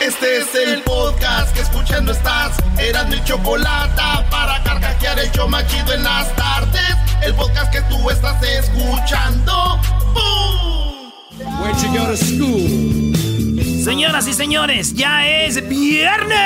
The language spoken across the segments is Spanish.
Este es el podcast que escuchando estás. Eran mi chocolate para carcajear el yo machido en las tardes. El podcast que tú estás escuchando. ¡Bum! Señoras y señores, ya es viernes.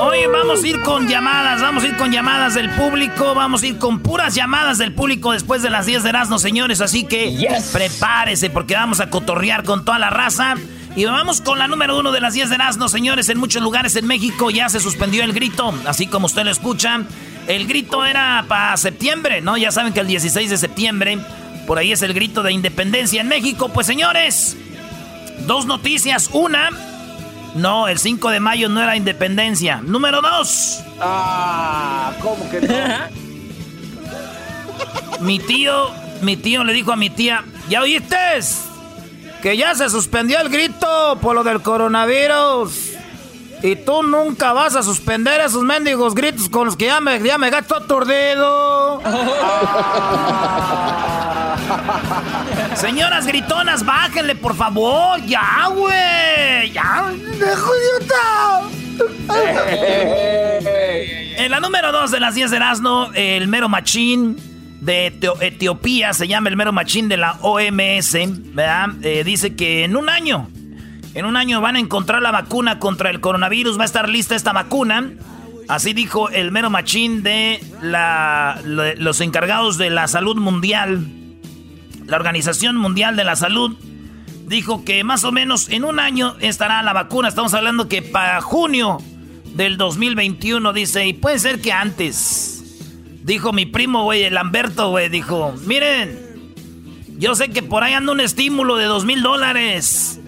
Hoy vamos a ir con llamadas, vamos a ir con llamadas del público, vamos a ir con puras llamadas del público después de las 10 de Erasmo, señores, así que prepárese porque vamos a cotorrear con toda la raza. Y vamos con la número uno de las 10 de Erasmo, señores. En muchos lugares en México ya se suspendió el grito, así como usted lo escucha. El grito era para septiembre, ¿no? Ya saben que el 16 de septiembre, por ahí es el grito de independencia en México. Pues señores, dos noticias. Una, no, el 5 de mayo no era independencia. Número 2. Ah, ¿cómo que no? mi tío, mi tío le dijo a mi tía, ¿ya oíste? Que ya se suspendió el grito por lo del coronavirus. Y tú nunca vas a suspender esos mendigos gritos con los que ya me, ya me gasto aturdido. Señoras gritonas, bájenle, por favor. Ya, güey. Ya, En la número 2 de las 10 de Erasmo, el mero machín de Etiopía, se llama el mero machín de la OMS, ¿verdad? Eh, dice que en un año, en un año van a encontrar la vacuna contra el coronavirus, va a estar lista esta vacuna. Así dijo el mero machín de la, los encargados de la salud mundial la Organización Mundial de la Salud dijo que más o menos en un año estará la vacuna. Estamos hablando que para junio del 2021, dice, y puede ser que antes. Dijo mi primo, güey, el Lamberto, güey, dijo, miren, yo sé que por ahí anda un estímulo de dos mil dólares.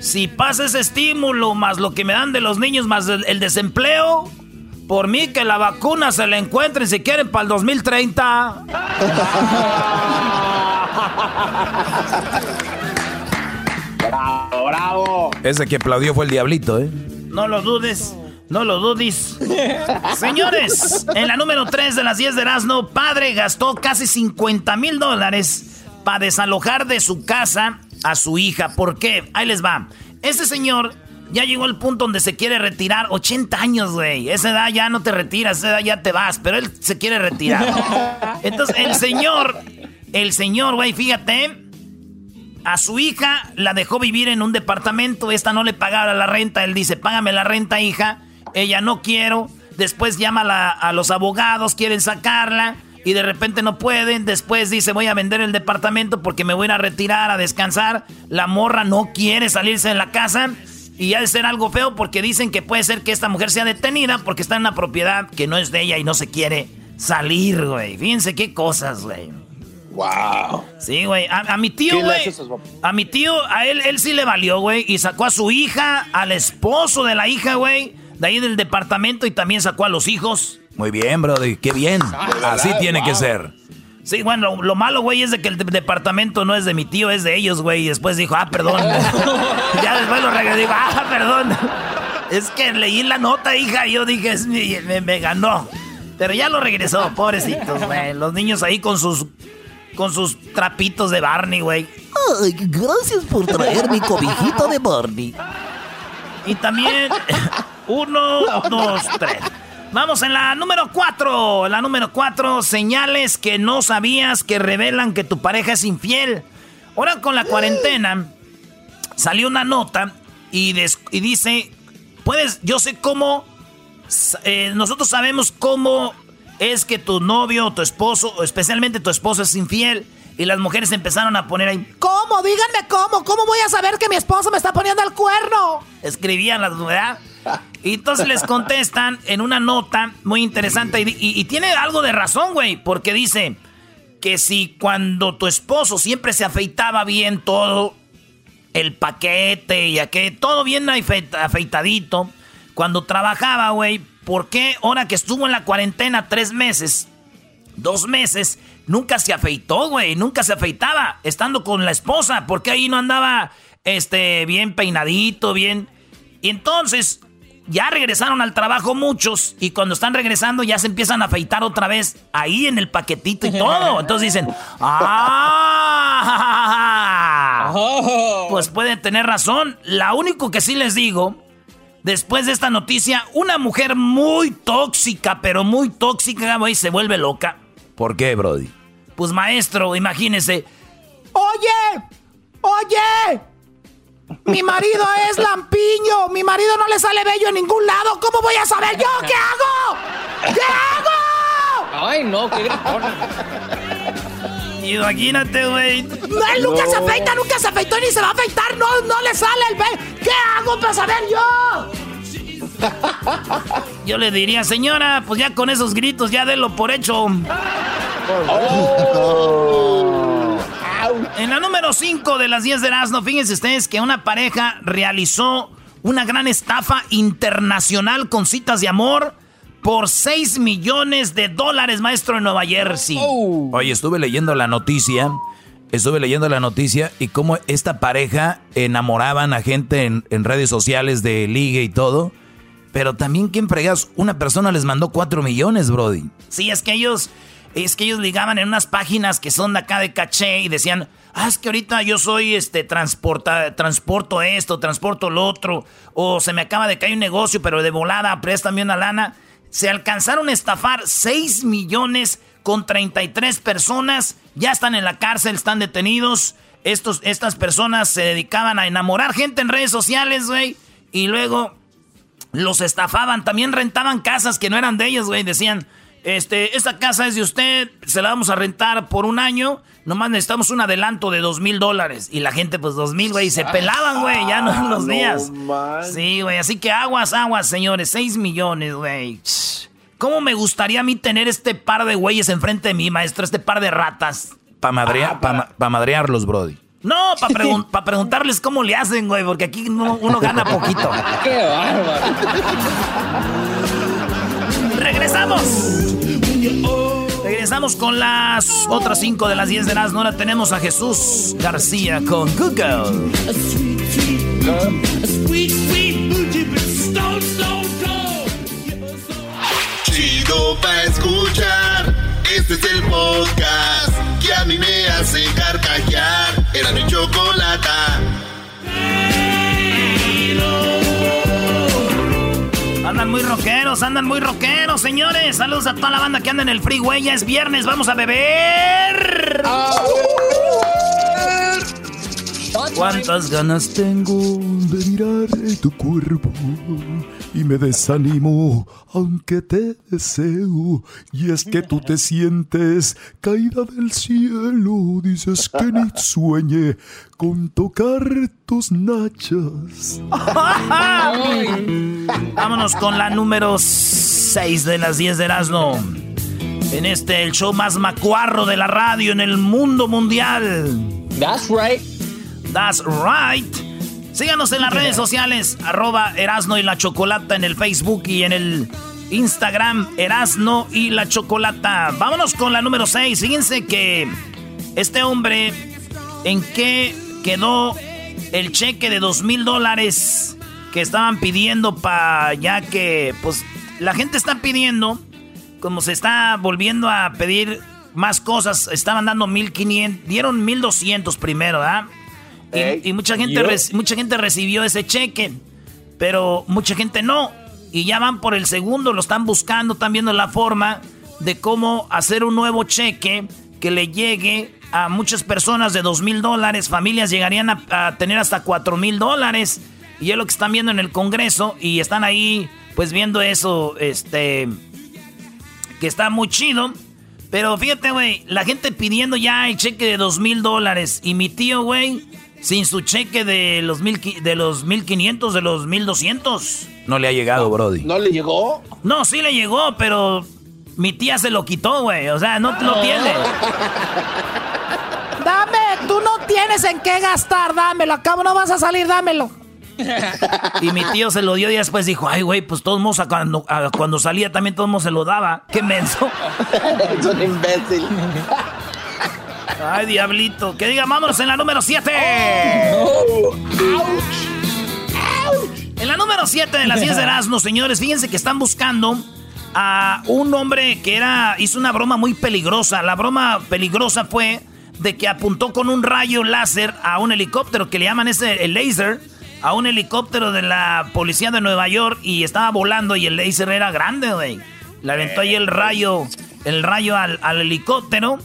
Si pasa ese estímulo más lo que me dan de los niños más el, desempleo, por mí que la vacuna se la encuentren si quieren para el 2030. Bravo, bravo. Ese que aplaudió fue el diablito, ¿eh? No lo dudes. No lo dudes. Señores, en la número 3 de las 10 de Erasmo, padre gastó casi 50 mil dólares para desalojar de su casa a su hija. ¿Por qué? Ahí les va. Este señor ya llegó al punto donde se quiere retirar. 80 años, güey. Esa edad ya no te retiras, esa edad ya te vas, pero él se quiere retirar. Entonces, el señor el señor, güey, fíjate, a su hija la dejó vivir en un departamento, esta no le pagaba la renta, él dice, págame la renta, hija, ella no quiero, después llama a, los abogados, quieren sacarla y de repente no pueden, después dice voy a vender el departamento porque me voy a retirar a descansar, la morra no quiere salirse de la casa y ha de ser algo feo porque dicen que puede ser que esta mujer sea detenida porque está en una propiedad que no es de ella y no se quiere salir, güey. Fíjense qué cosas, güey. Wow. Sí, güey. A, mi tío, güey. A mi tío, a él, él sí le valió, güey. Y sacó a su hija, al esposo de la hija, güey. De ahí del departamento y también sacó a los hijos. Muy bien, brother. Qué bien. Así tiene que ser. Sí, bueno, lo, malo, güey, es de que el departamento no es de mi tío, es de ellos, güey. Y después dijo, ah, perdón. ya después lo regresó digo, ah, perdón. es que leí la nota, hija, y yo dije, me, me ganó. Pero ya lo regresó, pobrecitos, güey. Los niños ahí con sus con sus trapitos de Barney, güey. Ay, gracias por traer mi cobijito de Barney. Y también, uno, dos, tres. Vamos en la número cuatro. La número cuatro, señales que no sabías que revelan que tu pareja es infiel. Ahora con la cuarentena, salió una nota y, y dice, puedes, yo sé cómo, eh, nosotros sabemos cómo es que tu novio tu esposo, o especialmente tu esposo, es infiel. Y las mujeres empezaron a poner ahí, ¿cómo? Díganme cómo. ¿Cómo voy a saber que mi esposo me está poniendo el cuerno? Escribían las, ¿verdad? Y entonces les contestan en una nota muy interesante y, y tiene algo de razón, güey, porque dice que si cuando tu esposo siempre se afeitaba bien todo, el paquete y aquel, todo bien afeitadito, cuando trabajaba, güey, ¿Por qué ahora que estuvo en la cuarentena tres meses, dos meses, nunca se afeitó, güey? Nunca se afeitaba estando con la esposa. ¿Por qué ahí no andaba este, bien peinadito, bien? Y entonces ya regresaron al trabajo muchos y cuando están regresando ya se empiezan a afeitar otra vez ahí en el paquetito y todo. Entonces dicen, ¡ah! Oh. Pues puede tener razón. La único que sí les digo, después de esta noticia, una mujer muy tóxica, pero muy tóxica, güey, se vuelve loca. ¿Por qué, Brody? Pues maestro, imagínese. Oye, oye, mi marido es lampiño, mi marido no le sale bello en ningún lado, ¿cómo voy a saber yo qué hago? ¿Qué hago? Ay, no, qué gritona. Imagínate, güey. No, él nunca se afeita, nunca se afeitó ni se va a afeitar, no, no le sale el bello. ¿Qué hago para saber yo? Yo le diría, señora, pues ya con esos gritos, ya délo por hecho. En la número 5 de las 10 de Erasmo, fíjense ustedes que una pareja realizó una gran estafa internacional con citas de amor por 6 millones de dólares, maestro, en Nueva Jersey. Oh. Oye, estuve leyendo la noticia. Estuve leyendo la noticia y cómo esta pareja enamoraban a gente en, redes sociales de ligue y todo. Pero también, ¿quién fregas? Una persona les mandó 4 millones, Brody. Sí, es que ellos es que ellos ligaban en unas páginas que son de acá de caché y decían, ah, es que ahorita yo soy, este, transporta, transporto esto, transporto lo otro, o se me acaba de caer un negocio, pero de volada, préstame una lana. Se alcanzaron a estafar 6 millones con 33 personas, ya están en la cárcel, están detenidos. Estos, estas personas se dedicaban a enamorar gente en redes sociales, güey, y luego los estafaban, también rentaban casas que no eran de ellos, güey, decían, este, esta casa es de usted, se la vamos a rentar por un año. Nomás necesitamos un adelanto de dos mil dólares. Y la gente, pues dos mil, güey, se pelaban, güey, ya no en los días. Sí, güey, así que aguas, aguas, señores, seis millones, güey. ¿Cómo me gustaría a mí tener este par de güeyes enfrente de mí, maestro? Este par de ratas. Para pa, madrearlos, Brody. No, para preguntarles cómo le hacen, güey, porque aquí uno gana poquito. ¡Qué bárbaro! Regresamos. Regresamos con las otras 5 de las 10 de las. Ahora tenemos a Jesús García con Google. Chido pa' escuchar. Este es el podcast que a mí me hace carcajear. Era mi chocolate. Muy rockeros, andan muy rockeros, señores. Saludos a toda la banda que anda en el freeway. Ya es viernes, vamos a beber. ¿Cuántas ganas tengo de mirar tu cuerpo? Y me desanimo, aunque te deseo. Y es que tú te sientes caída del cielo. Dices que ni sueñe con tocar tus nachas. Vámonos con la número 6 de las 10 de Erasmo. En este, el show más macuarro de la radio en el mundo mundial. That's right. That's right. Síganos en las redes sociales, arroba Erasno y la Chocolata en el Facebook y en el Instagram, Erasno y la Chocolata. Vámonos con la número 6. Fíjense que este hombre, ¿en qué quedó el cheque de dos mil dólares que estaban pidiendo para ya que, pues, la gente está pidiendo, como se está volviendo a pedir más cosas, estaban dando 1500, dieron 1200 primero, ¿verdad? Y, mucha, gente mucha gente recibió ese cheque, pero mucha gente no. Y ya van por el segundo, lo están buscando, están viendo la forma de cómo hacer un nuevo cheque que le llegue a muchas personas de dos mil dólares. Familias llegarían a, tener hasta cuatro mil dólares. Y es lo que están viendo en el Congreso y están ahí pues viendo eso, este, que está muy chido. Pero fíjate, güey, la gente pidiendo ya el cheque de dos mil dólares. Y mi tío, güey, sin su cheque de los, mil, de los 1500, de los 1200. No le ha llegado, Brody. ¿No le llegó? No, sí le llegó, pero mi tía se lo quitó, güey. O sea, no lo tiene. Dame, tú no tienes en qué gastar, dámelo. Acabo no vas a salir, dámelo. Y mi tío se lo dio y después dijo, ay, güey, pues todos modos cuando, cuando salía también todos se lo daba. Qué menso. es un imbécil. Ay, diablito. Que diga, vámonos en la número 7. En la número 7 de las 10 de Erasmo, señores, fíjense que están buscando a un hombre que era hizo una broma muy peligrosa. La broma peligrosa fue de que apuntó con un rayo láser a un helicóptero que le llaman ese el laser a un helicóptero de la policía de Nueva York y estaba volando y el laser era grande, güey. Le aventó ahí el rayo, el rayo al, helicóptero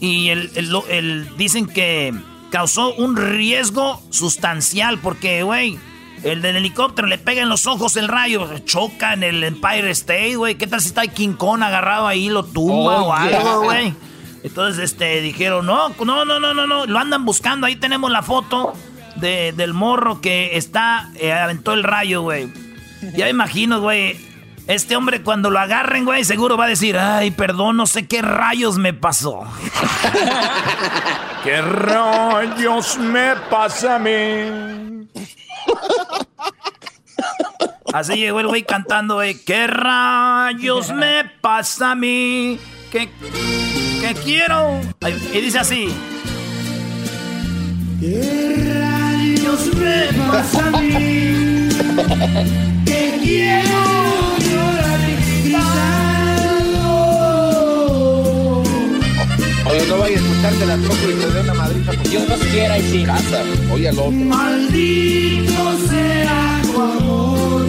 y el, el, dicen que causó un riesgo sustancial porque, güey, el del helicóptero le pega en los ojos el rayo, choca en el Empire State, güey. ¿Qué tal si está King Kong agarrado ahí, lo tumba oh, o algo, güey? Entonces, este, dijeron, no, no, no, no, no, no, lo andan buscando. Ahí tenemos la foto de, del morro que está, eh, aventó el rayo, güey. Ya me imagino, güey. Este hombre cuando lo agarren, güey, seguro va a decir, ay, perdón, no sé qué rayos me pasó. ¿Qué rayos me pasa a mí? Así llegó el güey cantando, güey, ¿qué rayos me pasa a mí? ¿Qué, qué quiero? Y dice así. ¿Qué rayos me pasa a mí? ¿Qué quiero no vayas a escucharte la troco y te dé una madrita. Dios no quiera y sí. Casa. Oye al otro. Maldito sea tu amor.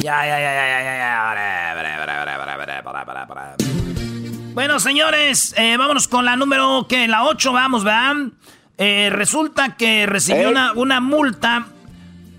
Ya, ya, ya, ya, ya, ya. Bueno, señores, eh, vámonos con la número que la 8, vamos, vean. Eh, resulta que recibió una, una, multa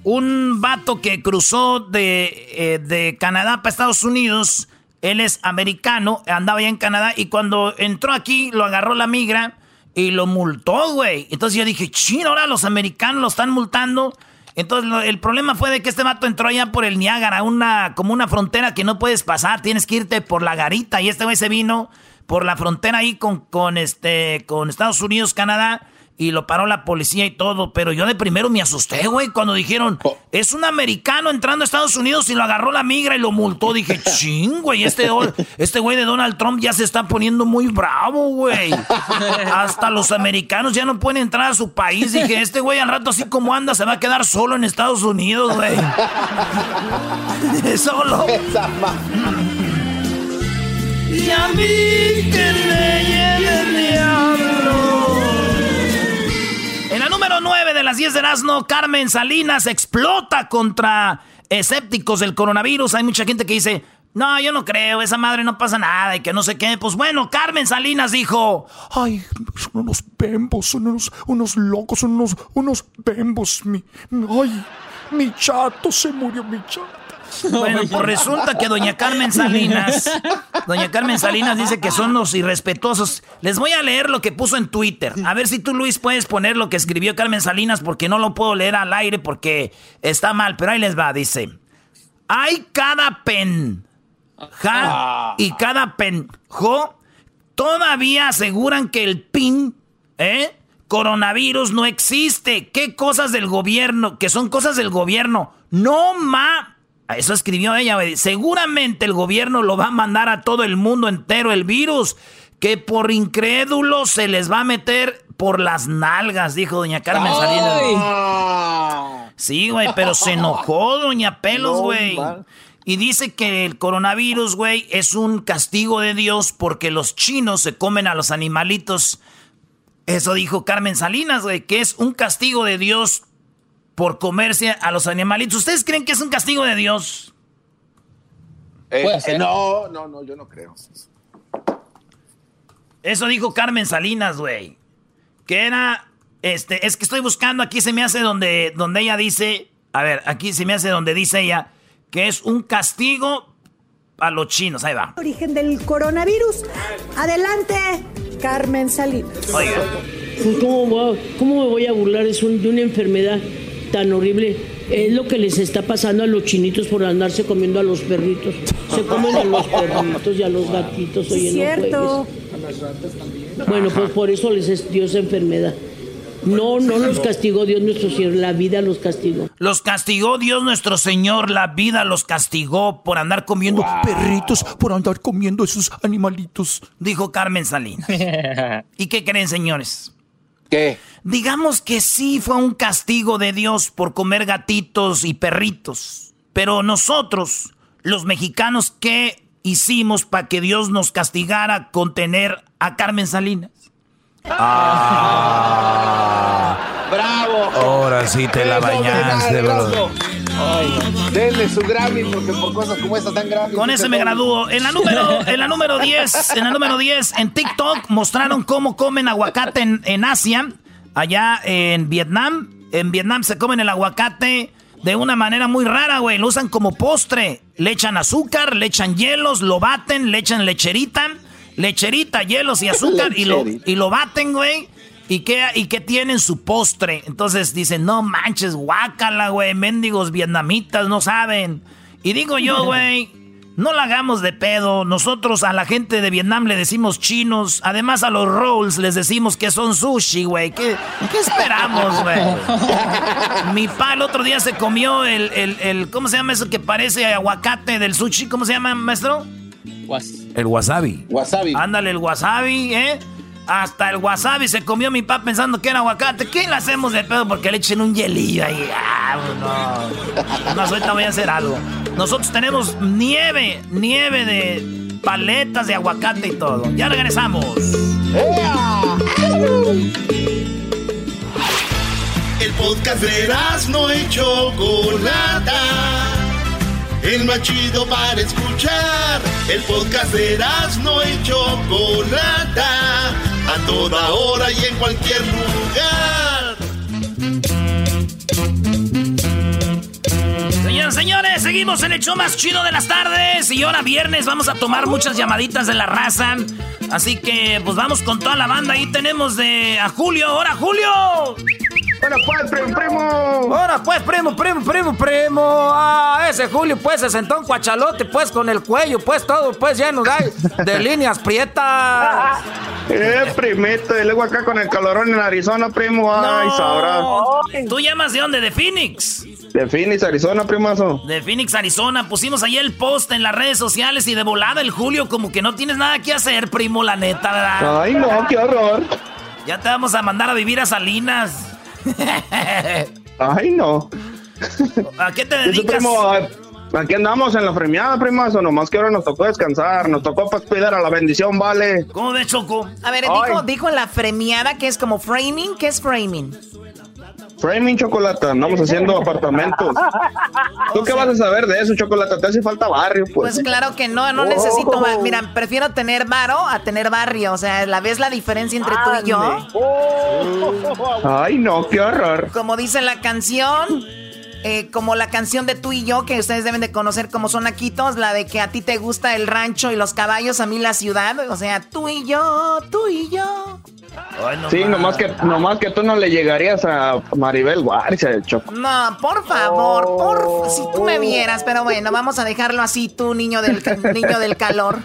un vato que cruzó de, eh, de Canadá para Estados Unidos. Él es americano, andaba ya en Canadá y cuando entró aquí lo agarró la migra y lo multó, güey. Entonces yo dije, chino, ahora los americanos lo están multando entonces el problema fue de que este vato entró allá por el Niágara, una, como una frontera que no puedes pasar, tienes que irte por la garita. Y este güey se vino por la frontera ahí con, con, este, con Estados Unidos, Canadá y lo paró la policía y todo, pero yo de primero me asusté, güey, cuando dijeron, oh. es un americano entrando a Estados Unidos y lo agarró la migra y lo multó. Dije, ching, güey, este, este güey de Donald Trump ya se está poniendo muy bravo, güey. Hasta los americanos ya no pueden entrar a su país. Dije, este güey al rato así como anda se va a quedar solo en Estados Unidos, güey. solo. Y a mí que me lleve el diablo. En la número 9 de las 10 de Erasmo, Carmen Salinas explota contra escépticos del coronavirus. Hay mucha gente que dice, no, yo no creo, esa madre no pasa nada y que no sé qué. Pues bueno, Carmen Salinas dijo, ay, son unos bembos, son unos, unos locos, son unos, unos bembos. Mi, ay, mi chato se murió, mi chato. Bueno, pues resulta que doña Carmen Salinas, doña Carmen Salinas dice que son los irrespetuosos. Les voy a leer lo que puso en Twitter. A ver si tú, Luis, puedes poner lo que escribió Carmen Salinas porque no lo puedo leer al aire porque está mal, pero ahí les va, dice. Hay cada pen, ja, y cada pen, jo, todavía aseguran que el pin, ¿eh? Coronavirus no existe. ¿Qué cosas del gobierno? Que son cosas del gobierno. No ma eso escribió ella, Seguramente el gobierno lo va a mandar a todo el mundo entero el virus, que por incrédulos se les va a meter por las nalgas, dijo doña Carmen Salinas. Sí, güey, pero se enojó doña Pelos, güey. y dice que el coronavirus, güey, es un castigo de Dios porque los chinos se comen a los animalitos. Eso dijo Carmen Salinas, güey, que es un castigo de Dios por comerse a los animalitos. ¿Ustedes creen que es un castigo de Dios? Eh, no, no, no, yo no creo. Eso dijo Carmen Salinas, güey. Que era, este, es que estoy buscando, aquí se me hace donde, donde ella dice, a ver, aquí se me hace donde dice ella, que es un castigo a los chinos, ahí va. Origen del coronavirus. Adelante, Carmen Salinas. Oiga. ¿Cómo, ¿Cómo me voy a burlar de una enfermedad tan horrible. Es lo que les está pasando a los chinitos por andarse comiendo a los perritos. Se comen a los perritos y a los gatitos hoy en cierto. Bueno, pues por eso les dio esa enfermedad. No, no los castigó Dios nuestro Señor, la vida los castigó. Los castigó Dios nuestro Señor, la vida los castigó por andar comiendo perritos, por andar comiendo esos animalitos. Dijo Carmen Salinas. ¿Y qué creen, señores? ¿Qué? Digamos que sí fue un castigo de Dios por comer gatitos y perritos. Pero nosotros, los mexicanos qué hicimos para que Dios nos castigara con tener a Carmen Salinas? Ah. ¡Bravo! Ahora sí te la bañaste, bro. Denle su Grammy porque por cosas como esta tan grandes. Con ese me gradúo. En la número, en la número 10, en la número 10, en TikTok mostraron cómo comen aguacate en, en Asia, allá en Vietnam. En Vietnam se comen el aguacate de una manera muy rara, güey. Lo usan como postre. Le echan azúcar, le echan hielos, lo baten, le echan lecherita, lecherita, hielos y azúcar y lo, y lo baten, güey. ¿Y qué, ¿Y qué tienen su postre? Entonces dicen, no manches, guácala, güey, mendigos vietnamitas, no saben. Y digo yo, güey, no la hagamos de pedo. Nosotros a la gente de Vietnam le decimos chinos. Además a los rolls les decimos que son sushi, güey. ¿Qué, ¿Qué, esperamos, güey? Mi pa el otro día se comió el, el, el, ¿Cómo se llama eso que parece aguacate del sushi? ¿Cómo se llama, maestro? El wasabi. Wasabi. Ándale, el wasabi, ¿eh? Hasta el wasabi se comió mi papá pensando que era aguacate. ¿Qué le hacemos de pedo? Porque le echen un hielillo ahí. Ah, no. No, ahorita voy a hacer algo. Nosotros tenemos nieve, nieve de paletas de aguacate y todo. Ya regresamos. El podcast de no hecho Chocolata. El más chido para escuchar. El podcast de no hecho Chocolata a toda hora y en cualquier lugar. Señoras, señores, seguimos en el show más chido de las tardes. Y ahora viernes vamos a tomar muchas llamaditas de la raza. Así que, pues vamos con toda la banda. Ahí tenemos de a Julio. ¡Hola, Julio! Bueno, pues, primo, primo. Ahora, pues, primo, primo, primo, primo. Ah, ese Julio, pues, se sentó un cuachalote, pues, con el cuello, pues, todo, pues, lleno de, de líneas prietas. eh, primito, y luego acá con el calorón en Arizona, primo. Ay, sabrá. ¿Tú llamas de dónde? ¿De Phoenix? De Phoenix, Arizona, primazo. De Phoenix, Arizona. Pusimos ahí el post en las redes sociales y de volada el Julio, como que no tienes nada que hacer, primo, la neta, ¿verdad? Ay, no, qué horror. Ya te vamos a mandar a vivir a Salinas. Ay, no. ¿A qué te dedicas? Primo, aquí andamos en la premiada, primazo. Nomás que ahora nos tocó descansar. Nos tocó para cuidar a la bendición, vale. ¿Cómo de Choco? A ver, dijo, dijo en la premiada que es como framing. ¿Qué es framing? Framing chocolate, andamos haciendo apartamentos. ¿Tú qué vas a saber de eso, chocolate? Te hace falta barrio, pues. Pues claro que no, no necesito. Oh. Mira, prefiero tener varo a tener barrio. O sea, ¿la ves la diferencia entre tú y yo? Ay, no, qué horror. Como dice la canción. Eh, como la canción de tú y yo, que ustedes deben de conocer como son Aquitos, la de que a ti te gusta el rancho y los caballos, a mí la ciudad. O sea, tú y yo, tú y yo. No sí, nomás que, nomás que tú no le llegarías a Maribel Guardia, Choco. No, por favor, por si tú me vieras, pero bueno, vamos a dejarlo así, tú, niño del, niño del calor.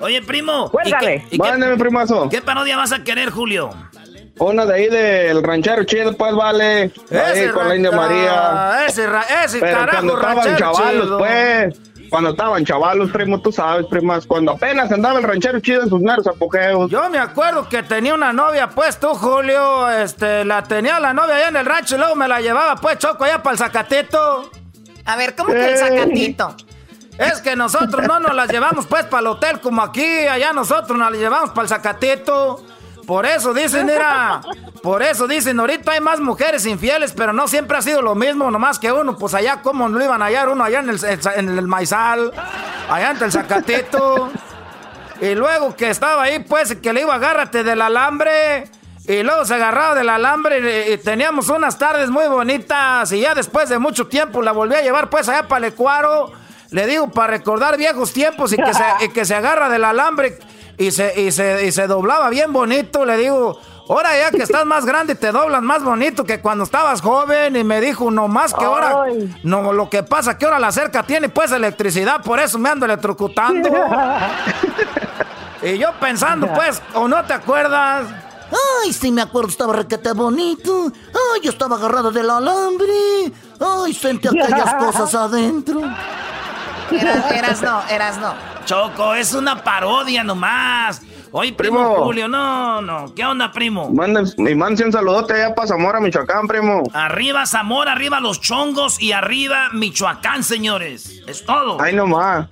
Oye, primo. Cuéntale. Mándame, primazo. ¿Qué parodia vas a querer, Julio? Una de ahí del ranchero chido, pues vale. Ahí con la India María. Ese, ese Pero carajo, cuando estaban chavalos, pues. Cuando estaban chavalos, primo, tú sabes, primas. Cuando apenas andaba el ranchero chido en sus nervios apogeos. Yo me acuerdo que tenía una novia, pues tú, Julio. Este, la tenía la novia allá en el rancho y luego me la llevaba, pues, choco, allá para el Zacatito. A ver, ¿cómo que el Zacatito? Es que nosotros no nos las llevamos, pues, para el hotel como aquí. Allá nosotros nos las llevamos para el Zacatito. Por eso dicen, mira, por eso dicen, ahorita hay más mujeres infieles, pero no siempre ha sido lo mismo, nomás que uno, pues allá, ¿cómo no iban a hallar uno allá en el, maizal, allá ante el zacatito? Y luego que estaba ahí, pues, que le iba, agárrate del alambre. Y luego se agarraba del alambre y, teníamos unas tardes muy bonitas. Y ya después de mucho tiempo la volví a llevar, pues, allá para el Ecuaro. Le digo, para recordar viejos tiempos y que se agarra del alambre y se, y se, y se doblaba bien bonito. Le digo, ahora ya que estás más grande te doblas más bonito que cuando estabas joven. Y me dijo, no más que ahora, no, lo que pasa que ahora la cerca tiene pues electricidad, por eso me ando electrocutando. y yo pensando, pues, ¿o no te acuerdas? Ay, sí me acuerdo, estaba requete bonito. Ay, yo estaba agarrado del alambre. Ay, sentí aquellas cosas adentro. Eras, eras no, eras no. Choco, es una parodia nomás. Oye, primo, Julio, no, no. ¿Qué onda, primo? Mi man, un saludote allá para Zamora, Michoacán, primo. Arriba Zamora, arriba los chongos y arriba Michoacán, señores. Es todo. Ay, nomás.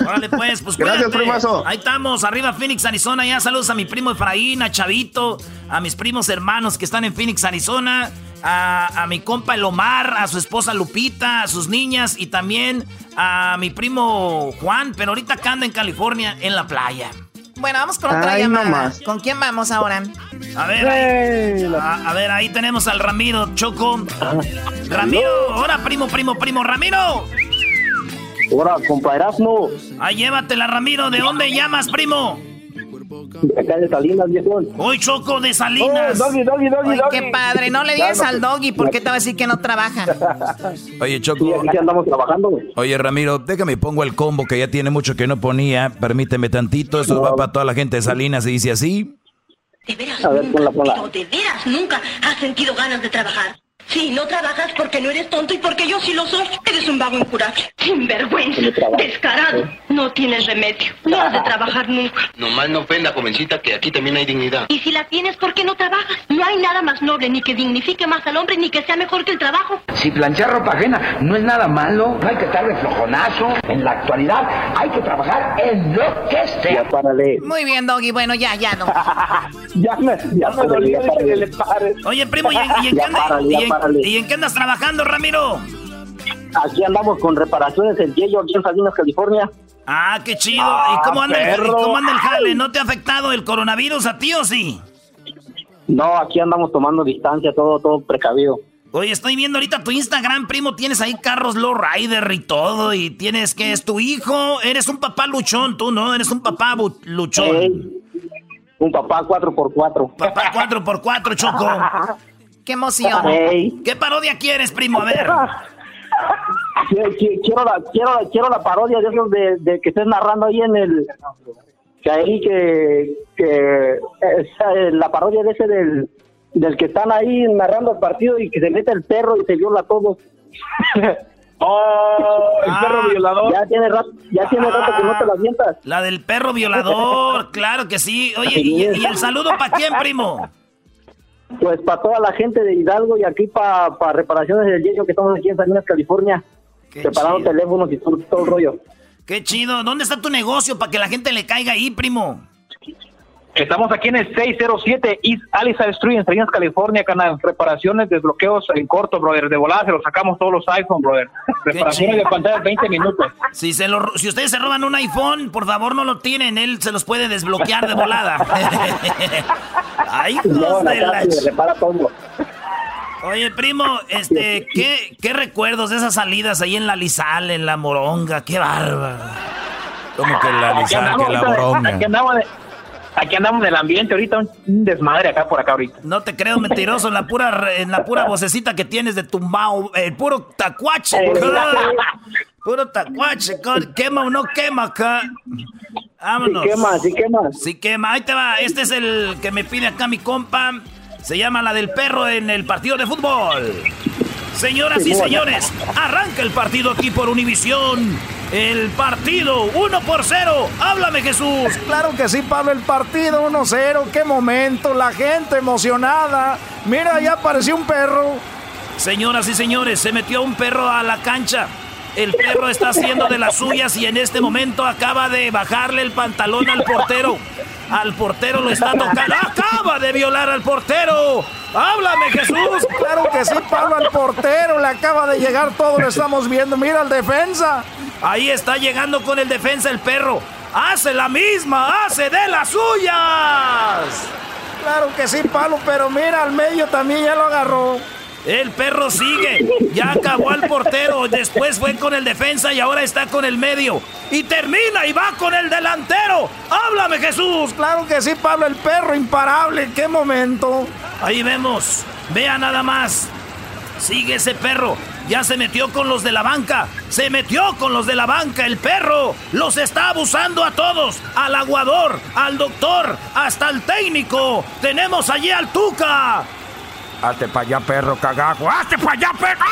Órale, pues, pues Gracias, primazo. Ahí estamos, arriba Phoenix, Arizona. Ya saludos a mi primo Efraín, a Chavito, a mis primos hermanos que están en Phoenix, Arizona. A, a, mi compa El Omar, a su esposa Lupita, a sus niñas y también a mi primo Juan, pero ahorita acá anda en California en la playa. Bueno, vamos con otra llamada. ¿Con quién vamos ahora? A ver, ahí, a, ver, ahí tenemos al Ramiro Choco. Ramiro, ahora primo, primo, primo, Ramiro. Ahora, compa Ahí llévatela, Ramiro. ¿De dónde llamas, primo? De acá de Salinas, viejo. Uy, Choco, de Salinas. doggy, doggy, doggy, qué padre. No le digas al doggy porque te va a decir que no trabaja. Oye, Choco. Sí, aquí andamos trabajando. Oye, Ramiro, déjame pongo el combo que ya tiene mucho que no ponía. Permíteme tantito. Eso va para toda la gente de Salinas y dice así. De veras, a ver, nunca, ponla, ponla. de veras nunca has sentido ganas de trabajar. Sí, no trabajas porque no eres tonto y porque yo sí lo soy. Eres un vago incurable. Sinvergüenza. Descarado. No tienes remedio. No has de trabajar nunca. Nomás no ofenda, jovencita, que aquí también hay dignidad. Y si la tienes, ¿por qué no trabajas? No hay nada más noble, ni que dignifique más al hombre, ni que sea mejor que el trabajo. Si planchar ropa ajena no es nada malo, no hay que estar de flojonazo. En la actualidad hay que trabajar en lo que sea. Muy bien, Doggy. Bueno, ya, ya no. ya me, ya me dolió que le pare. Oye, primo, ¿y, y en qué? ¿Y en qué andas trabajando, Ramiro? Aquí andamos con reparaciones en Yello, aquí en Salinas, California. Ah, qué chido. ¿Y cómo anda, el, cómo anda el jale? ¿No te ha afectado el coronavirus a ti o sí? No, aquí andamos tomando distancia, todo, todo precavido. Oye, estoy viendo ahorita tu Instagram, primo. Tienes ahí carros low rider y todo. Y tienes que es tu hijo. Eres un papá luchón, tú, ¿no? Eres un papá luchón. un papá 4x4. Papá 4x4, Choco. ¡Qué emoción! ¿Qué parodia quieres, primo? A ver. quiero, la, quiero, quiero la parodia de esos de, de, que estés narrando ahí en el... Que ahí que... que eh, la parodia de ese del, del que están ahí narrando el partido y que se mete el perro y se viola a todos. ¡Oh! El perro ah. violador. Ya tiene rato, ya tiene rato que no te la sientas. La del perro violador, claro que sí. Oye, ¿y, y el saludo para quién, primo? Pues para toda la gente de Hidalgo y aquí para reparaciones del yeso que estamos aquí en Salinas, California. preparando teléfonos y todo, todo el rollo. Qué chido. ¿Dónde está tu negocio para que la gente le caiga ahí, primo? Estamos aquí en el 607 East Alice Street en Salinas, California, canal. Reparaciones, desbloqueos en corto, brother. De volada se los sacamos todos los iPhone, brother. Reparaciones de pantalla 20 minutos. Si, se lo, si ustedes se roban un iPhone, por favor no lo tienen. Él se los puede desbloquear de volada. Ay, no, de la... repara todo. Oye, primo, este, ¿qué, ¿qué recuerdos de esas salidas ahí en la Lizal, en la Moronga? ¡Qué bárbaro! Como que la Lizal, que la Moronga. Aquí andamos en el ambiente ahorita, un desmadre acá por acá ahorita. No te creo mentiroso en la pura, en la pura vocecita que tienes de tumbao, el puro tacuache. puro tacuache, quema o no quema acá. Vámonos. Sí quema, sí quema. Sí quema, ahí te va. Este es el que me pide acá mi compa. Se llama la del perro en el partido de fútbol. Señoras y señores, arranca el partido aquí por Univisión. El partido 1 por 0. Háblame, Jesús. Claro que sí, Pablo. El partido 1-0. Qué momento. La gente emocionada. Mira, ya apareció un perro. Señoras y señores, se metió un perro a la cancha. El perro está haciendo de las suyas y en este momento acaba de bajarle el pantalón al portero. Al portero lo está tocando. ¡Acaba de violar al portero! ¡Háblame, Jesús! Claro que sí, Pablo, al portero. Le acaba de llegar todo, lo estamos viendo. Mira al defensa. Ahí está llegando con el defensa el perro. ¡Hace la misma! ¡Hace de las suyas! Claro que sí, Pablo, pero mira, al medio también ya lo agarró. El perro sigue. Ya acabó al portero. Después fue con el defensa y ahora está con el medio. Y termina y va con el delantero. ¡Háblame, Jesús! Claro que sí, Pablo, el perro imparable. ¡Qué momento! Ahí vemos. Vea nada más. Sigue ese perro. Ya se metió con los de la banca. Se metió con los de la banca. El perro los está abusando a todos. Al aguador, al doctor, hasta al técnico. Tenemos allí al Tuca. Hazte para allá, perro cagajo. ¡Hazte para allá, perro!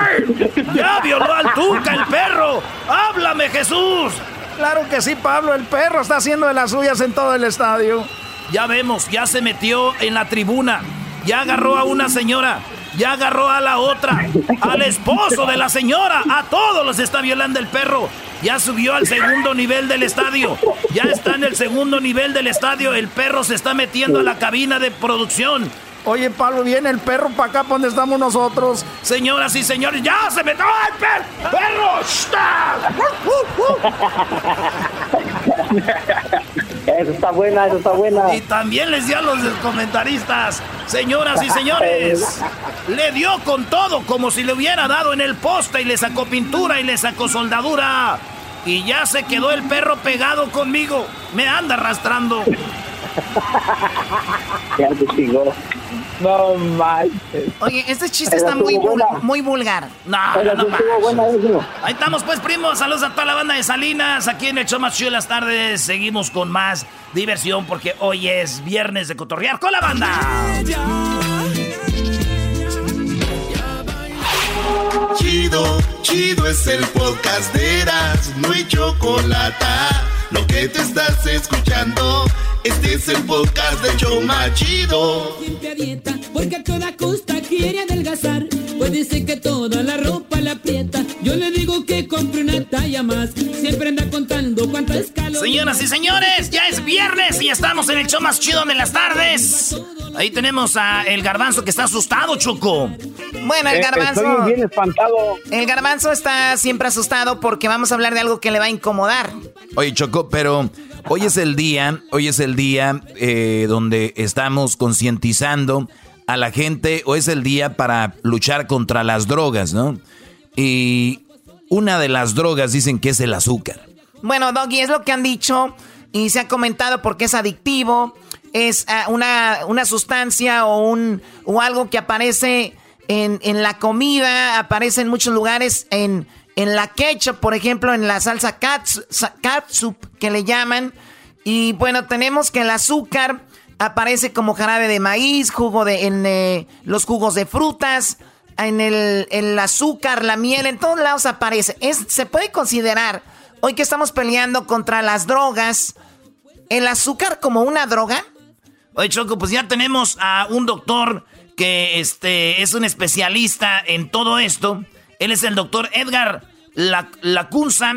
¡Ay, Ya violó al Tuca el perro. ¡Háblame, Jesús! Claro que sí, Pablo. El perro está haciendo de las suyas en todo el estadio. Ya vemos, ya se metió en la tribuna. Ya agarró a una señora. Ya agarró a la otra. Al esposo de la señora. A todos los está violando el perro. Ya subió al segundo nivel del estadio. Ya está en el segundo nivel del estadio. El perro se está metiendo a la cabina de producción. Oye, Pablo, viene el perro para acá, para donde estamos nosotros. Señoras y señores, ya se metió el perro. ¡Perro! Eso está buena, eso está buena. Y también les dio a los comentaristas, señoras y señores, le dio con todo, como si le hubiera dado en el poste y le sacó pintura y le sacó soldadura. Y ya se quedó el perro pegado conmigo. Me anda arrastrando. ya chingó. No manches. Oye, este chiste está muy, muy vulgar. No, Ahí estamos, pues, primos. Saludos a toda la banda de Salinas. Aquí en el show más chido de las tardes. Seguimos con más diversión porque hoy es viernes de cotorrear con la banda. Chido, chido es el podcast de Eras. No hay chocolate. Lo que te estás escuchando. Este es el podcast de Choma Chido. porque a toda costa quiere adelgazar. Puede ser que toda la ropa la aprieta. Yo le digo que compre una talla más. Siempre anda contando cuántas calorías. Señoras y señores, ya es viernes y estamos en el show más chido de las tardes. Ahí tenemos a el garbanzo que está asustado, Choco. Bueno, el Eh, garbanzo. Estoy bien espantado. El garbanzo está siempre asustado porque vamos a hablar de algo que le va a incomodar. Oye, Choco, pero hoy es el día, hoy es el día eh, donde estamos concientizando a la gente, o es el día para luchar contra las drogas, ¿no? Y una de las drogas dicen que es el azúcar. Bueno, Doggy, es lo que han dicho y se ha comentado porque es adictivo, es ah, una, una sustancia o, un, o algo que aparece en, en la comida, aparece en muchos lugares, en, en la ketchup, por ejemplo, en la salsa cats- sa- catsup que le llaman. Y bueno, tenemos que el azúcar aparece como jarabe de maíz, jugo de, en eh, los jugos de frutas, en el, el azúcar, la miel, en todos lados aparece. Es, se puede considerar, hoy que estamos peleando contra las drogas, el azúcar como una droga. Oye, Choco, pues ya tenemos a un doctor que este, es un especialista en todo esto. Él es el doctor Edgar La- Lacunza,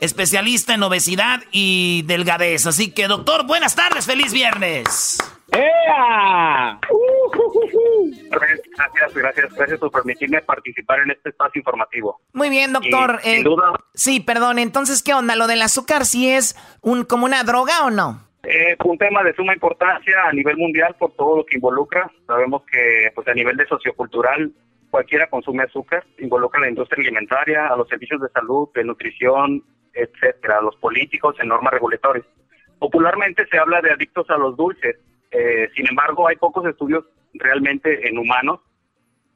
especialista en obesidad y delgadez. Así que, doctor, buenas tardes, feliz viernes. ¡Ea! Gracias, gracias, gracias por permitirme participar en este espacio informativo. Muy bien, doctor. Y, sin Eh, duda, Sí, perdón. Entonces, ¿qué onda? ¿Lo del azúcar sí es un, como una droga o no? eh, un tema de suma importancia a nivel mundial por todo lo que involucra. Sabemos que pues a nivel de sociocultural cualquiera consume azúcar, involucra a la industria alimentaria, a los servicios de salud, de nutrición, etcétera, los políticos en normas regulatorias. Popularmente se habla de adictos a los dulces. Eh, sin embargo, hay pocos estudios realmente en humanos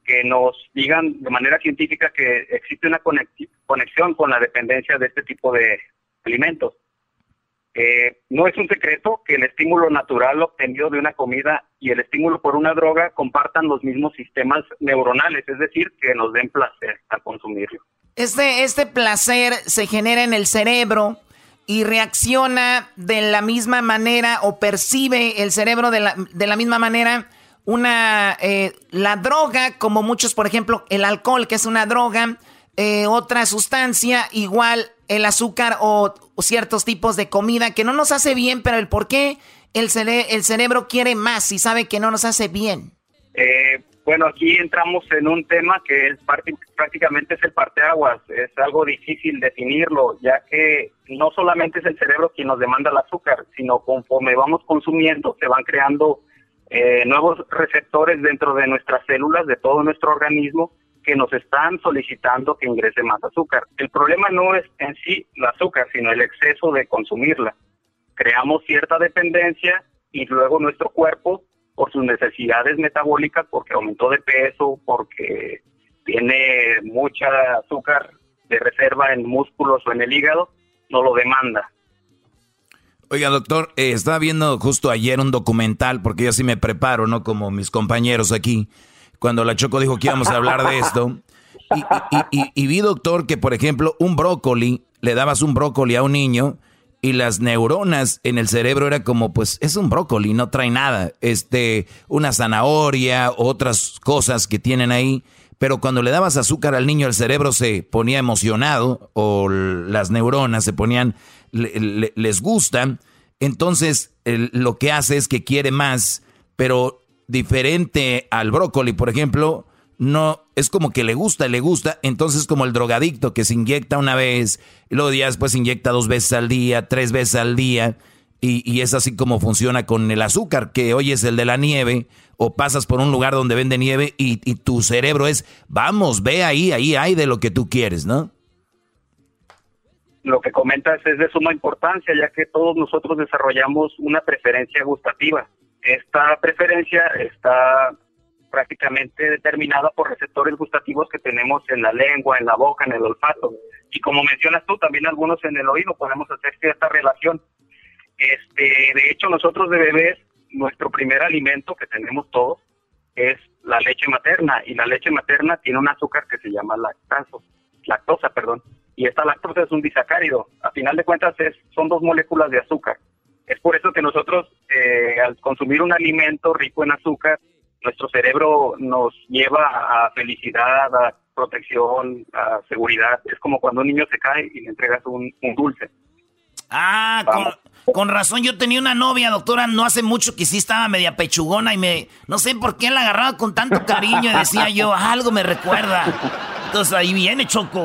que nos digan de manera científica que existe una conexi- conexión con la dependencia de este tipo de alimentos. Eh, no es un secreto que el estímulo natural obtenido de una comida y el estímulo por una droga compartan los mismos sistemas neuronales, es decir, que nos den placer al consumirlo. Este, este placer se genera en el cerebro y reacciona de la misma manera o percibe el cerebro de la, de la misma manera una eh, la droga, como muchos, por ejemplo, el alcohol, que es una droga, eh, otra sustancia, igual el azúcar o, ciertos tipos de comida que no nos hace bien, pero el por qué el, cere- el cerebro quiere más y sabe que no nos hace bien. Eh, bueno, aquí entramos en un tema que es parte- prácticamente es el parteaguas. Es algo difícil definirlo, ya que no solamente es el cerebro quien nos demanda el azúcar, sino conforme vamos consumiendo se van creando eh, nuevos receptores dentro de nuestras células, de todo nuestro organismo, que nos están solicitando que ingrese más azúcar. El problema no es en sí el azúcar, sino el exceso de consumirla. Creamos cierta dependencia y luego nuestro cuerpo por sus necesidades metabólicas, porque aumentó de peso, porque tiene mucha azúcar de reserva en músculos o en el hígado, no lo demanda. Oiga, doctor, eh, estaba viendo justo ayer un documental, porque yo sí me preparo, ¿no? Como mis compañeros aquí, cuando la Choco dijo que íbamos a hablar de esto. y, vi, doctor, que por ejemplo, un brócoli, le dabas un brócoli a un niño y las neuronas en el cerebro era como, pues, es un brócoli, no trae nada. Este, una zanahoria, otras cosas que tienen ahí. Pero cuando le dabas azúcar al niño, el cerebro se ponía emocionado o las neuronas se ponían, les gustan. Entonces, lo que hace es que quiere más, pero diferente al brócoli, por ejemplo, no es como que le gusta, le gusta, entonces como el drogadicto que se inyecta una vez, y luego ya después se inyecta dos veces al día, tres veces al día, y, es así como funciona con el azúcar, que hoy es el de la nieve, o pasas por un lugar donde vende nieve y, y tu cerebro es, vamos, ve ahí, ahí hay de lo que tú quieres, ¿no? Lo que comentas es de suma importancia, ya que todos nosotros desarrollamos una preferencia gustativa. Esta preferencia está prácticamente determinada por receptores gustativos que tenemos en la lengua, en la boca, en el olfato. Y como mencionas tú, también algunos en el oído podemos hacer esta relación. Este, de hecho, nosotros de bebés, nuestro primer alimento que tenemos todos es la leche materna y la leche materna tiene un azúcar que se llama lactazo, lactosa, perdón. Y esta lactosa es un disacárido. A final de cuentas es, son dos moléculas de azúcar. Es por eso que nosotros eh, al consumir un alimento rico en azúcar nuestro cerebro nos lleva a felicidad, a protección, a seguridad. Es como cuando un niño se cae y le entregas un, dulce. Ah, con, razón, yo tenía una novia, doctora, no hace mucho que sí estaba media pechugona y me, no sé por qué la agarraba con tanto cariño y decía yo, algo me recuerda. Entonces ahí viene Choco.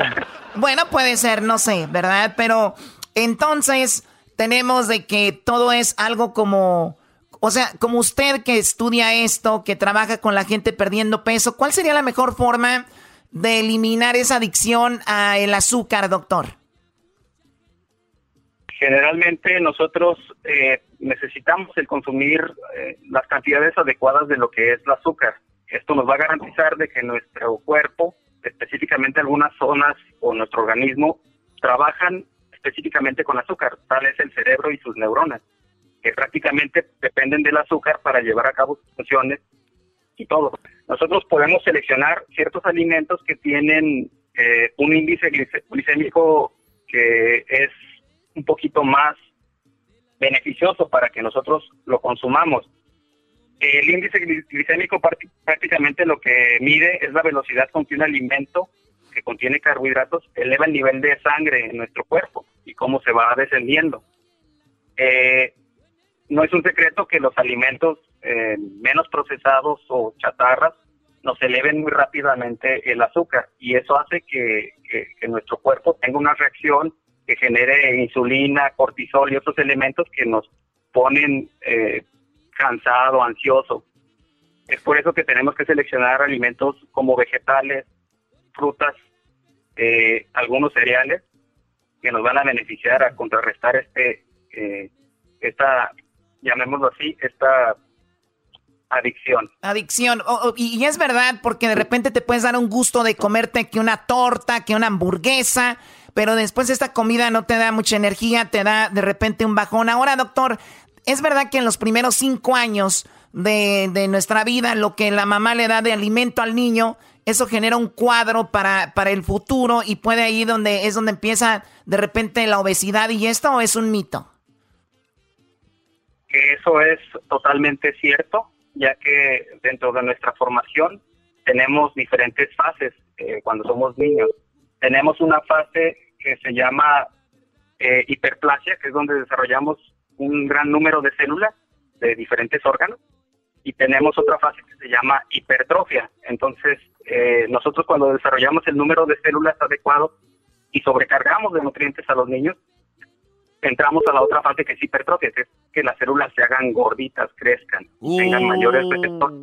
Bueno, puede ser, no sé, ¿verdad? Pero entonces tenemos de que todo es algo como o sea, como usted que estudia esto, que trabaja con la gente perdiendo peso, ¿cuál sería la mejor forma de eliminar esa adicción al azúcar, doctor? Generalmente nosotros eh, necesitamos el consumir eh, las cantidades adecuadas de lo que es el azúcar. Esto nos va a garantizar de que nuestro cuerpo, específicamente algunas zonas o nuestro organismo, trabajan específicamente con azúcar, tal es el cerebro y sus neuronas que prácticamente dependen del azúcar para llevar a cabo sus funciones y todo. Nosotros podemos seleccionar ciertos alimentos que tienen eh, un índice glicémico que es un poquito más beneficioso para que nosotros lo consumamos. El índice glicémico prácticamente lo que mide es la velocidad con que un alimento que contiene carbohidratos eleva el nivel de sangre en nuestro cuerpo y cómo se va descendiendo. Eh, no es un secreto que los alimentos eh, menos procesados o chatarras nos eleven muy rápidamente el azúcar y eso hace que, nuestro cuerpo tenga una reacción que genere insulina, cortisol y otros elementos que nos ponen eh, cansado, ansioso. Es por eso que tenemos que seleccionar alimentos como vegetales, frutas, eh, algunos cereales que nos van a beneficiar a contrarrestar este esta llamémoslo así, esta adicción. Adicción. y, es verdad, porque de repente te puedes dar un gusto de comerte que una torta, que una hamburguesa, pero después esta comida no te da mucha energía, te da de repente un bajón. Ahora, doctor, es verdad que en los primeros cinco años de, de nuestra vida, lo que la mamá le da de alimento al niño, eso genera un cuadro para, para el futuro y puede ahí donde es donde empieza de repente la obesidad y esto es un mito que eso es totalmente cierto, ya que dentro de nuestra formación tenemos diferentes fases eh, cuando somos niños. Tenemos una fase que se llama eh, hiperplasia, que es donde desarrollamos un gran número de células de diferentes órganos, y tenemos otra fase que se llama hipertrofia. Entonces, eh, nosotros cuando desarrollamos el número de células adecuado y sobrecargamos de nutrientes a los niños, entramos a la otra fase que es hipertrofia, que es que las células se hagan gorditas, crezcan, tengan mayores receptores.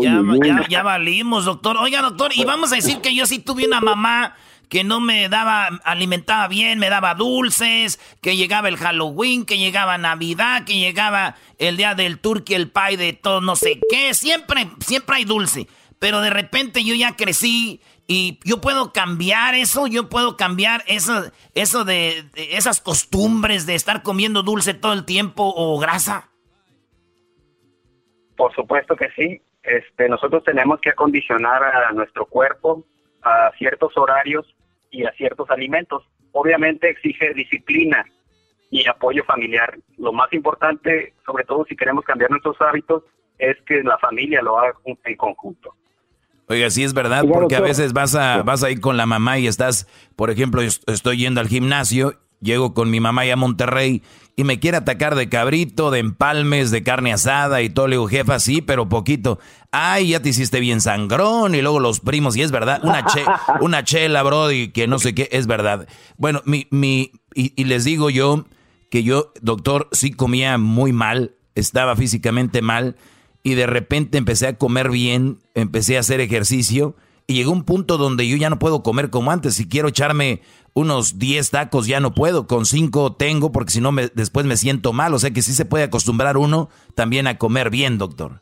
Ya, ya, ya, valimos, doctor. Oiga, doctor, y vamos a decir que yo sí tuve una mamá que no me daba, alimentaba bien, me daba dulces, que llegaba el Halloween, que llegaba Navidad, que llegaba el día del turkey, el pie de todo, no sé qué. Siempre, siempre hay dulce. Pero de repente yo ya crecí y yo puedo cambiar eso, yo puedo cambiar eso, eso de, esas costumbres de estar comiendo dulce todo el tiempo o grasa. Por supuesto que sí. Este, nosotros tenemos que acondicionar a nuestro cuerpo a ciertos horarios y a ciertos alimentos. Obviamente exige disciplina y apoyo familiar. Lo más importante, sobre todo si queremos cambiar nuestros hábitos, es que la familia lo haga en conjunto. Oiga, sí es verdad, porque a veces vas a, vas a ir con la mamá y estás, por ejemplo, estoy yendo al gimnasio, llego con mi mamá y a Monterrey y me quiere atacar de cabrito, de empalmes, de carne asada y todo. Le digo, jefa, sí, pero poquito. Ay, ya te hiciste bien sangrón y luego los primos, y es verdad, una, che, una chela, bro, y que no sé qué, es verdad. Bueno, mi, mi, y, y les digo yo que yo, doctor, sí comía muy mal, estaba físicamente mal y de repente empecé a comer bien, empecé a hacer ejercicio y llegó un punto donde yo ya no puedo comer como antes. Si quiero echarme unos 10 tacos ya no puedo, con 5 tengo porque si no me, después me siento mal. O sea que sí se puede acostumbrar uno también a comer bien, doctor.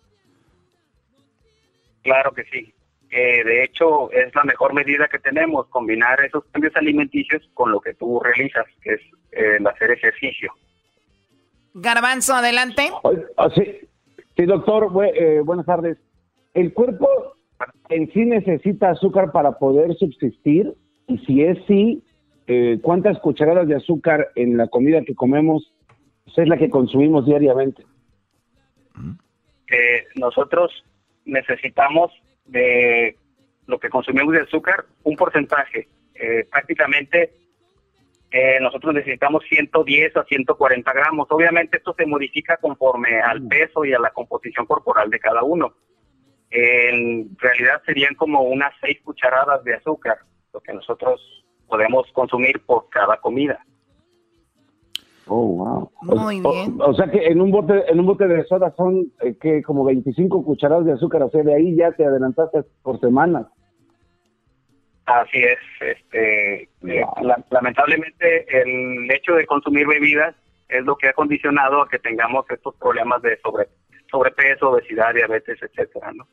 Claro que sí. Eh, de hecho, es la mejor medida que tenemos, combinar esos cambios alimenticios con lo que tú realizas, que es eh, el hacer ejercicio. Garbanzo, adelante. Ah, sí. Doctor, eh, buenas tardes. ¿El cuerpo en sí necesita azúcar para poder subsistir? Y si es sí, eh, ¿cuántas cucharadas de azúcar en la comida que comemos es la que consumimos diariamente? Eh, nosotros necesitamos de lo que consumimos de azúcar un porcentaje. prácticamente eh, nosotros necesitamos 110 a 140 gramos. Obviamente esto se modifica conforme al mm. peso y a la composición corporal de cada uno. En realidad serían como unas 6 cucharadas de azúcar, lo que nosotros podemos consumir por cada comida. Oh, wow. Muy bien. O, sea que en un bote en un bote de soda son eh, que como 25 cucharadas de azúcar, o sea, de ahí ya te adelantaste por semanas. Así es, este, eh, lamentablemente el hecho de consumir bebidas es lo que ha condicionado a que tengamos estos problemas de sobre, sobrepeso, obesidad, diabetes, etcétera, ¿no?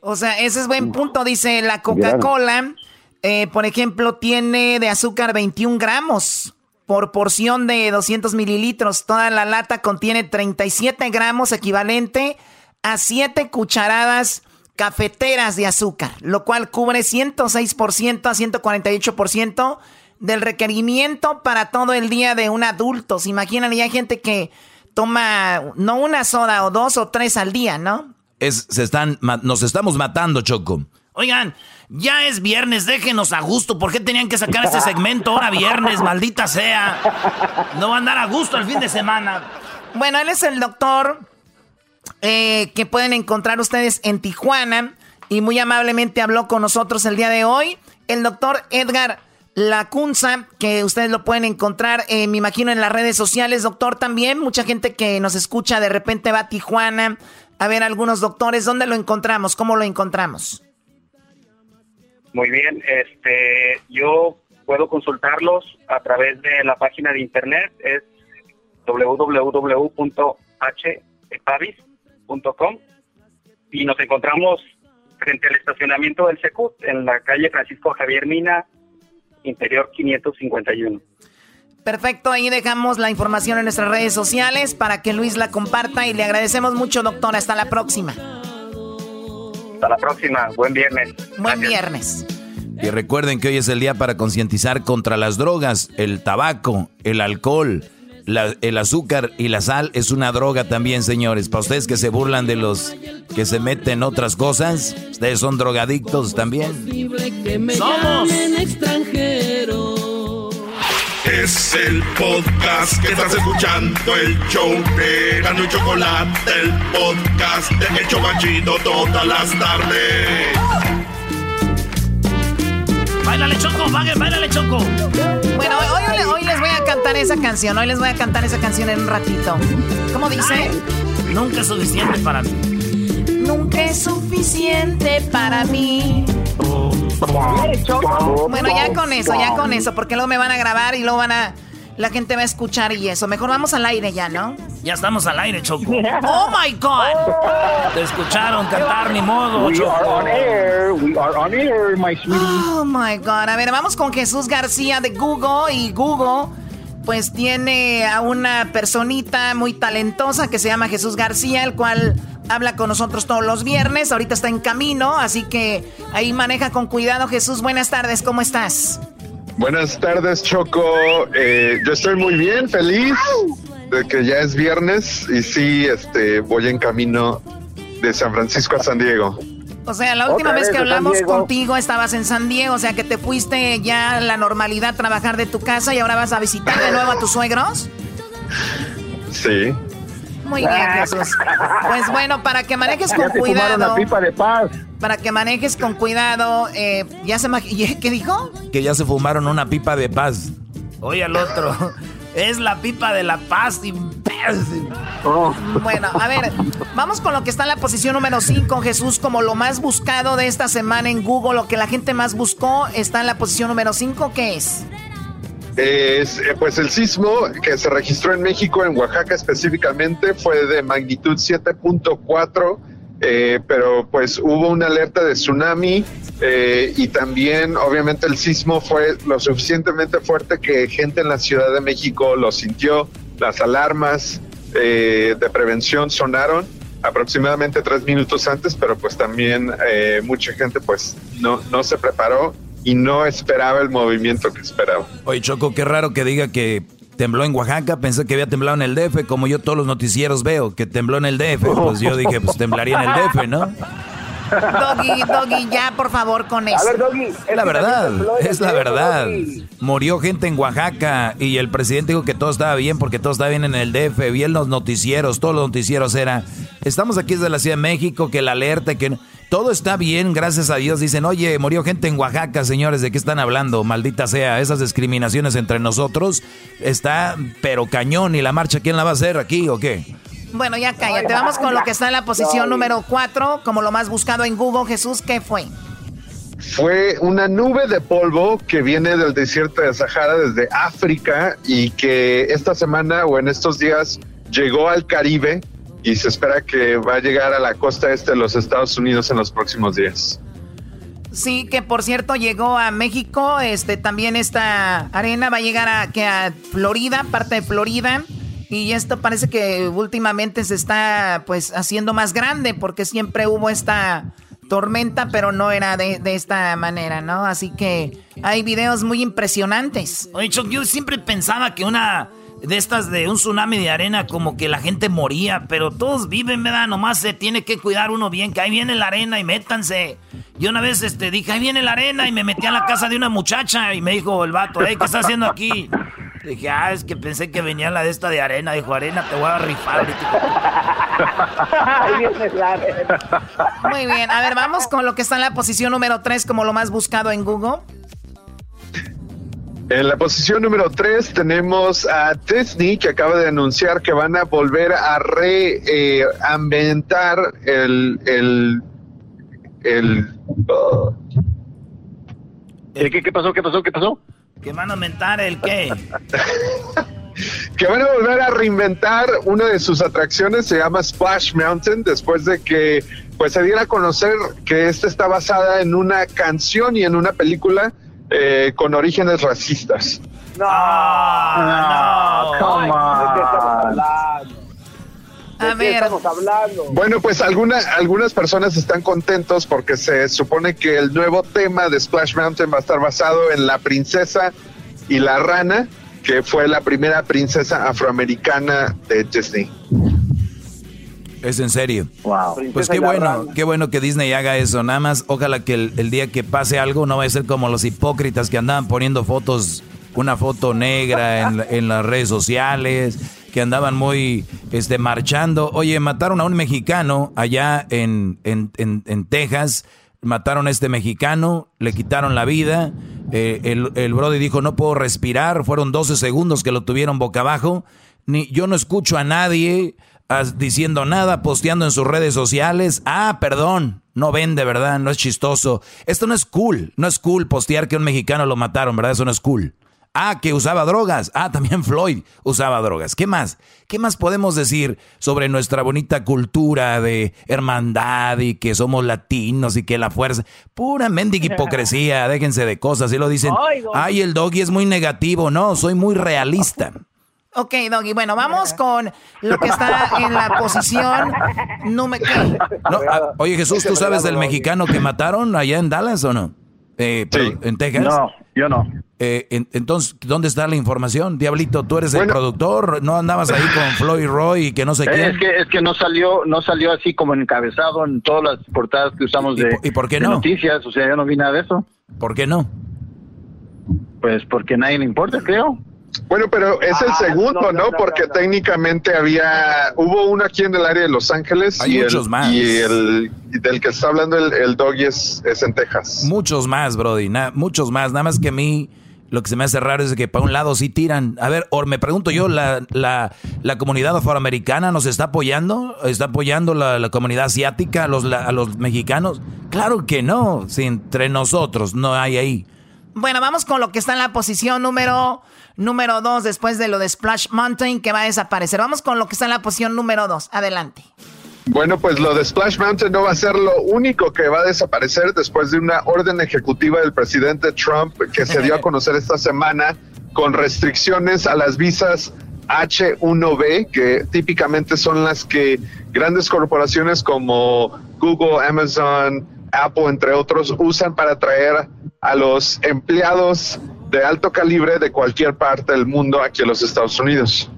O sea, ese es buen punto, dice la Coca-Cola, eh, por ejemplo, tiene de azúcar 21 gramos por porción de 200 mililitros. Toda la lata contiene 37 gramos, equivalente a 7 cucharadas cafeteras de azúcar, lo cual cubre 106% a 148% del requerimiento para todo el día de un adulto. Se imaginan, y hay gente que toma no una soda o dos o tres al día, ¿no? Es, se están, nos estamos matando, Choco. Oigan, ya es viernes, déjenos a gusto. ¿Por qué tenían que sacar este segmento ahora viernes, maldita sea? No va a andar a gusto el fin de semana. Bueno, él es el doctor eh, que pueden encontrar ustedes en Tijuana. Y muy amablemente habló con nosotros el día de hoy el doctor Edgar Lacunza, que ustedes lo pueden encontrar, eh, me imagino, en las redes sociales. Doctor, también, mucha gente que nos escucha de repente va a Tijuana a ver algunos doctores. ¿Dónde lo encontramos? ¿Cómo lo encontramos? Muy bien, este, yo puedo consultarlos a través de la página de internet, es www.hepavis.com y nos encontramos frente al estacionamiento del Secut en la calle Francisco Javier Mina, interior 551. Perfecto, ahí dejamos la información en nuestras redes sociales para que Luis la comparta y le agradecemos mucho, doctora. Hasta la próxima. Hasta la próxima, buen viernes. Buen viernes. Y recuerden que hoy es el día para concientizar contra las drogas, el tabaco, el alcohol el azúcar y la sal es una droga también, señores. Para ustedes que se burlan de los que se meten otras cosas, ustedes son drogadictos también. Somos Es el podcast que estás escuchando, el show de Gano y Chocolate, el podcast de El Chocachito todas las tardes. Báilale, Choco, báilale, Choco. Bueno, hoy, hoy, les voy a cantar esa canción. Hoy les voy a cantar esa canción en un ratito. ¿Cómo dice? nunca es suficiente para mí. Nunca es suficiente para mí. Bueno, ya con eso, ya con eso, porque luego me van a grabar y luego van a la gente va a escuchar y eso. Mejor vamos al aire ya, ¿no? Ya estamos al aire, Choco. ¡Oh, my God! Te escucharon cantar, ni modo, We are on air. We are on air, my sweetie. Oh, my God. A ver, vamos con Jesús García de Google. Y Google pues tiene a una personita muy talentosa que se llama Jesús García, el cual habla con nosotros todos los viernes. Ahorita está en camino, así que ahí maneja con cuidado. Jesús, buenas tardes, ¿cómo estás? Buenas tardes, Choco. Eh, yo estoy muy bien, feliz de que ya es viernes y sí, este, voy en camino de San Francisco a San Diego. O sea, la última vez que hablamos contigo estabas en San Diego, o sea que te fuiste ya a la normalidad trabajar de tu casa y ahora vas a visitar de nuevo a tus suegros. Sí. Muy bien, Jesús. Pues bueno, para que manejes con cuidado. pipa de paz. Para que manejes con cuidado, eh, ya se ¿qué dijo? Que ya se fumaron una pipa de paz. Oye al otro. Es la pipa de la paz. Y... Oh. Bueno, a ver, vamos con lo que está en la posición número 5, Jesús, como lo más buscado de esta semana en Google, lo que la gente más buscó está en la posición número 5, ¿qué es? Es, eh, pues el sismo que se registró en México, en Oaxaca específicamente, fue de magnitud 7.4 eh, pero pues hubo una alerta de tsunami eh, y también obviamente el sismo fue lo suficientemente fuerte que gente en la Ciudad de México lo sintió, las alarmas eh, de prevención sonaron aproximadamente tres minutos antes, pero pues también mucha gente pues no, no se preparó y no esperaba el movimiento que esperaba. Oye Choco, qué raro que diga que tembló en Oaxaca, pensé que había temblado en el DF, como yo todos los noticieros veo que tembló en el DF, pues yo dije, pues temblaría en el DF, ¿no? Doggy, Doggy, ya por favor con eso. A ver, Doggy. Es la verdad, es la verdad. Murió gente en Oaxaca y el presidente dijo que todo estaba bien porque todo estaba bien en el DF. Vi en los noticieros, todos los noticieros era, estamos aquí desde la Ciudad de México, que la alerta, que todo está bien, gracias a Dios. Dicen, oye, murió gente en Oaxaca, señores, ¿de qué están hablando? Maldita sea, esas discriminaciones entre nosotros está, pero cañón. ¿Y la marcha quién la va a hacer aquí o qué? Bueno, ya cállate. Vamos con lo que está en la posición número 4, como lo más buscado en Google. Jesús, ¿qué fue? Fue una nube de polvo que viene del desierto de Sahara desde África y que esta semana o en estos días llegó al Caribe y se espera que va a llegar a la costa este de los Estados Unidos en los próximos días. Sí, que por cierto llegó a México, este también esta arena va a llegar a, que a Florida, parte de Florida. Y esto parece que últimamente se está pues haciendo más grande porque siempre hubo esta tormenta, pero no era de, esta manera, ¿no? Así que hay videos muy impresionantes. Oye, yo siempre pensaba que una de estas de un tsunami de arena como que la gente moría, pero todos viven, ¿verdad? Nomás se tiene que cuidar uno bien, que ahí viene la arena y métanse. Yo una vez este, dije, ahí viene la arena y me metí a la casa de una muchacha y me dijo el vato, ¿qué está haciendo aquí? Dije, ah, es que pensé que venía la de esta de arena. Dijo, arena, te voy a rifar. Muy bien, a ver, vamos con lo que está en la posición número 3 como lo más buscado en Google. En la posición número 3 tenemos a Disney que acaba de anunciar que van a volver a reambientar el, el, el, ¿Qué, ¿Qué pasó? ¿Qué pasó? ¿Qué pasó? ¿Que van a aumentar el qué? que van a volver a reinventar una de sus atracciones, se llama Splash Mountain, después de que pues se diera a conocer que esta está basada en una canción y en una película eh, con orígenes racistas. No, no, come on. A ver. estamos hablando? Bueno, pues algunas algunas personas están contentos porque se supone que el nuevo tema de Splash Mountain va a estar basado en la princesa y la rana, que fue la primera princesa afroamericana de Disney. Es en serio. Wow. Pues qué bueno, qué bueno que Disney haga eso. Nada más, ojalá que el, día que pase algo no vaya a ser como los hipócritas que andaban poniendo fotos, una foto negra en, en las redes sociales que andaban muy este, marchando. Oye, mataron a un mexicano allá en, en, en, Texas. Mataron a este mexicano, le quitaron la vida. Eh, el, el Brody dijo, no puedo respirar. Fueron 12 segundos que lo tuvieron boca abajo. Ni, yo no escucho a nadie diciendo nada, posteando en sus redes sociales. Ah, perdón, no vende, ¿verdad? No es chistoso. Esto no es cool. No es cool postear que un mexicano lo mataron, ¿verdad? Eso no es cool. Ah, que usaba drogas. Ah, también Floyd usaba drogas. ¿Qué más? ¿Qué más podemos decir sobre nuestra bonita cultura de hermandad y que somos latinos y que la fuerza? Pura mendiga hipocresía, déjense de cosas. Y lo dicen, ay, el doggy es muy negativo. No, soy muy realista. Ok, Doggy, bueno, vamos con lo que está en la posición número... No, ah, oye, Jesús, ¿tú sabes del mexicano que mataron allá en Dallas o no? Eh, ¿En Texas? No, yo no. Eh, entonces, ¿dónde está la información? Diablito, tú eres el productor, ¿no andabas ahí con Floyd Roy y que no sé qué? Es que, es que no salió no salió así como encabezado en todas las portadas que usamos de, ¿Y por qué de no? noticias, o sea, yo no vi nada de eso. ¿Por qué no? Pues porque a nadie le importa, creo. Bueno, pero es el Ah, segundo, no, ¿no? no, no, Porque técnicamente había, hubo uno aquí en el área de Los Ángeles Hay y, muchos el, más. y el y del que está hablando el, el doggy es, es en Texas. Muchos más, Brody, na- muchos más. Nada más que a mí lo que se me hace raro es que para un lado sí tiran. A ver, o me pregunto yo, ¿la, la, la comunidad afroamericana nos está apoyando? ¿Está apoyando la, la comunidad asiática a los, la- a los mexicanos? Claro que no, si entre nosotros no hay ahí. Bueno, vamos con lo que está en la posición número número dos después de lo de Splash Mountain que va a desaparecer. Vamos con lo que está en la posición número dos. Adelante. Bueno, pues lo de Splash Mountain no va a ser lo único que va a desaparecer después de una orden ejecutiva del presidente Trump que se dio a conocer esta semana con restricciones a las visas H1B, que típicamente son las que grandes corporaciones como Google, Amazon, Apple, entre otros, usan para traer a los empleados de alto calibre de cualquier parte del mundo aquí a los Estados Unidos.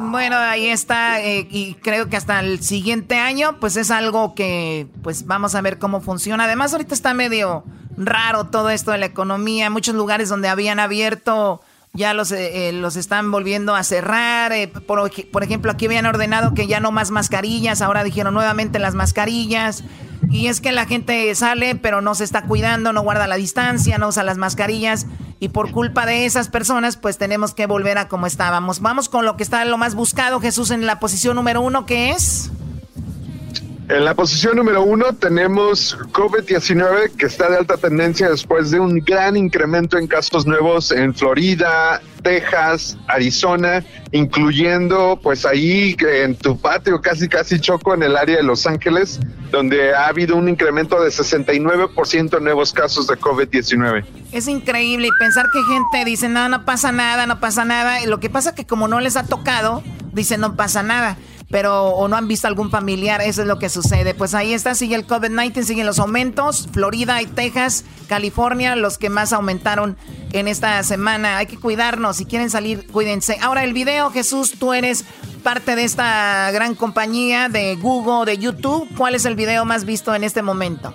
Bueno, ahí está eh, y creo que hasta el siguiente año pues es algo que pues vamos a ver cómo funciona. Además ahorita está medio raro todo esto de la economía. Muchos lugares donde habían abierto ya los, eh, eh, los están volviendo a cerrar. eh, por, por ejemplo, aquí habían ordenado que ya no más mascarillas, ahora dijeron nuevamente las mascarillas. Y es que la gente sale, pero no se está cuidando, no guarda la distancia, no usa las mascarillas. Y por culpa de esas personas, pues tenemos que volver a como estábamos. Vamos con lo que está lo más buscado, Jesús, en la posición número uno, que es... En la posición número uno tenemos COVID-19 que está de alta tendencia después de un gran incremento en casos nuevos en Florida, Texas, Arizona, incluyendo pues ahí en tu patio casi casi choco en el área de Los Ángeles, donde ha habido un incremento de 69% en nuevos casos de COVID-19. Es increíble y pensar que gente dice, no, no pasa nada, no pasa nada. Y lo que pasa que como no les ha tocado, dicen, no pasa nada. Pero o no han visto algún familiar, eso es lo que sucede. Pues ahí está, sigue el COVID-19, siguen los aumentos. Florida y Texas, California, los que más aumentaron en esta semana. Hay que cuidarnos, si quieren salir, cuídense. Ahora el video, Jesús, tú eres parte de esta gran compañía de Google, de YouTube. ¿Cuál es el video más visto en este momento?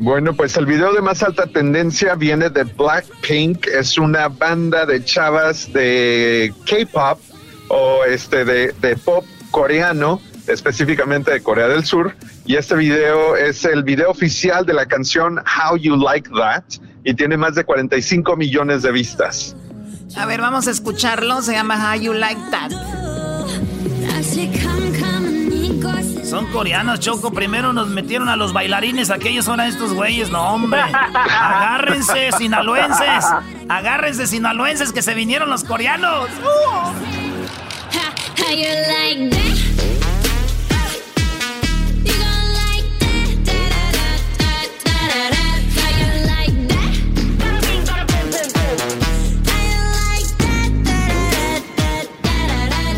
Bueno, pues el video de más alta tendencia viene de Blackpink, es una banda de chavas de K-pop o este de, de pop coreano, específicamente de Corea del Sur, y este video es el video oficial de la canción How You Like That y tiene más de 45 millones de vistas. A ver, vamos a escucharlo. Se llama How You Like That. Son coreanos, Choco. Primero nos metieron a los bailarines, aquellos ahora estos güeyes. No, hombre. Agárrense, sinaloenses. Agárrense, sinaloenses, que se vinieron los coreanos. How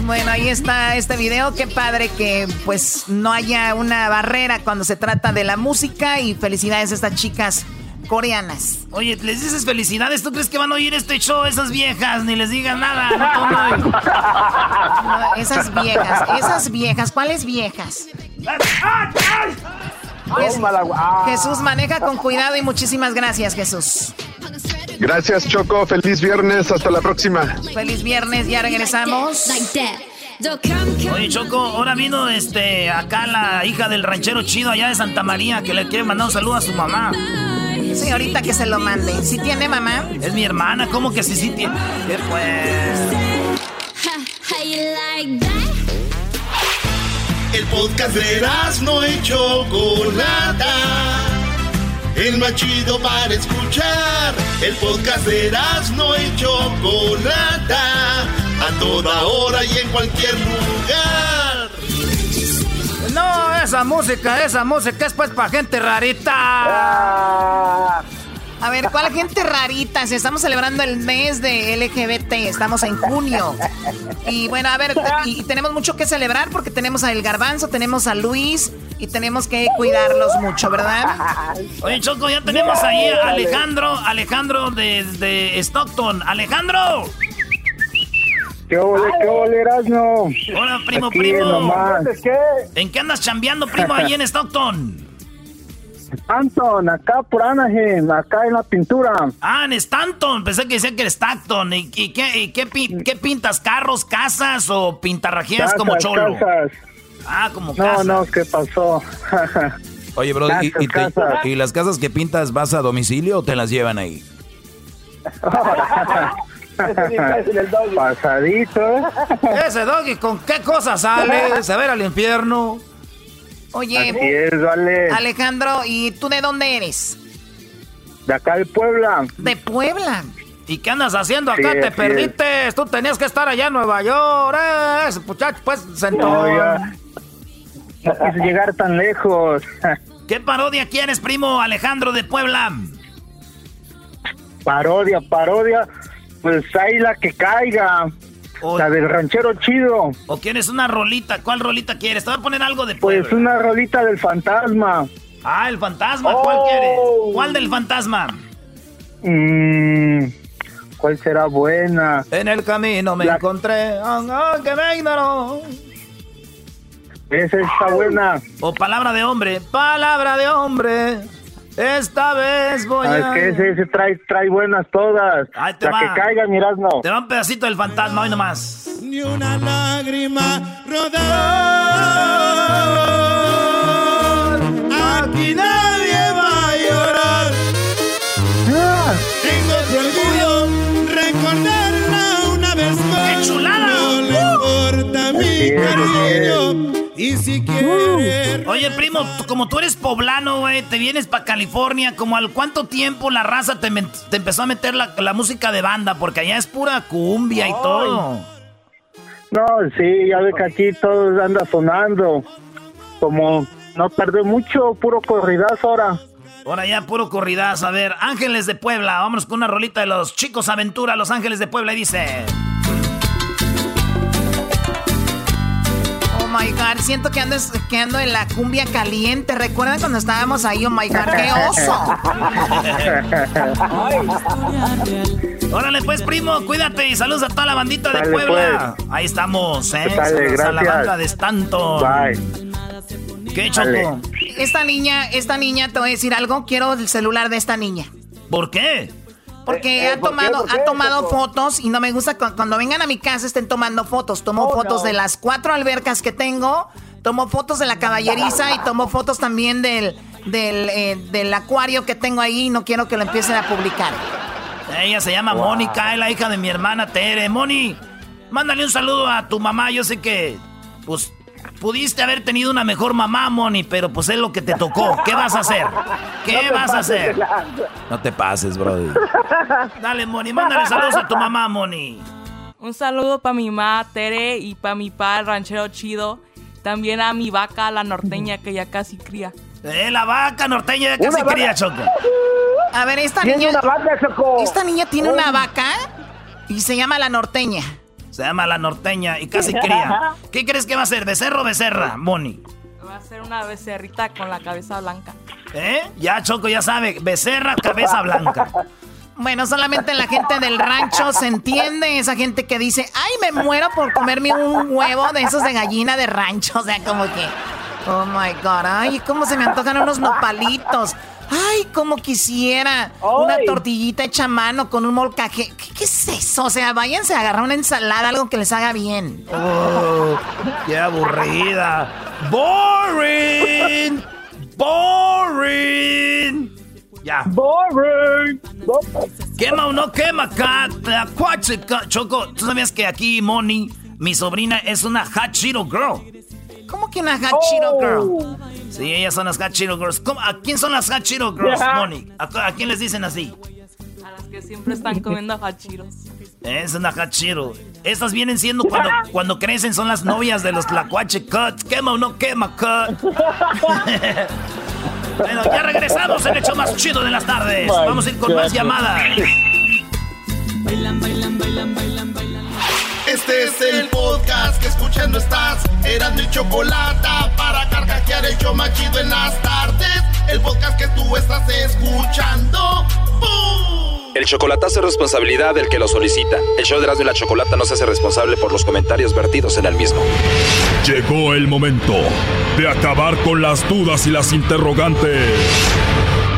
Bueno, ahí está este video. Qué padre que pues no haya una barrera cuando se trata de la música. Y felicidades a estas chicas coreanas. Oye, les dices felicidades. ¿Tú crees que van a oír este show esas viejas? Ni les digas nada. No, tú no. No, esas viejas, esas viejas, ¿cuáles viejas? Jes- Jesús maneja con cuidado y muchísimas gracias, Jesús. Gracias Choco, feliz viernes, hasta la próxima. Feliz viernes, ya regresamos. Oye, Choco, ahora vino este acá la hija del ranchero chido allá de Santa María que le quiere mandar un saludo a su mamá. Sí, ahorita que se lo mande. ¿Sí tiene mamá? Es mi hermana, ¿cómo que sí, sí tiene? ¿Qué pues? How you like that? El podcast de no y Chocolata. el más chido para escuchar. El podcast de no y Chocolata, a toda hora y en cualquier lugar. No, esa música, esa música es pues para gente rarita. Ah. A ver, ¿cuál gente rarita? Si estamos celebrando el mes de LGBT, estamos en junio. Y bueno, a ver, y tenemos mucho que celebrar porque tenemos a El Garbanzo, tenemos a Luis y tenemos que cuidarlos mucho, ¿verdad? Oye, Choco, ya tenemos ahí a Alejandro, Alejandro de, Stockton. ¡Alejandro! ¿Qué ole, qué ole, no? Hola, primo, primo. ¿Qué? ¿En qué andas chambeando, primo, ahí en Stockton? Stanton, acá por Anaheim, acá en la pintura. Ah, en Stanton, pensé que decía que era Stockton. ¿Y, qué, qué, pintas? ¿Carros, casas o pintarrajeas como cholo? Casas. Ah, como casas. No, no, ¿qué pasó? Oye, bro, ¿y, las casas que pintas vas a domicilio o te las llevan ahí? Pasadito, ¿eh? Ese doggy, ¿con qué cosa sale? ¿Se ver al infierno? Oye, Alejandro, ¿y tú de dónde eres? De acá de Puebla. De Puebla. ¿Y qué andas haciendo acá? ¿Te perdiste? Tú tenías que estar allá en Nueva York. ¿eh? muchacho, pues, sentó. No, quise llegar tan lejos. ¿Qué parodia quieres, primo Alejandro de Puebla? Parodia, parodia. Pues ahí la que caiga la del ranchero chido. ¿O quieres una rolita? ¿Cuál rolita quieres? Te voy a poner algo de Pues una rolita del fantasma. Ah, el fantasma. ¿Cuál oh. quieres? ¿Cuál del fantasma? Mm, ¿Cuál será buena? En el camino me encontré, que me ignoró. Esa está buena. O palabra de hombre, palabra de hombre. Esta vez voy ah, a... Es que ese, trae, trae buenas todas. Ahí te La que caiga, miras, no. Te va un pedacito del fantasma hoy nomás. Ni una lágrima rodar. Aquí nadie va a llorar. Ah. Tengo tu orgullo recordarla una vez más. ¡Qué chulada! No le importa mi cariño y si quieres. Oye, primo, como tú eres poblano, güey, te vienes para California, ¿como al cuánto tiempo la raza te, empezó a meter la, música de banda? Porque allá es pura cumbia y todo. No, sí, ya ve que aquí todo anda sonando. Como no perdí mucho, puro corridazo ahora. Ahora ya puro corridazo. A ver, Ángeles de Puebla. Vámonos con una rolita de los chicos aventura, Los Ángeles de Puebla. Y dice... my God, siento que ando, que ando en la cumbia caliente. ¿Recuerdan cuando estábamos ahí? Oh my God, qué oso. Órale pues, primo, cuídate y saludos a toda la bandita de Puebla. Pues. Ahí estamos, ¿eh? saludos a la banda de Stanton. Bye. ¿Qué choco? Esta niña, esta niña, te voy a decir algo. Quiero el celular de esta niña. ¿Por qué? Porque eh, ha tomado, ha tomado fotos y no me gusta cuando, vengan a mi casa estén tomando fotos. Tomo oh, fotos de las cuatro albercas que tengo, tomo fotos de la caballeriza y tomo fotos también del, eh, del, acuario que tengo ahí y no quiero que lo empiecen a publicar. Ella se llama Mónica, es la hija de mi hermana Tere. Moni, mándale un saludo a tu mamá. Yo sé que, pues, Pudiste haber tenido una mejor mamá, Moni, pero pues es lo que te tocó. ¿Qué vas a hacer? ¿Qué vas a hacer? No te pases, brody. Dale, Moni, mándale saludos a tu mamá, Moni. Un saludo para mi mamá, Tere, y para mi padre, ranchero chido. También a mi vaca, la norteña, que ya casi cría. Eh, la vaca norteña ya casi cría, Choco. A ver, esta niña... Esta niña tiene una vaca y se llama la norteña. Se llama La Norteña y casi cría. ¿Qué crees que va a ser? ¿Becerro o becerra, Moni? Va a ser una becerrita con la cabeza blanca. ¿Eh? Ya, Choco, ya sabe. Becerra, cabeza blanca. Bueno, solamente la gente del rancho se entiende. Esa gente que dice, ay, me muero por comerme un huevo de esos de gallina de rancho. O sea, como que, oh my God, ay, cómo se me antojan unos nopalitos. Ay, como quisiera una tortillita hecha a mano con un molcaje. ¿Qué, es eso? O sea, váyanse a agarrar una ensalada, algo que les haga bien. Oh, ¡Qué aburrida! ¡Boring! ¡Boring! Ya. ¡Boring! ¿Quema o no quema, cat? Choco, ¿tú sabías que aquí Moni, mi sobrina, es una hot Cheeto girl? ¿Cómo que una Hot Cheeto Oh. Girl? Sí, ellas son las Hot Cheeto Girls. ¿Cómo- ¿A quién son las Hot Cheeto Girls, Moni? ¿A, a quién les dicen así? A las que siempre están comiendo hachiros. Es una Cheeto. Estas vienen siendo cuando, cuando crecen, son las novias de los tlacuache cut. ¿Quema o no quema cut? bueno, ya regresamos en el hecho más chido de las tardes. Vamos a ir con más llamadas. Bailan, bailan, bailan, bailan, bailan. Este es el podcast que escuchando estás. Eran mi chocolate para carcajear el show más chido en las tardes. El podcast que tú estás escuchando. ¡Bum! El chocolatazo es responsabilidad del que lo solicita. El show de Erasmo y la Chocolata no se hace responsable por los comentarios vertidos en el mismo. Llegó el momento de acabar con las dudas y las interrogantes.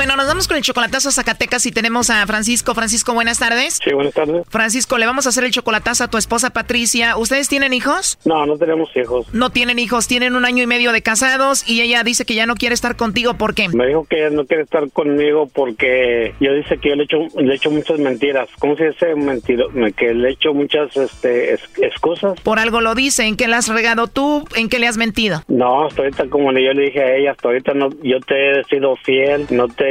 Bueno, nos vamos con el chocolatazo a Zacatecas y tenemos a Francisco. Francisco, buenas tardes. Sí, buenas tardes. Francisco, le vamos a hacer el chocolatazo a tu esposa Patricia. ¿Ustedes tienen hijos? No, no tenemos hijos. No tienen hijos, tienen un año y medio de casados y ella dice que ya no quiere estar contigo. ¿Por qué? Me dijo que ella no quiere estar conmigo porque yo dice que yo le echo, le echo muchas mentiras. ¿Cómo se dice mentira? Que le echo muchas este, es- excusas. Por algo lo dice. ¿En qué le has regado tú? ¿En qué le has mentido? No, hasta ahorita como yo le dije a ella, hasta ahorita no, yo te he sido fiel, no te,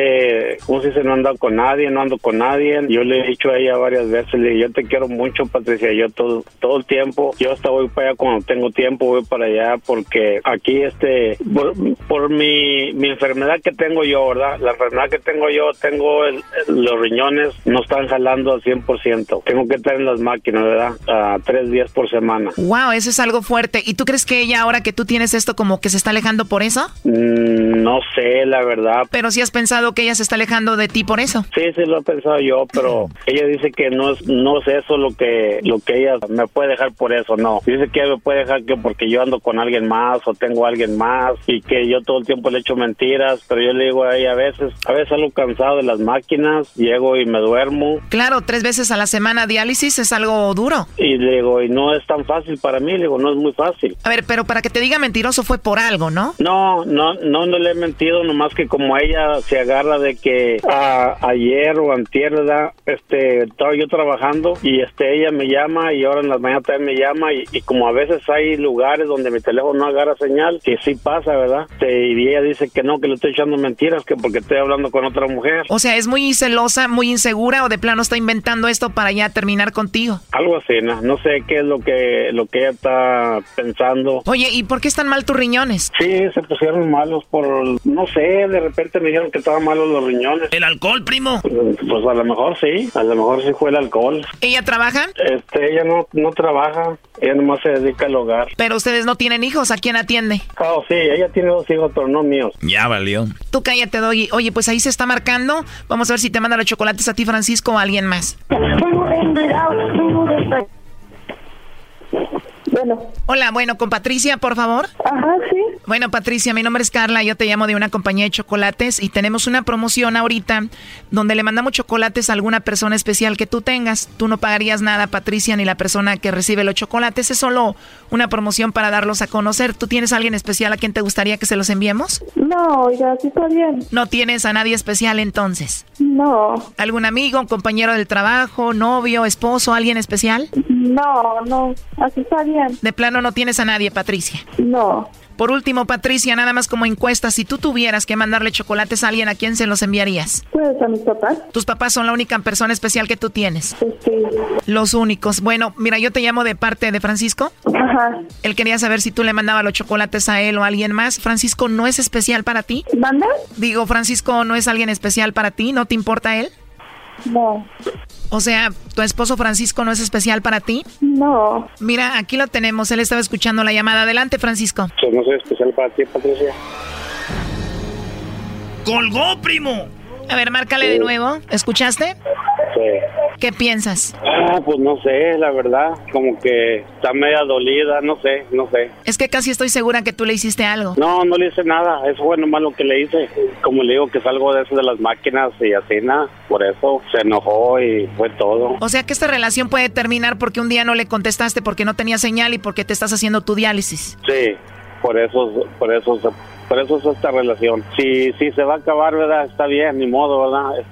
¿cómo se dice? No ando con nadie, no ando con nadie. Yo le he dicho a ella varias veces, le dije, yo te quiero mucho, Patricia, yo todo, todo el tiempo, yo hasta voy para allá cuando tengo tiempo, voy para allá porque aquí este, por, por mi, mi enfermedad que tengo yo, ¿verdad? La enfermedad que tengo yo, tengo el- los riñones, no están jalando al 100%. Tengo que estar en las máquinas, ¿verdad? A tres días por semana. Wow, eso es algo fuerte. ¿Y tú crees que ella, ahora que tú tienes esto, como que se está alejando por eso? Mm, no sé, la verdad. Pero si has pensado que ella se está alejando de ti por eso. Sí, sí lo he pensado yo, pero ella dice que no es, no es eso lo que, lo que ella me puede dejar por eso, no. Dice que ella me puede dejar que porque yo ando con alguien más o tengo a alguien más y que yo todo el tiempo le echo mentiras, pero yo le digo a ella a veces, a veces algo cansado de las máquinas, llego y me duermo Claro, tres veces a la semana diálisis es algo duro. y le digo, y no es tan fácil para mí, le digo, no es muy fácil. A ver, pero para que te diga mentiroso fue por algo, ¿no? No, no, no, no le he mentido, nomás que como ella se agarra de que ah, ayer o antier, ¿verdad? Este, estaba yo trabajando y este, ella me llama y ahora en las mañanas también me llama y, y como a veces hay lugares donde mi teléfono no agarra señal, que sí pasa, ¿verdad? Este, y ella dice que no, que le estoy echando mentiras, que porque estoy hablando con otra mujer. O sea, es muy celosa, muy insegura o de plano está inventando esto para ya terminar contigo. Algo así, ¿no? No sé qué es lo que, lo que ella está pensando. Oye, ¿y por qué están mal tus riñones? Sí, se pusieron malos por, no sé, de repente me dijeron que estaban malos los riñones. ¿El alcohol, primo? Pues a lo mejor sí, a lo mejor sí fue el alcohol. ¿Ella trabaja? Este, ella no, no trabaja, ella nomás se dedica al hogar. Pero ustedes no tienen hijos, ¿a quién atiende? Oh, sí, ella tiene dos hijos, pero no míos. Ya valió. Tú cállate, Doggy. Oye, pues ahí se está marcando. Vamos a ver si te manda los chocolates a ti, Francisco, o a alguien más. Bueno. Hola, bueno, con Patricia, por favor. Ajá, sí. Bueno, Patricia, mi nombre es Carla, yo te llamo de una compañía de chocolates y tenemos una promoción ahorita donde le mandamos chocolates a alguna persona especial que tú tengas. Tú no pagarías nada, Patricia, ni la persona que recibe los chocolates. Es solo una promoción para darlos a conocer. ¿Tú tienes a alguien especial a quien te gustaría que se los enviemos? No, oiga, sí está bien. ¿No tienes a nadie especial entonces? No. ¿Algún amigo, compañero del trabajo, novio, esposo, alguien especial? No, no, así está bien. De plano no tienes a nadie, Patricia. No. Por último, Patricia, nada más como encuesta, si tú tuvieras que mandarle chocolates a alguien, ¿a quién se los enviarías? Pues a mis papás. Tus papás son la única persona especial que tú tienes. Sí. Los únicos. Bueno, mira, yo te llamo de parte de Francisco. Ajá. Él quería saber si tú le mandabas los chocolates a él o a alguien más. Francisco, ¿no es especial para ti? ¿Manda? Digo, Francisco, ¿no es alguien especial para ti? ¿No te importa él? No. O sea, ¿tu esposo Francisco no es especial para ti? No. Mira, aquí lo tenemos. Él estaba escuchando la llamada. Adelante, Francisco. Pues no soy especial para ti, Patricia. ¡Colgó, primo! A ver, márcale de nuevo. ¿Escuchaste? Sí. ¿Qué piensas? Ah, pues no sé, la verdad, como que está media dolida, no sé, no sé. Es que casi estoy segura que tú le hiciste algo. No, no le hice nada, eso fue nomás lo que le hice. Como le digo que salgo de eso de las máquinas y así nada, por eso se enojó y fue todo. O sea que esta relación puede terminar porque un día no le contestaste porque no tenía señal y porque te estás haciendo tu diálisis. Sí, por eso, por eso por eso es esta relación. Si, si se va a acabar, ¿verdad? Está bien, ni modo, ¿verdad?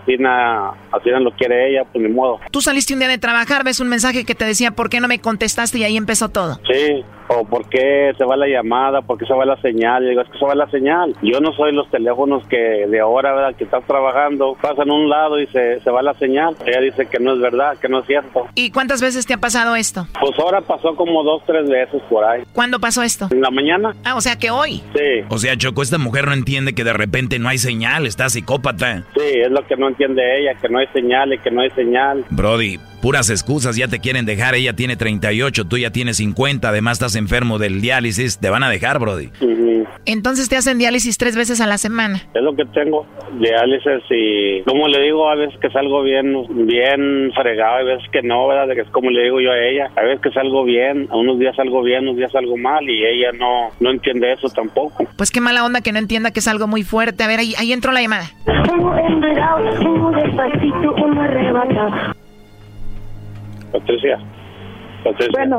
así, na, así lo quiere ella, pues ni modo. Tú saliste un día de trabajar, ves un mensaje que te decía, ¿por qué no me contestaste? Y ahí empezó todo. Sí, o por qué se va la llamada, por qué se va la señal. Yo digo, es que se va la señal. Yo no soy los teléfonos que de ahora, ¿verdad? Que estás trabajando, pasan un lado y se, se va la señal. Ella dice que no es verdad, que no es cierto. ¿Y cuántas veces te ha pasado esto? Pues ahora pasó como dos, tres veces por ahí. ¿Cuándo pasó esto? En la mañana. Ah, o sea que hoy. Sí. O sea, Choco, esta mujer no entiende que de repente no hay señal, está psicópata. Sí, es lo que no entiende ella, que no hay señal y que no hay señal. Brody, puras excusas, ya te quieren dejar, ella tiene 38, tú ya tienes 50, además estás enfermo del diálisis, te van a dejar, Brody. Entonces te hacen diálisis tres veces a la semana. Es lo que tengo, diálisis y como le digo, a veces que salgo bien, bien fregado, a veces que no, ¿verdad? Es como le digo yo a ella, a veces que salgo bien, a unos días salgo bien, unos días salgo mal y ella no, no entiende eso tampoco. Pues qué mala onda que no entienda que es algo muy fuerte. A ver, ahí, ahí entró la llamada. Patricia. Patricia. Bueno,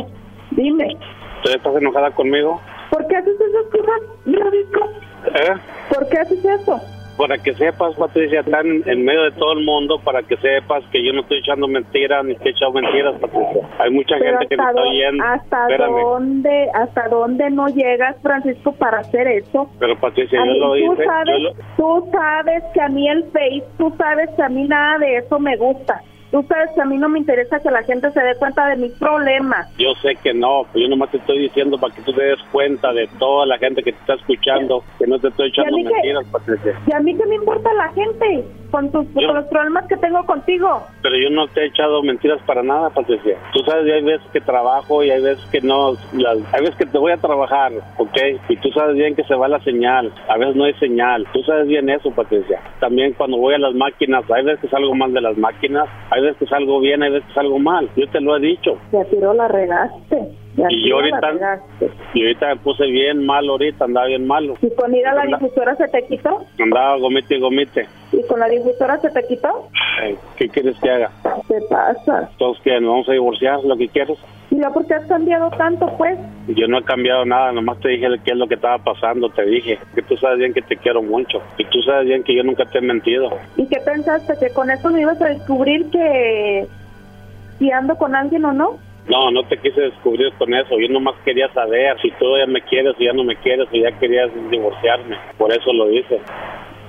dime. estás enojada conmigo? ¿Por qué haces esas cosas, Brodisco? ¿Eh? ¿Por qué haces eso? Para que sepas, Patricia, están en medio de todo el mundo, para que sepas que yo no estoy echando mentiras, ni estoy echando mentiras, Patricia. Hay mucha gente que me está oyendo. ¿Hasta dónde, hasta dónde no llegas, Francisco, para hacer eso? Pero Patricia, A yo mí, lo tú hice. Sabes, yo lo- Tú sabes que a mí el Face, tú sabes que a mí nada de eso me gusta. Tú sabes que a mí no me interesa que la gente se dé cuenta de mis problemas. Yo sé que no, yo nomás te estoy diciendo para que tú te des cuenta de toda la gente que te está escuchando, que no te estoy echando que- mentiras, Patricia. ¿Y a mí qué me importa la gente con, tus, Yo- con los problemas que tengo contigo? Pero yo no te he echado mentiras para nada, Patricia. Tú sabes, hay veces que trabajo y hay veces que no. las- hay veces que te voy a trabajar, ¿ok? Y tú sabes bien que se va la señal. A veces no hay señal. Tú sabes bien eso, Patricia. También cuando voy a las máquinas, hay veces que salgo mal de las máquinas, hay veces que salgo bien, hay veces que salgo mal. Yo te lo he dicho. Ya tiro la regaste. Y yo la ahorita, y ahorita me puse bien mal ahorita, andaba bien malo. ¿Y con ir a la difusora se te quitó? Andaba gomite y gomite. ¿Y con la difusora se te quitó? Ay, ¿Qué quieres que haga? ¿Qué pasa? Todos que nos vamos a divorciar, lo que quieres. ¿Y ya por qué has cambiado tanto, pues? Yo no he cambiado nada, nomás te dije qué es lo que estaba pasando, te dije que tú sabes bien que te quiero mucho y tú sabes bien que yo nunca te he mentido. ¿Y qué pensaste? ¿Que con esto me ibas a descubrir que si ando con alguien o no? No, no te quise descubrir con eso, yo nomás quería saber si tú ya me quieres o ya no me quieres o ya querías divorciarme, por eso lo hice.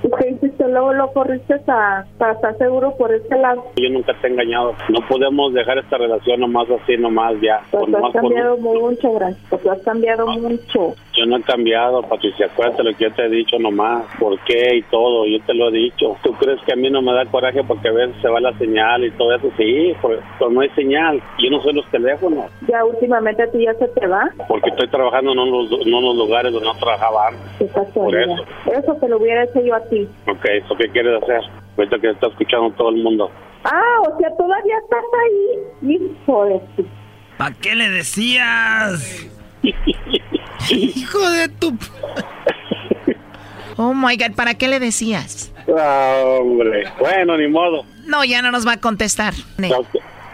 ¿Y qué hiciste? Luego lo corriste a, para estar seguro por este lado. Yo nunca te he engañado, no podemos dejar esta relación nomás así, nomás ya. Pues tú has nomás por- cambiado mucho, Francisco. Tú has cambiado mucho. Yo no he cambiado, Patricia, acuérdate lo que yo te he dicho nomás, por qué y todo, yo te lo he dicho. ¿Tú crees que a mí no me da coraje porque a veces se va la señal y todo eso? Sí, pero no hay señal, yo no soy los teléfonos, Ya últimamente a ti ya se te va. porque estoy trabajando en unos, en unos lugares donde no trabajaba antes. Por eso. Eso te lo hubiera hecho yo a ti. Ok, ¿eso qué quieres hacer? Ahorita que está escuchando todo el mundo. Ah, o sea, todavía estás ahí. Hijo de. ¿Para qué le decías? Hijo de tu... Oh my God, ¿para qué le decías? Ah, hombre, bueno, ni modo. No, ya no nos va a contestar. Ok,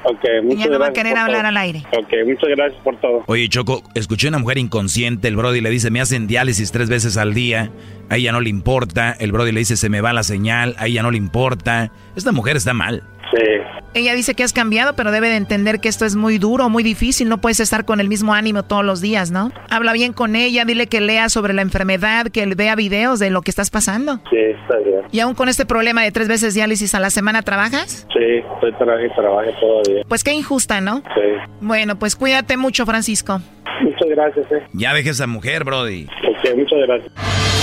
ok, muchas Ya no va a querer hablar todo. al aire. Ok, muchas gracias por todo. Oye, Choco, escuché a una mujer inconsciente, el Brody le dice, me hacen diálisis tres veces al día, a ella no le importa, el Brody le dice, se me va la señal, a ella no le importa. Esta mujer está mal. Sí. Ella dice que has cambiado, pero debe de entender que esto es muy duro, muy difícil. No puedes estar con el mismo ánimo todos los días, ¿no? Habla bien con ella, dile que lea sobre la enfermedad, que vea videos de lo que estás pasando. Sí, está bien. Y aún con este problema de tres veces diálisis a la semana, ¿trabajas? Sí, estoy trabajando y trabajo todavía. Pues qué injusta, ¿no? Sí. Bueno, pues cuídate mucho, Francisco. Muchas gracias, eh. Ya deje a esa mujer, Brody. Ok, muchas gracias.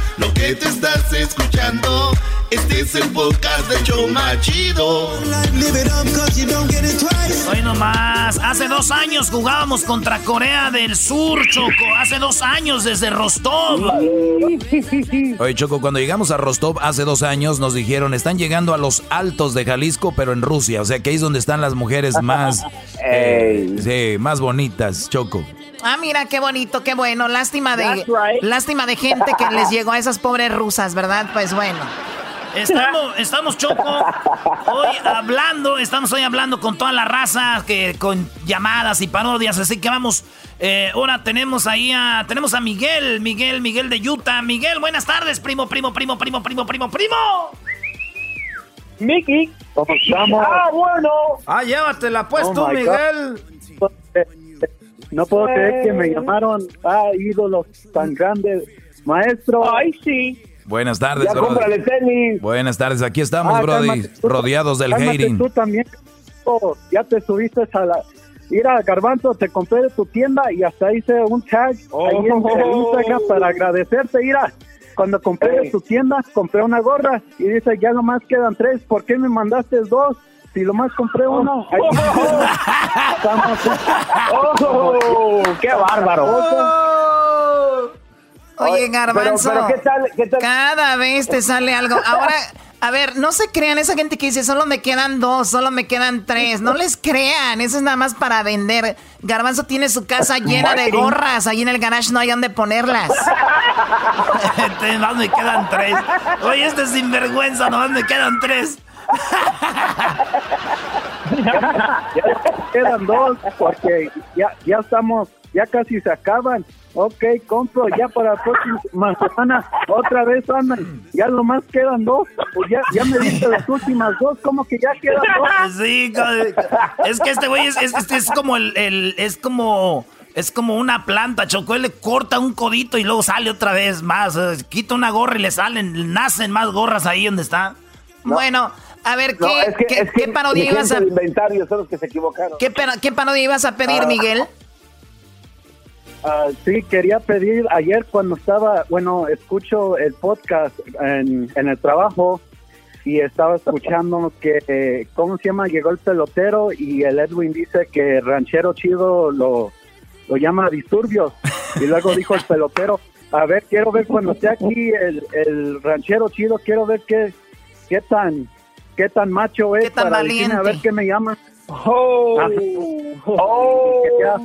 Lo que te estás escuchando, este es el podcast de Choma Chido. Hoy nomás, hace dos años jugábamos contra Corea del Sur, Choco. Hace dos años desde Rostov. Oye, Choco, cuando llegamos a Rostov hace dos años nos dijeron, están llegando a los altos de Jalisco, pero en Rusia. O sea que ahí es donde están las mujeres más, eh, sí, más bonitas, Choco. Ah, mira, qué bonito, qué bueno. Lástima de, lástima de gente que les llegó a esas pobres rusas, ¿verdad? Pues bueno. Estamos, estamos Choco, hoy hablando, estamos hoy hablando con toda la raza, que con llamadas y parodias, así que vamos, eh, ahora tenemos ahí a, tenemos a Miguel, Miguel, Miguel de Utah. Miguel, buenas tardes, primo, primo, primo, primo, primo, primo, primo. Mickey, ¿cómo estamos? Ah, bueno. Ah, llévatela pues Oh tú, Miguel. No puedo creer que me llamaron a ídolos tan grandes. Maestro. Ay, sí. Buenas tardes, Ya Brody. tenis. Buenas tardes, aquí estamos, Ah, Brody, cálmate tú. rodeados del hating. Tú también. Oh, ya te subiste a la. Mira, Garbanzo, te compré de tu tienda y hasta hice un tag ahí en el Instagram para agradecerte. Mira, cuando compré de tu tienda, compré una gorra y dice, ya nomás quedan tres. ¿Por qué me mandaste dos? Si lo más compré uno. Ahí- Estamos- Oh, ¡Qué bárbaro! Oye, Garbanzo. pero ¿qué tal- qué tal? Cada vez te sale algo. Ahora, a ver, no se crean esa gente que dice, solo me quedan dos, solo me quedan tres. No les crean, eso es nada más para vender. Garbanzo tiene su casa llena de gorras. Ahí en el garage no hay dónde ponerlas. Este, Nomás me quedan tres. Oye, este es sinvergüenza, nomás me quedan tres. Ya quedan dos porque ya, ya estamos, ya casi se acaban. Ok, compro ya para la próxima semana. Otra vez andan. Ya lo más quedan dos. Pues ya, ya me diste las últimas dos. ¿Cómo que ya quedan dos? Sí, es que este güey es, es, es- es como el, el- es como es como una planta, Chocó, él le corta un codito y luego sale otra vez más, eh, quita una gorra y le salen, nacen más gorras ahí donde está. Bueno, a ver, No, ¿qué, es que, qué- es que qué parodia ibas a, inventario son los que se equivocaron. qué, qué parodia ibas a pedir, Ah. Miguel? Ah, sí, quería pedir ayer cuando estaba, bueno, escucho el podcast en, en el trabajo y estaba escuchando que, eh, ¿cómo se llama? Llegó el pelotero y el Edwin dice que Ranchero Chido lo, lo llama disturbios. Y luego dijo el pelotero, a ver, quiero ver cuando esté aquí el, el Ranchero Chido, quiero ver qué, qué tan, qué tan macho es tan para decirme a ver qué me llama. Oh. Ah, Quería,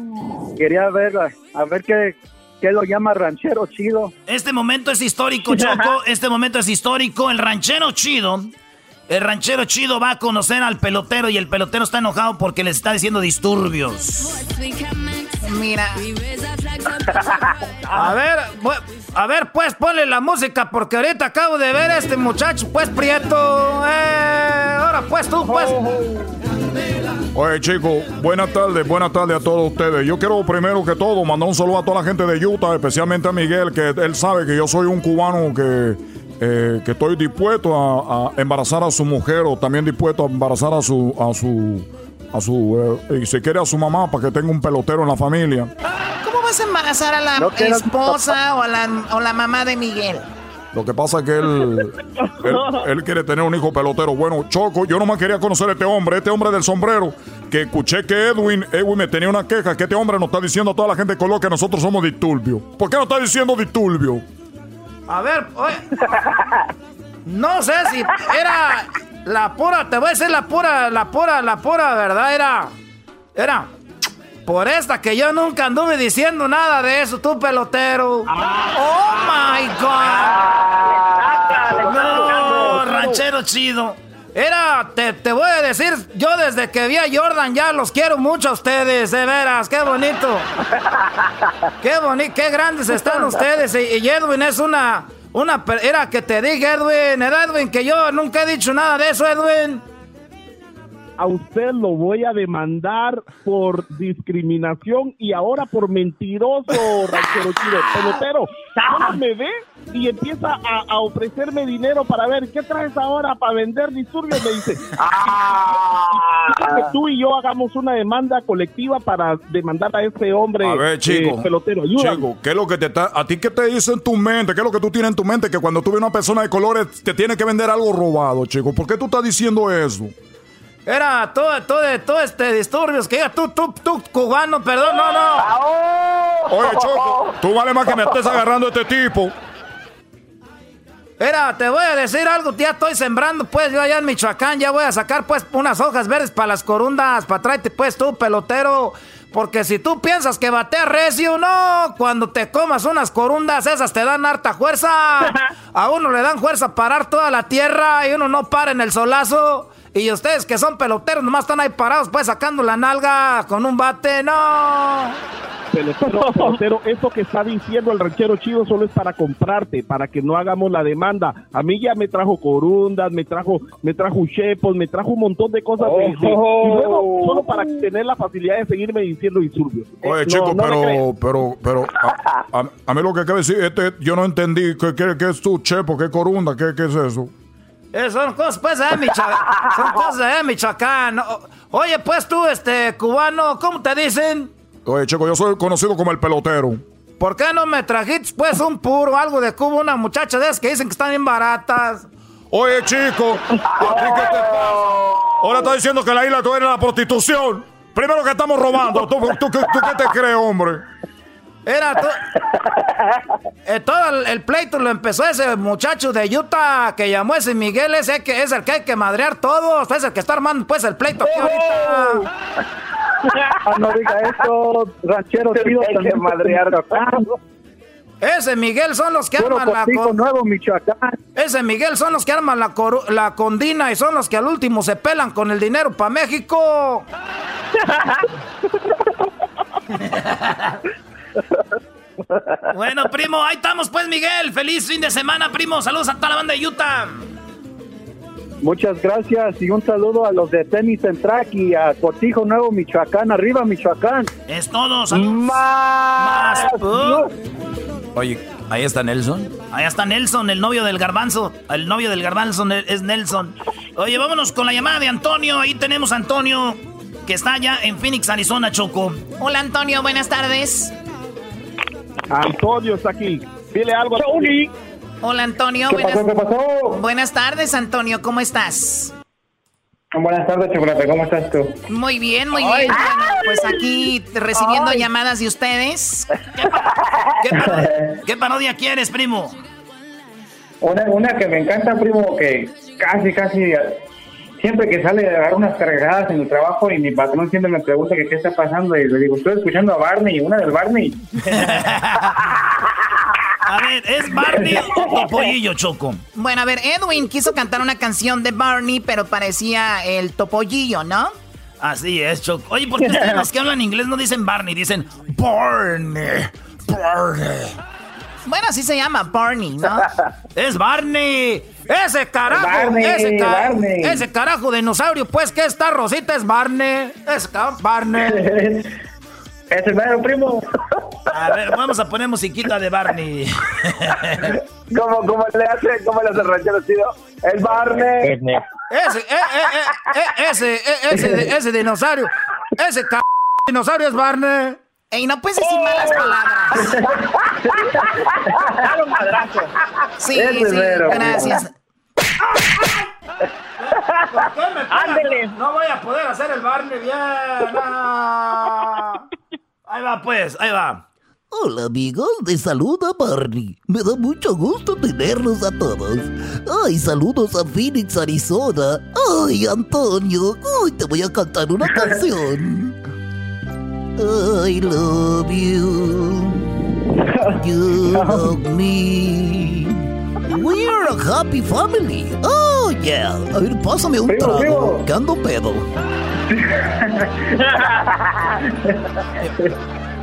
quería ver, a, a ver qué, qué lo llama ranchero chido. Este momento es histórico, Choco. Este momento es histórico. El ranchero chido. El ranchero chido va a conocer al pelotero y el pelotero está enojado porque le está diciendo disturbios. Mira. A ver, bu- a ver, pues ponle la música porque ahorita acabo de ver a este muchacho, pues Prieto. Eh, ahora pues tú, pues. Oye chicos, buenas tardes, buenas tardes a todos ustedes. Yo quiero primero que todo mandar un saludo a toda la gente de Utah, especialmente a Miguel, que él sabe que yo soy un cubano que, eh, que estoy dispuesto a, a embarazar a su mujer o también dispuesto a embarazar a su, a su, a su, eh, y si quiere a su mamá para que tenga un pelotero en la familia. ¿Cómo vas a embarazar a la No esposa o a la, o la mamá de Miguel? Lo que pasa es que él, él, él quiere tener un hijo pelotero. Bueno, Choco, yo nomás quería conocer a este hombre, este hombre del sombrero, que escuché que Edwin, Edwin me tenía una queja, que este hombre nos está diciendo a toda la gente de color que nosotros somos disturbios. ¿Por qué no está diciendo disturbio? A ver, oye. No sé si era la pura, te voy a decir la pura, la pura, la pura verdad, era. Era. Por esta que yo nunca anduve diciendo nada de eso, tú pelotero. Oh my God. No, ranchero chido. Era, te, te voy a decir, yo desde que vi a Jordan ya los quiero mucho a ustedes, de veras, qué bonito. Qué bonito, qué grandes están ustedes. Y, Edwin es una, una, era que te dije, Edwin, era Edwin, que yo nunca he dicho nada de eso, Edwin. A usted lo voy a demandar por discriminación y ahora por mentiroso, ranchero chido. Pelotero, solo me ve y empieza a, a ofrecerme dinero para ver qué traes ahora para vender disturbios. Me dice, que tú y yo hagamos una demanda colectiva para demandar a ese hombre A ver, chico. eh, pelotero. Ayúdame. Chico, ¿qué es lo que te está, a ti qué te dice en tu mente? ¿Qué es lo que tú tienes en tu mente? Que cuando tú ves una persona de colores te tiene que vender algo robado, chico. ¿Por qué tú estás diciendo eso? Era todo, todo, todo este disturbios que diga tú, tú, tú, cubano, perdón, no, no. Oye, Choco, tú vale más que me estés agarrando a este tipo. Mira, te voy a decir algo, ya estoy sembrando, pues yo allá en Michoacán ya voy a sacar pues unas hojas verdes para las corundas, para traerte pues tú, pelotero. Porque si tú piensas que batea recio, no, cuando te comas unas corundas, esas te dan harta fuerza. A uno le dan fuerza parar toda la tierra y uno no para en el solazo. Y ustedes que son peloteros nomás están ahí parados pues sacando la nalga con un bate, no. Pelotero, pelotero, eso que está diciendo el ranchero chido solo es para comprarte, para que no hagamos la demanda. A mí ya me trajo corundas, me trajo, me trajo chepos, me trajo un montón de cosas. de- de- y luego, solo para tener la facilidad de seguirme diciendo disturbios. Oye, chico, no crees. pero, pero, pero, a, a- a mí lo que quiere decir, este, yo no entendí, ¿qué, qué, qué es tu chepo? ¿Qué corunda? ¿Qué, qué es eso? Eh, son cosas, pues, de Michoacán. Son cosas de Michoacán. Oye, pues tú, este, cubano, ¿cómo te dicen? Oye, chico, yo soy conocido como el pelotero. ¿Por qué no me trajiste, pues, un puro, algo de Cuba, una muchacha de esas que dicen que están bien baratas? Oye, chico, ¿a ti qué te pasa? Ahora está diciendo que la isla tú eres la prostitución. Primero que estamos robando. ¿Tú, tú, qué- tú qué te crees, hombre? Era to- eh, todo el, el pleito lo empezó ese muchacho de Utah que llamó ese Miguel, ese que es el que hay que madrear todos, es el que está armando pues el pleito aquí ahorita. Ah, no diga eso, ranchero chido, Hay que madrear. Ese Miguel son los que Puro arman la Cortijo co- Nuevo, Michoacán. Ese Miguel son los que arman la, coru- la condina y son los que al último se pelan con el dinero para México. bueno, primo, ahí estamos pues, Miguel. Feliz fin de semana, primo. Saludos a toda la banda de Utah. Muchas gracias y un saludo a los de Tenis en Track y a Cortijo Nuevo, Michoacán. Arriba, Michoacán. Es todo, saludos. Más. uh. Oye, ahí está Nelson. Ahí está Nelson, el novio del garbanzo. El novio del garbanzo es Nelson. Oye, vámonos con la llamada de Antonio. Ahí tenemos a Antonio, que está allá en Phoenix, Arizona, Choco. Hola, Antonio, buenas tardes. Antonio está aquí. Dile algo a Tony. Hola, Antonio. ¿Qué buenas... pasó? ¿Qué pasó? Buenas tardes, Antonio. ¿Cómo estás? Buenas tardes, Chocolate. ¿Cómo estás tú? Muy bien, muy bien. Bueno, pues aquí recibiendo llamadas de ustedes. ¿Qué, pa- qué parodia, qué parodia quieres, primo? Una, una que me encanta, primo, que casi, casi siempre que sale a dar unas cargadas en el trabajo y mi patrón siempre me pregunta que qué está pasando y le digo, estoy escuchando a Barney, una del Barney. A ver, ¿es Barney o Topollillo, Choco? Bueno, a ver, Edwin quiso cantar una canción de Barney, pero parecía el Topollillo, ¿no? Así es, Choco. Oye, ¿por qué ustedes los que hablan inglés no dicen Barney? Dicen Barney, Barney. Bueno, así se llama, Barney, ¿no? ¡Es Barney! ¡Ese carajo! Barney, ese, ca- Barney. ese carajo dinosaurio, pues, que esta Rosita es Barney. Es Barney. Es el mero primo. A ver, vamos a poner musiquita de Barney. ¿Cómo, cómo le hace, cómo le hace el ranchero chido? El Barney. Ese, eh, eh, eh, eh, ese, eh, ese, ese dinosaurio, ese c dinosaurio es Barney. Ey, no puedes decir malas palabras. Dale un madrazo. Sí, sí, mero, gracias. Ándele. No voy a poder hacer el Barney bien. no. Ahí va, pues, ahí va. Hola amigos, les saluda Barney. Me da mucho gusto tenerlos a todos. Ay, saludos a Phoenix, Arizona. Ay, Antonio, hoy te voy a cantar una canción. I love you. You love me. We're a happy family. Oh, yeah. A ver, pásame un Primo, trago. primo. Que ando pedo.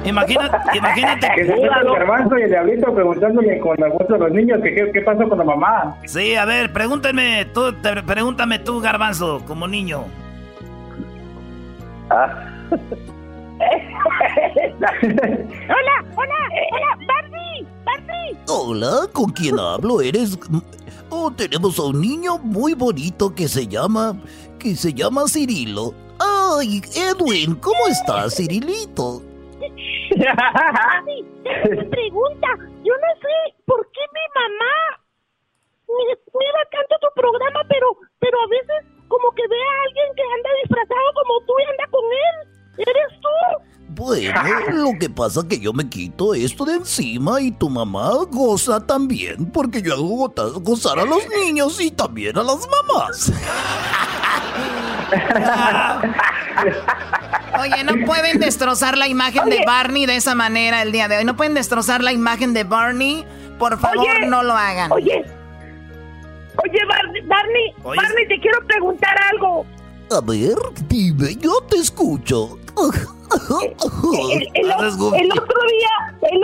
Imagínate, imagínate. Que se el garbanzo y el diablito preguntándole con el gusto de los niños que qué, qué pasó con la mamá. Sí, a ver, pregúntame tú, te- pregúntame tú, Garbanzo, como niño. Hola, hola, hola, Barney, Barney. Hola, ¿con quién hablo? ¿Eres...? Oh, tenemos a un niño muy bonito que se llama... que se llama Cirilo. Ay, Edwin, ¿cómo estás, Cirilito? pregunta, yo no sé por qué mi mamá me cuida tanto tu programa, pero, pero a veces como que ve a alguien que anda disfrazado como tú y anda con él. ¿Eres tú? Bueno, lo que pasa es que yo me quito esto de encima y tu mamá goza también, porque yo hago gozar a los niños y también a las mamás. Oye, no pueden destrozar la imagen de Barney de esa manera el día de hoy. No pueden destrozar la imagen de Barney. Por favor, Oye, no lo hagan. Oye, oye, Barney, Barney, Oye. Barney, te quiero preguntar algo. A ver, dime, yo te escucho. El, el o- el otro día, el,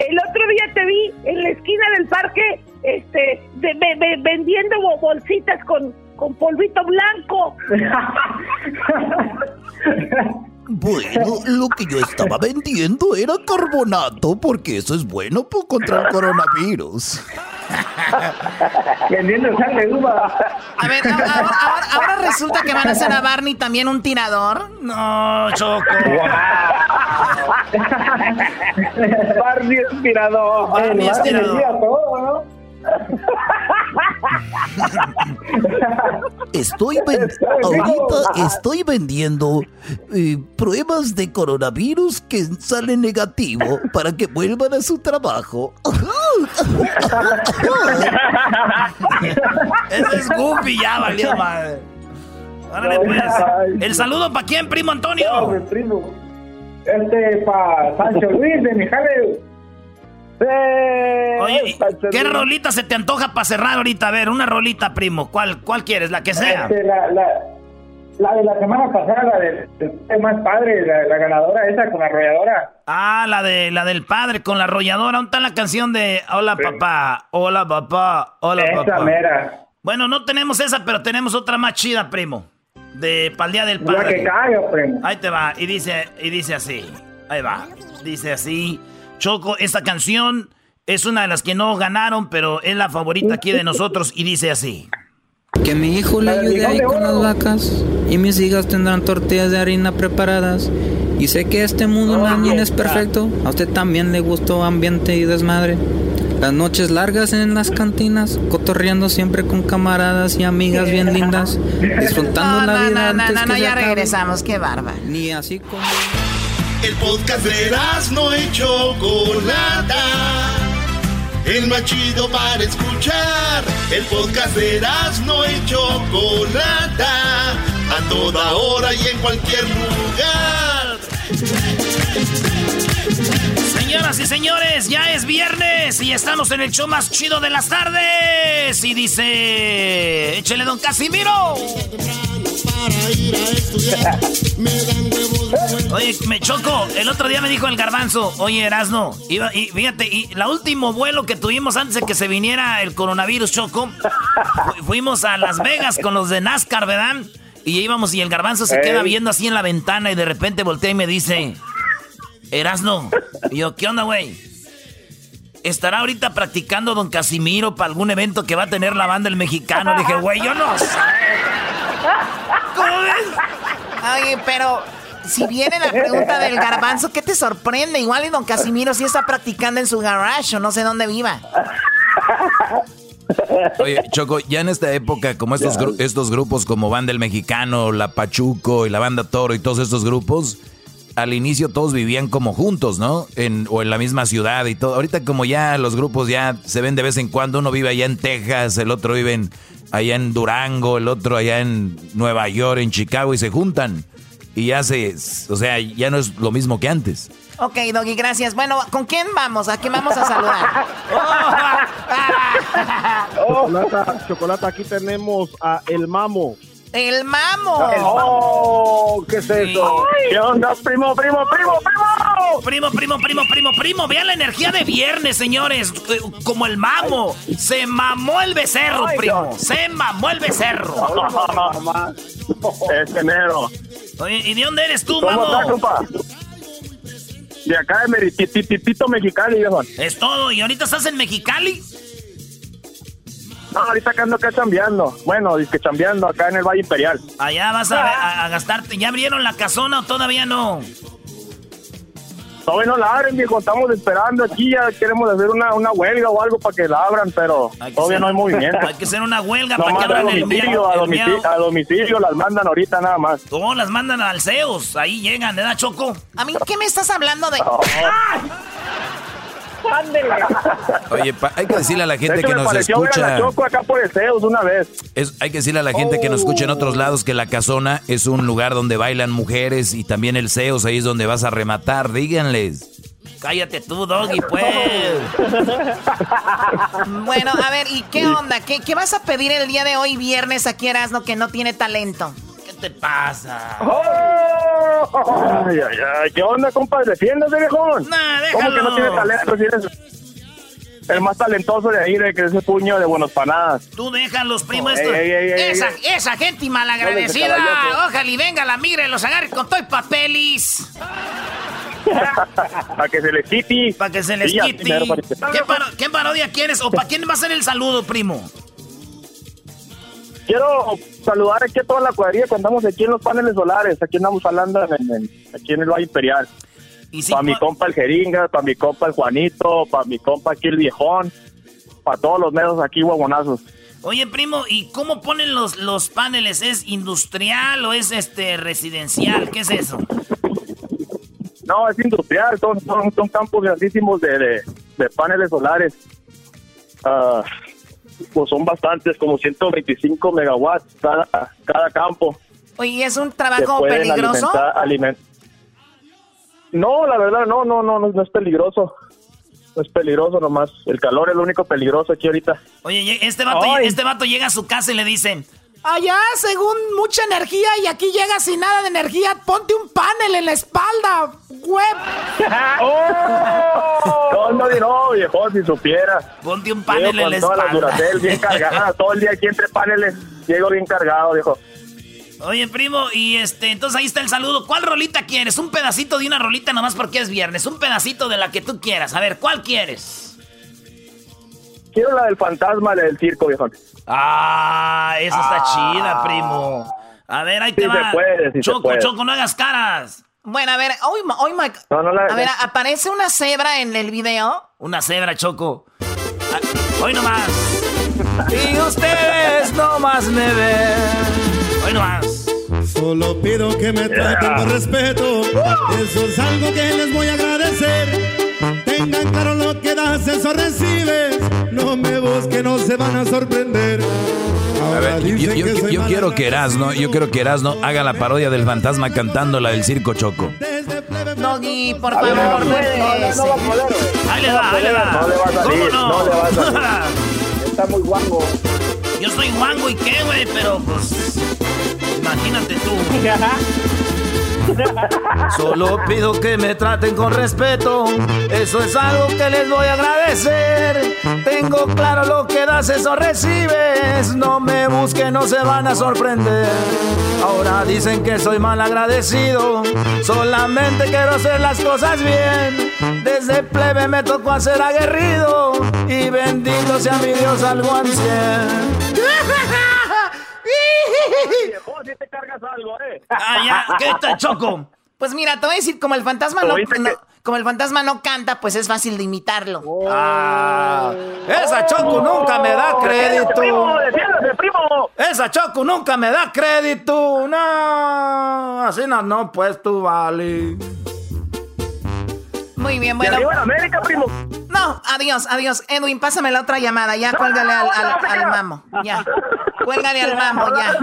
el otro día te vi en la esquina del parque, este, de- ve- ve- vendiendo bo- bolsitas con, con polvito blanco. Bueno, lo que yo estaba vendiendo era carbonato, porque eso es bueno po- contra el coronavirus. Vendiendo sangre de uva. A ver, ahora, ahora- ahora resulta que van a hacer a Barney también un tirador. No, Choco. Barney es tirador. Barney es Barney tirador. Estoy ven- ahorita estoy vendiendo eh, pruebas de coronavirus que salen negativo para que vuelvan a su trabajo. Ese es Goofy, ya valió madre. Pues. El saludo para quién, primo Antonio. No, mi primo. Este para Sancho Luis de Oye, ¿y ¿qué rolita se te antoja para cerrar ahorita? A ver, una rolita, primo. ¿Cuál, cuál quieres? La que sea. Este, la, la, la de la semana pasada, la del del más padre, la, la ganadora esa con la arrolladora. Ah, la de la del padre con la arrolladora. ¿Dónde está la canción de Hola papá? Hola papá. Hola Esa papá. mera. Bueno, no tenemos esa, pero tenemos otra más chida, primo. De pa'l día del La padre. que caiga, primo. Ahí te va. Y dice, y dice así. Ahí va. Dice así. Choco, esta canción es una de las que no ganaron, pero es la favorita aquí de nosotros. Y dice así. Que mi hijo le ayude ahí con las vacas y mis hijas tendrán tortillas de harina preparadas. Y sé que este mundo también es perfecto. A usted también le gustó ambiente y desmadre. Las noches largas en las cantinas, cotorreando siempre con camaradas y amigas bien lindas, disfrutando No, la no, vida no, no, antes no, que no, se ya acabe. regresamos. Qué bárbaro. Ni así como... El podcast de no y Chocolata. El más chido para escuchar. El podcast de no y Chocolata. A toda hora y en cualquier lugar. Señoras y señores, ya es viernes y estamos en el show más chido de las tardes. Y dice, échele don Casimiro. Oye, me choco. El otro día me dijo el garbanzo, oye Erasno, iba, y fíjate, y la último vuelo que tuvimos antes de que se viniera el coronavirus, Choco, fu- fuimos a Las Vegas con los de NASCAR, ¿verdad? Y íbamos y el garbanzo se queda viendo así en la ventana y de repente voltea y me dice, Erasno. Y yo, ¿qué onda, güey? ¿Estará ahorita practicando don Casimiro para algún evento que va a tener la banda El Mexicano? Le dije, güey, yo no sé. ¿Cómo ves? Oye, pero si viene la pregunta del garbanzo, ¿qué te sorprende? Igual y don Casimiro sí está practicando en su garage o no sé dónde viva. Oye, Choco, ya en esta época, como estos, estos grupos como Banda El Mexicano, La Pachuco y la Banda Toro y todos estos grupos, al inicio todos vivían como juntos, ¿no? O en la misma ciudad y todo. Ahorita como ya los grupos ya se ven de vez en cuando, uno vive allá en Texas, el otro vive en- allá en Durango, el otro allá en Nueva York, en Chicago y se juntan. Y ya se, o sea, ya no es lo mismo que antes. Ok, Doggy, gracias. Bueno, ¿con quién vamos? ¿A quién vamos a saludar? Chocolata, chocolata, aquí tenemos a El Mamo. ¡El Mamo! ¡Oh! ¿Qué es eso? ¿Qué onda, primo, primo, primo, primo? Primo, primo, primo, primo, primo. Vean la energía de viernes, señores. Eh, Como el mamo. Se mamó el becerro, Ay, primo. Se mamó el becerro. Es enero. Oye, ¿y de dónde eres tú, ¿Cómo mamo? estás, compa? De acá de Merititito Mexicali, viejo. Es todo. ¿Y ahorita estás en Mexicali? No, ahorita acá ando acá chambeando. Bueno, dice que chambeando acá en el Valle Imperial. Allá vas a, a gastarte. ¿Ya abrieron la casona o todavía no? Todavía no la abren, viejo. Estamos esperando aquí. Ya queremos hacer una, una huelga o algo para que la abran, pero todavía no hay movimiento. Hay que hacer una huelga No para que a abran el domicilio, miau- a domicilio, a domicilio las mandan ahorita nada más. No, las mandan al CEOS. Ahí llegan, ¿verdad, Choco? A mí, ¿qué me estás hablando de...? Oye, pa- hay que decirle a la De gente hecho, que me nos pareció ver a la escucha. Choco acá por el Zeus una vez. Es- hay que decirle a la gente que nos escucha en otros lados que la casona es un lugar donde bailan mujeres y también el CEOS, ahí es donde vas a rematar. Díganles. Cállate tú, Doggy, pues. Bueno, a ver, ¿y qué onda? ¿Qué, qué vas a pedir el día de hoy, viernes, aquí Erasmo, que no tiene talento? ¿Qué te pasa? Ay, ay, ay. ¿Qué onda, compa? Defiéndase, viejón. Nah, ¿Cómo que no tiene talento si eres el más talentoso de ahí, de que ese puño de buenos panadas? Tú déjalos, primo. Ey, esto- ey, ey, esa, esa gente malagradecida. Ojalá y venga la migra y los agarre con todo y papelis. Para que se les quite. Para que se les Sí, quite. ¿Qué, paro- qué parodia quieres? ¿O para quién va a ser el saludo, primo? Quiero saludar aquí a toda la cuadrilla cuando andamos aquí en los paneles solares. Aquí andamos hablando en, en- aquí en el Valle Imperial. para mi compa el Jeringa, para mi compa el Juanito, para mi compa aquí el Viejón, para todos los medios aquí huevonazos. Oye, primo, ¿y cómo ponen los, los paneles? ¿Es industrial o es este residencial? ¿Qué es eso? No, es industrial, son, son, son campos grandísimos de, de, de paneles solares. Ah, pues son bastantes, como 125 megawatts cada, cada campo. Oye, ¿es un trabajo pueden peligroso? alimentar- aliment- No, la verdad, no, no, no, no, no es peligroso. No es peligroso nomás. El calor es lo único peligroso aquí ahorita. Oye, este vato, Ay. este vato llega a su casa y le dicen... Allá, según mucha energía y aquí llega sin nada de energía, ponte un panel en la espalda, web. No, no, no, viejo, si supiera. Ponte un panel en la todas las espalda. Duracell bien cargadas, todo el día aquí entre paneles. Llego bien cargado, viejo. Oye, primo, y este, entonces ahí está el saludo. ¿Cuál rolita quieres? Un pedacito de una rolita nomás porque es viernes. Un pedacito de la que tú quieras. A ver, ¿cuál quieres? Quiero la del fantasma, la del circo, viejo. Ah, esa está Ah. chida, primo. A ver, ahí te Sí se va. puede, sí se Choco, puede. Choco, no hagas caras. Bueno, a ver, hoy, hoy Mike- No, no la- A ver, ¿aparece una cebra en el video? Una cebra, Choco. Ah, Hoy nomás. Y ustedes nomás me ven. Hoy nomás. Solo pido que me traten con respeto. Eso es algo que les voy a agradecer. Tengan claro lo que das, eso No me busquen, no se van a sorprender. A ver, yo, yo- yo- yo quiero que Erasno, yo quiero que Erasno haga la parodia del fantasma cantando la del circo Choco. Doggy, por favor, no, no no, no va a poder, güey. Ahí le va, ahí le va. No le va a salir, ¿Cómo no le va a salir. Está muy guango. Yo soy guango y qué, güey, pero pues. Imagínate tú. Solo pido que me traten con respeto. Eso es algo que les voy a agradecer. Tengo claro lo que das, eso recibes. No me busquen, no se van a sorprender. Ahora dicen que soy mal agradecido. Solamente quiero hacer las cosas bien. Desde plebe me tocó hacer aguerrido. Y bendito sea mi Dios algo anciano. Viejo, si te cargas algo, eh. Ah, ya, ¿qué tal, Choco? Pues mira, te voy a decir, como el fantasma no, no- que- como el fantasma no canta, pues es fácil de imitarlo. Ah, esa Choco nunca me da crédito. primo! ¡Defiéndase, primo! Esa Choco nunca me da crédito. No, así no, no, pues tú vale. Muy bien, ¡De bueno. América, primo! No, adiós, adiós. Edwin, pásame la otra llamada. Ya, cuélgale al, al- al mamo. Ya. Cuélgale al mamo, ya.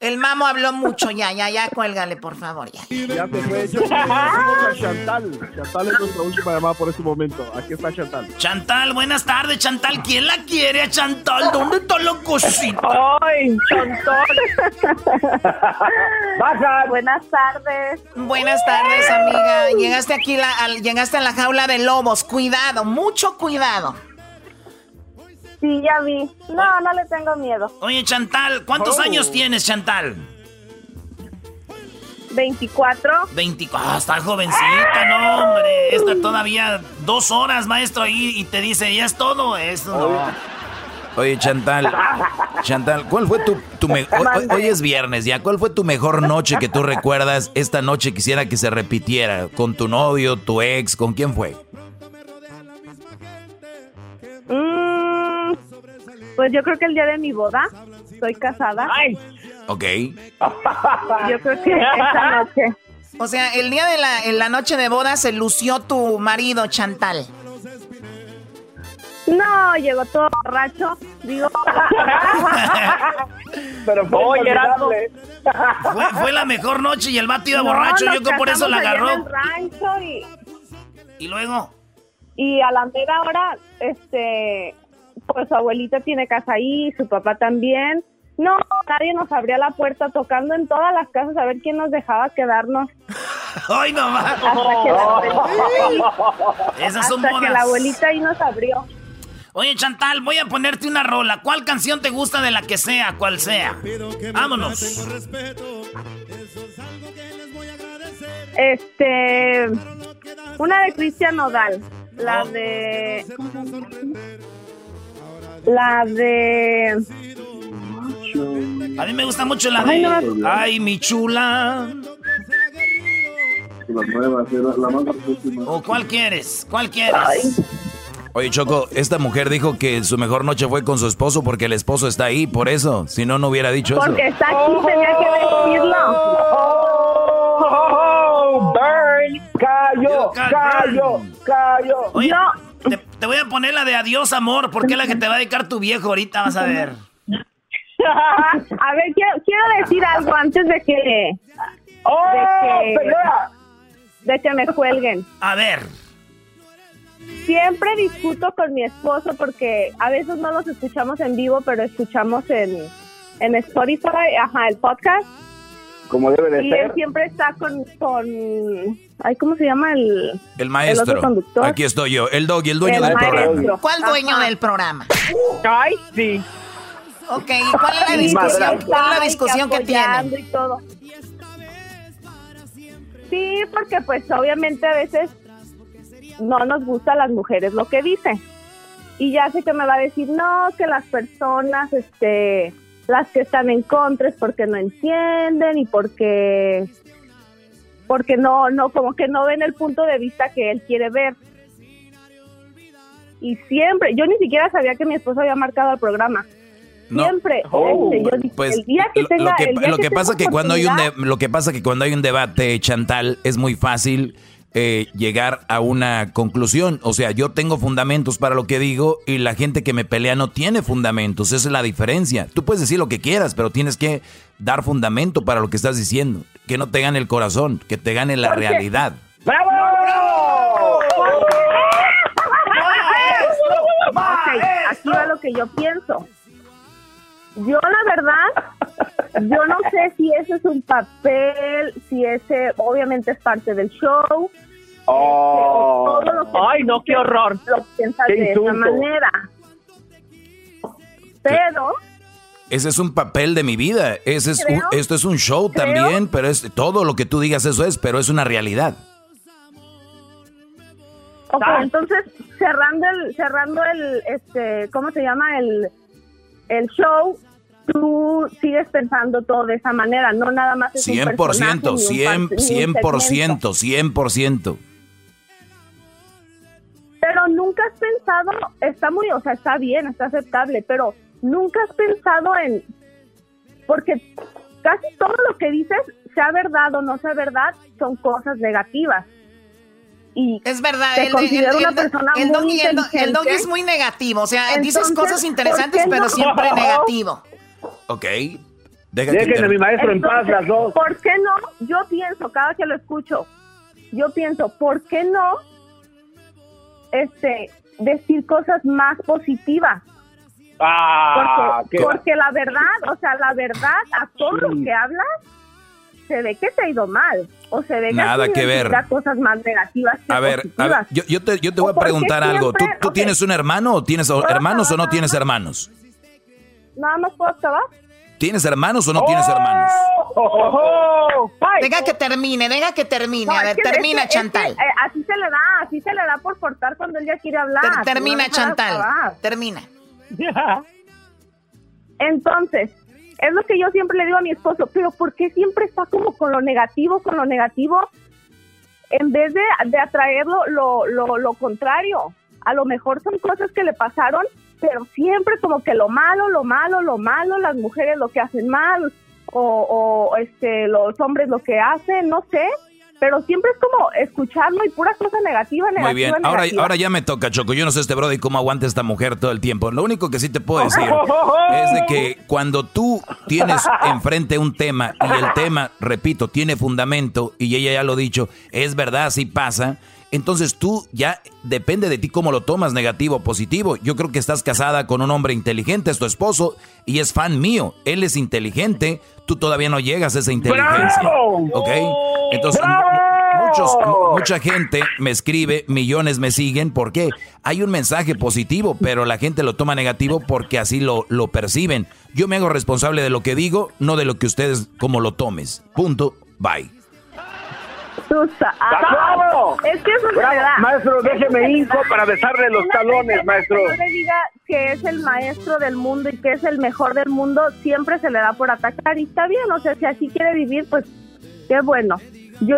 El mamo habló mucho, ya, ya, ya, cuélgale, por favor, ya. Ya se fue. Yo Chantal. Chantal es nuestra última llamada por este momento. Aquí está Chantal. Chantal, buenas tardes, Chantal. ¿Quién la quiere a Chantal? ¿Dónde está la cosita? ¡Ay, Baja. Buenas tardes. Buenas tardes, amiga. Llegaste aquí, la, al- llegaste a la jaula de lobos. Cuidado, mucho cuidado. Sí, ya vi. No, no le tengo miedo. Oye, Chantal, ¿cuántos Oh. años tienes, Chantal? 24. 24. Ah, está jovencita, no, hombre. Está todavía dos horas, maestro, ahí y te dice, ya es todo. Eso no. Oye, Chantal, Chantal, ¿cuál fue tu, tu mejor... Hoy, es viernes ya, ¿cuál fue tu mejor noche que tú recuerdas? Esta noche quisiera que se repitiera. ¿Con tu novio, tu ex? ¿Con quién fue? Mm, pues yo creo que el día de mi boda. Estoy casada. Ok. Yo creo que esa noche. O sea, el día de la, en la noche de boda se lució tu marido, Chantal. No, llegó todo borracho. Digo. Pero fue. Fue, fue la mejor noche y el vato iba borracho. No, Yo creo por eso la en agarró. el rancho y, Y luego. y a la mera hora, este, pues su abuelita tiene casa ahí, su papá también. No, nadie nos abría la puerta tocando en todas las casas a ver quién nos dejaba quedarnos. ¡Ay, no más! Hasta que la abuelita, Esas son hasta que bodas. la abuelita ahí nos abrió. Oye, Chantal, voy a ponerte una rola. ¿Cuál canción te gusta de la que sea, cual sea? Vámonos. Este, una de Cristian Nodal, la de, la de, A mí me gusta mucho la Ay, de... no. Ay, mi chula. La nueva, la, más. ¿O cuál quieres? ¿Cuál quieres? Oye, Choco, esta mujer dijo que su mejor noche fue con su esposo porque el esposo está ahí, por eso. Si no, no hubiera dicho porque eso. está aquí, tenía que decirlo. ¡Oh! ¡Burn! ¡Callo! ¡Callo! ¡Callo! Oye, te, te voy a poner la de adiós, amor, porque es la que te va a dedicar tu viejo ahorita, vas a ver. A ver, quiero, quiero decir algo antes de que, ¡Oh! de que, pelea! de que me cuelguen. A ver. Siempre discuto con mi esposo porque a veces no los escuchamos en vivo, pero escuchamos en, en Spotify, ajá, el podcast. Como debe de Y él siempre está con, con ay, ¿cómo se llama el? El maestro. otro conductor. Aquí estoy yo, el dog y el dueño El del maestro. programa. ¿Cuál dueño Ajá. del programa? Ay, sí. Ok, ¿y cuál es la discusión? ¿Cuál es la y discusión que y todo. Sí, porque pues obviamente a veces no nos gusta a las mujeres lo que dice. Y ya sé que me va a decir, no, que las personas, este, las que están en contra es porque no entienden y porque, porque no, no, como que no ven el punto de vista que él quiere ver. Y siempre, yo ni siquiera sabía que mi esposo había marcado el programa. No. Siempre, Oh, este, yo dije, pues el día que lo- tenga, lo que, el día lo que tenga pasa que cuando hay un de- lo que pasa que cuando hay un debate Chantal es muy fácil eh, llegar a una conclusión o sea yo tengo fundamentos para lo que digo y la gente que me pelea no tiene fundamentos esa es la diferencia tú puedes decir lo que quieras pero tienes que dar fundamento para lo que estás diciendo que no te gane el corazón que te gane la Porque- realidad ¡Bravo! Ok, aquí va lo que yo pienso. Yo la verdad, yo no sé si ese es un papel, si ese obviamente es parte del show. Oh. Ay, no, qué horror. Lo piensas Qué de esa manera. Pero ese es un papel de mi vida ese es un- Creo- esto es un show creo- también pero es todo lo que tú digas eso es pero es una realidad Ok, entonces cerrando el, cerrando el, este, ¿cómo se llama el, el show? Tú sigues pensando todo de esa manera, no nada más es un 100%, personaje, ni un 100, parte- ni un 100%, segmento. 100%. Pero nunca has pensado, está muy, o sea, está bien, está aceptable, pero nunca has pensado en, porque casi todo lo que dices, sea verdad o no sea verdad, son cosas negativas. Y Es verdad, te el, considero el- una el- persona el muy doggy, el, do- el doggy es muy negativo, o sea, dices Entonces, cosas interesantes, ¿por qué pero no? siempre negativo. Ok. Deja que Dejen a mi maestro en paz Entonces, las dos. ¿Por qué no? Yo pienso, cada que lo escucho, yo pienso, ¿por qué no este decir cosas más positivas? Ah, Porque, la verdad, o sea, la verdad, a todo lo que hablas, se ve que te ha ido mal. O se ve Nada que, que ver. cosas más negativas que A ver, a ver, positivas. yo, yo te, yo te voy ¿O a preguntar algo. ¿Tú, siempre? tú Ok. tienes un hermano o tienes hermanos o no tienes hermanos? Nada más puedo acabar. ¿Tienes hermanos o no Oh. tienes hermanos? Deja que termine, deja que termine. No, a ver, que- termina, es que- es que, Chantal. eh, así se le da, así se le da por cortar cuando él ya quiere hablar. Ter- No termina, de Chantal. Termina. Entonces, es lo que yo siempre le digo a mi esposo, pero ¿por qué siempre está como con lo negativo, con lo negativo? En vez de, de atraerlo lo, lo, lo contrario. A lo mejor son cosas que le pasaron, pero siempre como que lo malo, lo malo, lo malo, las mujeres lo que hacen mal, o, o este, los hombres lo que hacen, no sé pero siempre es como escucharlo y pura cosa negativa, negativa. Muy bien, ahora, ahora ya me toca, Choco. Yo no sé este brody cómo aguanta esta mujer todo el tiempo. Lo único que sí te puedo decir es de que cuando tú tienes enfrente un tema y el tema, repito, tiene fundamento y ella ya lo ha dicho, es verdad, así pasa. Entonces tú ya depende de ti cómo lo tomas, negativo o positivo. Yo creo que estás casada con un hombre inteligente, es tu esposo y es fan mío. Él es inteligente, tú todavía no llegas a esa inteligencia. ¿Ok? Entonces, mucha gente me escribe, millones me siguen. ¿Por qué? Hay un mensaje positivo, pero la gente lo toma negativo porque así lo, lo perciben. Yo me hago responsable de lo que digo, no de lo que ustedes como lo tomes. Punto. Bye. Es que eso es verdad. Maestro, déjeme hijo para besarle los talones, maestro. Que le diga que es el maestro del mundo y que es el mejor del mundo, siempre se le da por atacar y está bien, o sea, si así quiere vivir, pues qué bueno. Yo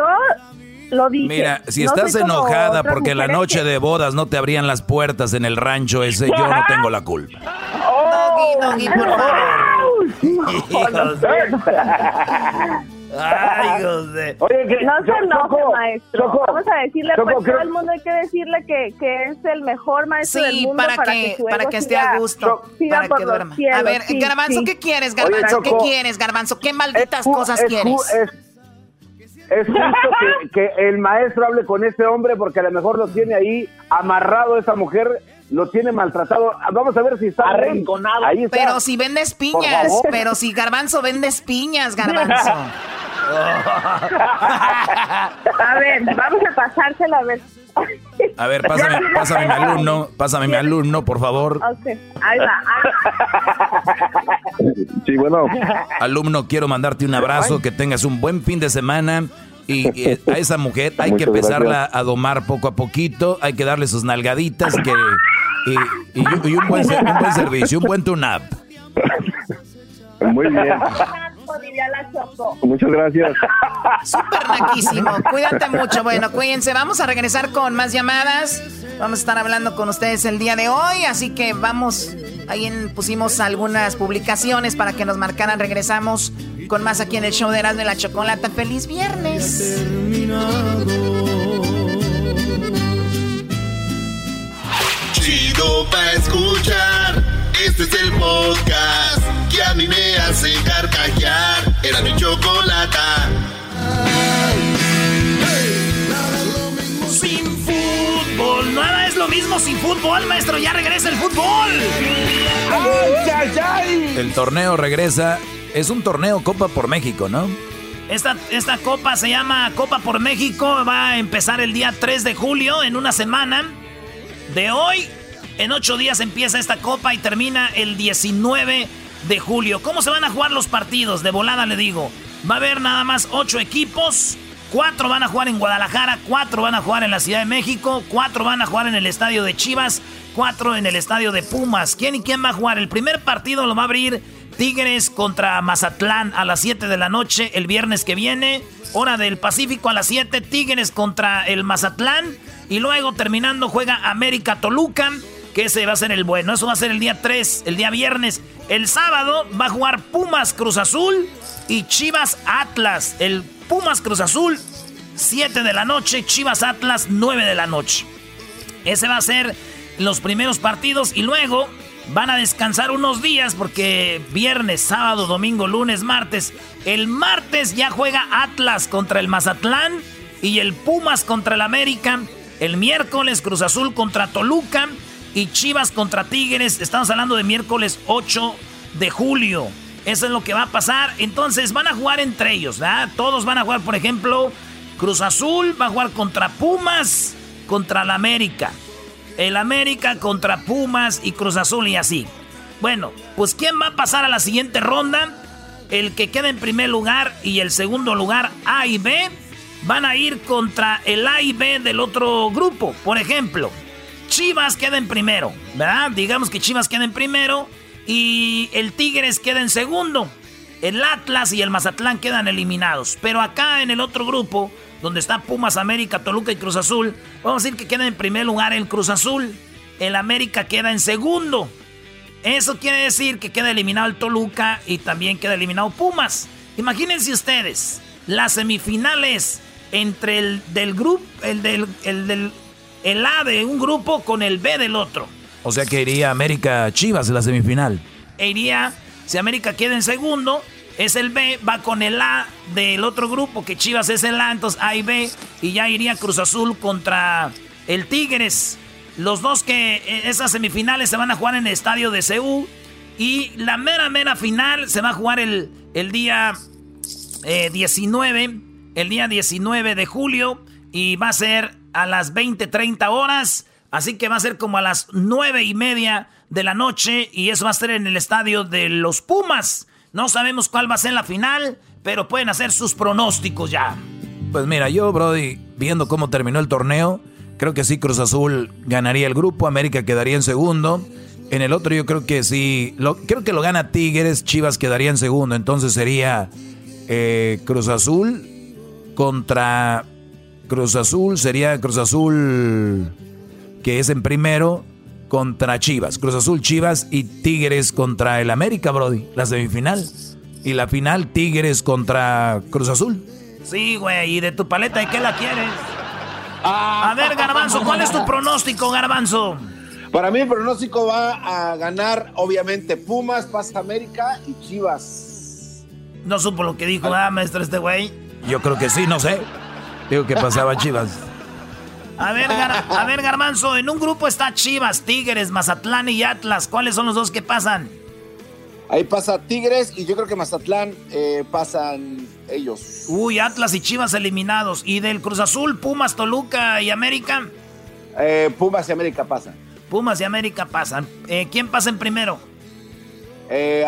lo dije. Mira, si estás enojada porque la noche de bodas no te abrían las puertas en el rancho ese, yo no tengo la culpa. Oh, Doggy, por favor. Ay, José. Oye, que, no se enoje, maestro. Vamos a decirle, pues todo el mundo hay que decirle que, que es el mejor maestro del mundo para, para que, para que esté a gusto, para que duerma. a ver, Garbanzo, ¿qué quieres, Garbanzo? ¿Qué quieres, Garbanzo? ¿Qué malditas cosas quieres? es justo que, el maestro hable con ese hombre porque a lo mejor lo tiene ahí amarrado esa mujer, lo tiene maltratado. Vamos a ver si está arrinconado. Ahí Pero si vendes piñas, pero si Garbanzo vendes piñas, Garbanzo. a ver, vamos a pasársela a ver. A ver, pásame, pásame mi alumno, pásame mi alumno, por favor. Ahí va. Sí, bueno. Alumno, quiero mandarte un abrazo, que tengas un buen fin de semana. Y, a esa mujer hay que empezarla a domar poco a poquito, hay que darle sus nalgaditas que, y, un, buen, un buen servicio, un buen tune-up. Muy bien. Muchas gracias. Súper naquísimo. Cuídate mucho. Bueno, cuídense. Vamos a regresar con más llamadas. Vamos a estar hablando con ustedes el día de hoy. Así que vamos. Ahí pusimos algunas publicaciones para que nos marcaran. Regresamos con más aquí en el show de Erasmo de la Chocolata. ¡Feliz viernes! Chido pa' escuchar. Este es el podcast que a mí me hace carcajear. Era mi chocolata. Sin fútbol, nada es lo mismo sin fútbol, maestro. Ya regresa el fútbol. El torneo regresa. Es un torneo Copa por México, ¿no? Esta, esta copa se llama Copa por México. Va a empezar el día 3 de julio, en una semana. De hoy, en ocho días empieza esta copa y termina el 19 de julio. ¿Cómo se van a jugar los partidos? De volada le digo. Va a haber nada más ocho equipos. Cuatro van a jugar en Guadalajara, cuatro van a jugar en la Ciudad de México, cuatro van a jugar en el estadio de Chivas, cuatro en el estadio de Pumas. ¿Quién y quién va a jugar? El primer partido lo va a abrir Tigres contra Mazatlán a las 7 de la noche el viernes que viene. Hora del Pacífico a las 7, Tigres contra el Mazatlán. Y luego terminando juega América Toluca que ese va a ser el bueno. Eso va a ser el día 3, el día viernes. El sábado va a jugar Pumas Cruz Azul y Chivas Atlas. El Pumas Cruz Azul, 7 de la noche, Chivas Atlas, 9 de la noche. Ese va a ser los primeros partidos y luego van a descansar unos días porque viernes, sábado, domingo, lunes, martes. El martes ya juega Atlas contra el Mazatlán y el Pumas contra el América. El miércoles Cruz Azul contra Toluca y Chivas contra Tigres. Estamos hablando de miércoles 8 de julio. Eso es lo que va a pasar. Entonces van a jugar entre ellos, ¿verdad? Todos van a jugar, por ejemplo, Cruz Azul va a jugar contra Pumas, contra la América. El América contra Pumas y Cruz Azul y así. Bueno, pues ¿quién va a pasar a la siguiente ronda? El que queda en primer lugar y el segundo lugar A y B van a ir contra el A y B del otro grupo. Por ejemplo, Chivas queda en primero, ¿verdad? Digamos que Chivas queda en primero Y el Tigres queda en segundo. El Atlas y el Mazatlán quedan eliminados. Pero acá en el otro grupo, donde está Pumas, América, Toluca y Cruz Azul, vamos a decir que queda en primer lugar el Cruz Azul. El América queda en segundo. Eso quiere decir que queda eliminado el Toluca y también queda eliminado Pumas. Imagínense ustedes, las semifinales entre el del grupo, el del, el del el A de un grupo con el B del otro. O sea que iría América Chivas en la semifinal. E iría, si América queda en segundo, es el B, va con el A del otro grupo, que Chivas es el A, entonces A y B, y ya iría Cruz Azul contra el Tigres. Los dos que eh, esas semifinales se van a jugar en el estadio de Seúl. Y la mera, mera final se va a jugar el, el día 19, eh, el día 19 de julio. Y va a ser a las 20, 30 horas. Así que va a ser como a las 9 y media de la noche. Y eso va a ser en el estadio de los Pumas. No sabemos cuál va a ser la final, pero pueden hacer sus pronósticos ya. Pues mira, yo, Brody, viendo cómo terminó el torneo, creo que sí Cruz Azul ganaría el grupo, América quedaría en segundo. En el otro yo creo que sí, lo, creo que lo gana Tigres, Chivas quedaría en segundo. Entonces sería eh, Cruz Azul contra Cruz Azul, sería Cruz Azul que es en primero contra Chivas. Cruz Azul, Chivas y Tigres contra el América, Brody. La semifinal. Y la final, Tigres contra Cruz Azul. Sí, güey. ¿Y de tu paleta de qué la quieres? A ver, Garbanzo, ¿cuál es tu pronóstico, Garbanzo? Para mí el pronóstico va a ganar, obviamente, Pumas, Paz América y Chivas. No supo lo que dijo, ah, maestro, este güey? Yo creo que sí, no sé. Digo que pasaba Chivas. A ver, a ver, Garbanzo, en un grupo está Chivas, Tigres, Mazatlán y Atlas. ¿Cuáles son los dos que pasan? Ahí pasa Tigres y yo creo que Mazatlán eh, pasan ellos. Uy, Atlas y Chivas eliminados. ¿Y del Cruz Azul, Pumas, Toluca y América? Eh, Pumas y América pasan. Pumas y América pasan. Eh, ¿Quién pasa en primero?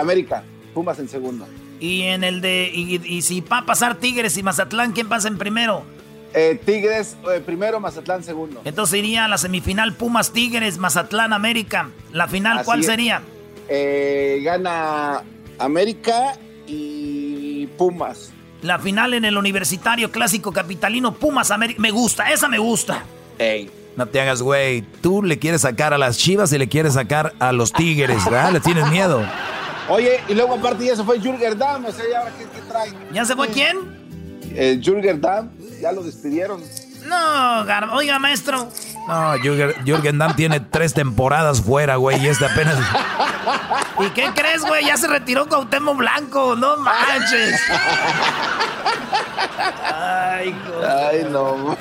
América. Pumas en segundo. Y en el de. Y, y si va a pasar Tigres y Mazatlán, ¿quién pasa en primero? Eh, Tigres eh, primero, Mazatlán segundo. Entonces iría a la semifinal Pumas Tigres, Mazatlán América. ¿La final cuál sería? Eh, gana América y Pumas. La final en el Universitario Clásico Capitalino Pumas América. Me gusta, esa me gusta. Ey. No te hagas, güey. Tú le quieres sacar a las chivas y le quieres sacar a los tigres, ¿verdad? Le tienes miedo. Oye, y luego aparte ya se fue Jürgen Damm, o sea, ¿y ahora qué, trae? ¿Ya se fue quién? Eh, Jürgen Damm ya lo despidieron. No, oiga, maestro. No, Jürgen, Damm tiene tres temporadas fuera, güey, y este apenas. ¿Y qué crees, güey? Ya se retiró Cuauhtémoc Blanco, no manches. Ay, Ay, no.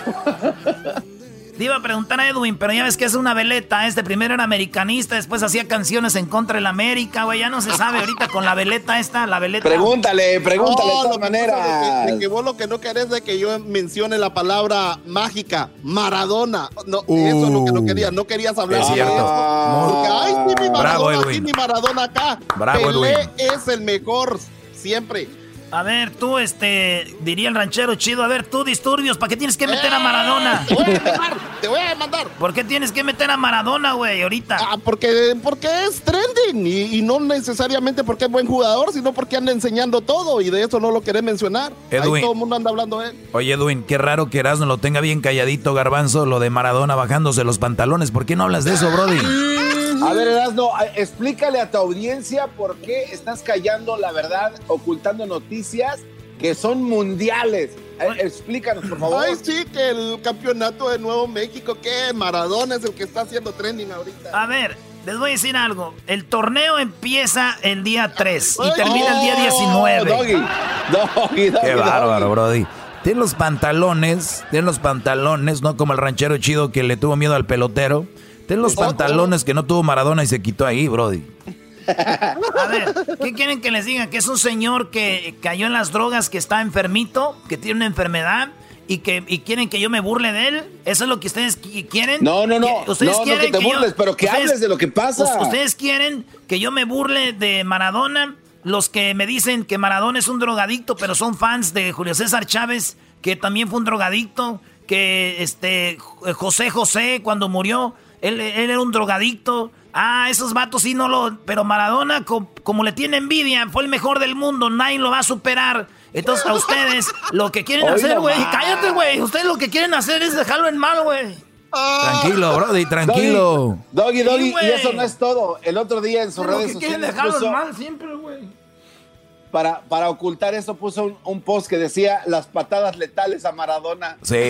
Te iba a preguntar a Edwin, pero ya ves que es una veleta. Este primero era americanista, después hacía canciones en contra de la América, güey. Ya no se sabe ahorita con la veleta esta, la veleta. Pregúntale, pregúntale de todas maneras. De, que vos lo que no querés de que yo mencione la palabra mágica, Maradona. No, eso es lo que no querías. No querías hablar es cierto. Porque, ay, sí, mi Maradona aquí, mi Maradona acá. Bravo, Pelé es el mejor siempre. A ver, tú, este, diría el ranchero chido, a ver, tú, disturbios, ¿para qué tienes que meter a Maradona? Te voy a demandar, te voy a demandar. ¿Por qué tienes que meter a Maradona, güey, ahorita? Ah, porque, porque es trending y, no necesariamente porque es buen jugador, sino porque anda enseñando todo y de eso no lo querés mencionar. Edwin. Ahí todo el mundo anda hablando de él. Oye, Edwin, qué raro que Erasmo lo tenga bien calladito, Garbanzo, lo de Maradona bajándose los pantalones. ¿Por qué no hablas de eso, Brody? A ver, Erasmo, explícale a tu audiencia por qué estás callando la verdad, ocultando noticias que son mundiales. Explícanos, por favor. Ay, sí, que el campeonato de Nuevo México, que Maradona es el que está haciendo trending ahorita. A ver, les voy a decir algo. El torneo empieza el día 3 y termina el día 19. Doggy, doggy, doggy. Qué bárbaro, Brody. Tiene los pantalones, tiene los pantalones, no como el ranchero chido que le tuvo miedo al pelotero. Ten los pantalones que no tuvo Maradona y se quitó ahí, Brody. A ver, ¿qué quieren que les diga? Que es un señor que cayó en las drogas, que está enfermito, que tiene una enfermedad y que quieren que yo me burle de él. ¿Eso es lo que ustedes quieren? No, no, no. Ustedes no, quieren que te burles, pero que hables de lo que pasa. Ustedes quieren que yo me burle de Maradona. Los que me dicen que Maradona es un drogadicto, pero son fans de Julio César Chávez, que también fue un drogadicto que este José José cuando murió, él, era un drogadicto. Ah, esos vatos sí no lo... Pero Maradona, como, le tiene envidia, fue el mejor del mundo, nadie lo va a superar. Entonces a ustedes lo que quieren hacer, güey, cállate, güey. Ustedes lo que quieren hacer es dejarlo en mal, güey. Tranquilo, Brody, tranquilo. Doggy, Doggy, y eso no es todo. El otro día en sus redes sociales. Puso, mal siempre, güey. Para, para ocultar eso puso un, post que decía las patadas letales a Maradona. Sí,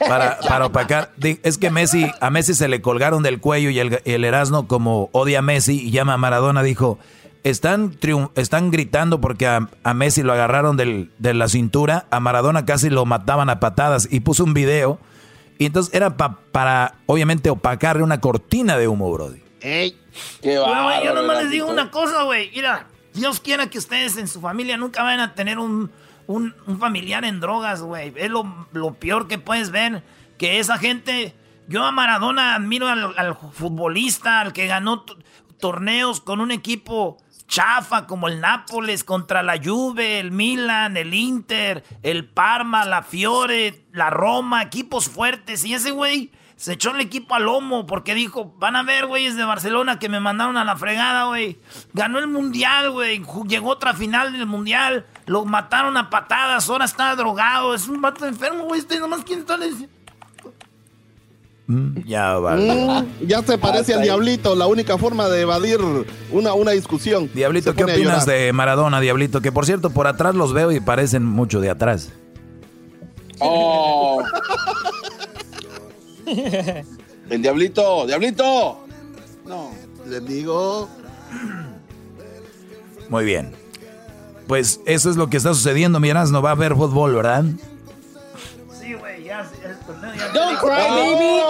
para, para opacar. Es que Messi, a Messi se le colgaron del cuello y el, el Erasmo, como odia a Messi y llama a Maradona, dijo: Están, están gritando porque a, Messi lo agarraron del, de la cintura, a Maradona casi lo mataban a patadas y puso un video y entonces era para, obviamente, opacarle una cortina de humo, Brody. ¡Ey! ¡Qué va! Yo nomás les digo una cosa, güey. Mira, Dios quiera que ustedes en su familia nunca vayan a tener un, familiar en drogas, güey. Es lo, peor que puedes ver. Que esa gente. Yo a Maradona admiro al, al futbolista, al que ganó torneos con un equipo chafa como el Nápoles contra la Juve, el Milan, el Inter, el Parma, la Fiore, la Roma, equipos fuertes. Y ese güey se echó el equipo al lomo porque dijo, van a ver, güeyes de Barcelona que me mandaron a la fregada, güey. Ganó el Mundial, güey. Llegó otra final del Mundial. Lo mataron a patadas, ahora está drogado. Es un vato enfermo, güey. Este nomás quién está Mm, ya vale. Mm, ya se parece al Diablito, la única forma de evadir una, una discusión. Diablito, ¿qué opinas de Maradona, Diablito? Que por cierto, por atrás los veo y parecen mucho de atrás. Oh. El Diablito, Diablito. No, les digo. Muy bien. Pues eso es lo que está sucediendo, miras, no va a haber fútbol, ¿verdad? Don't cry, baby.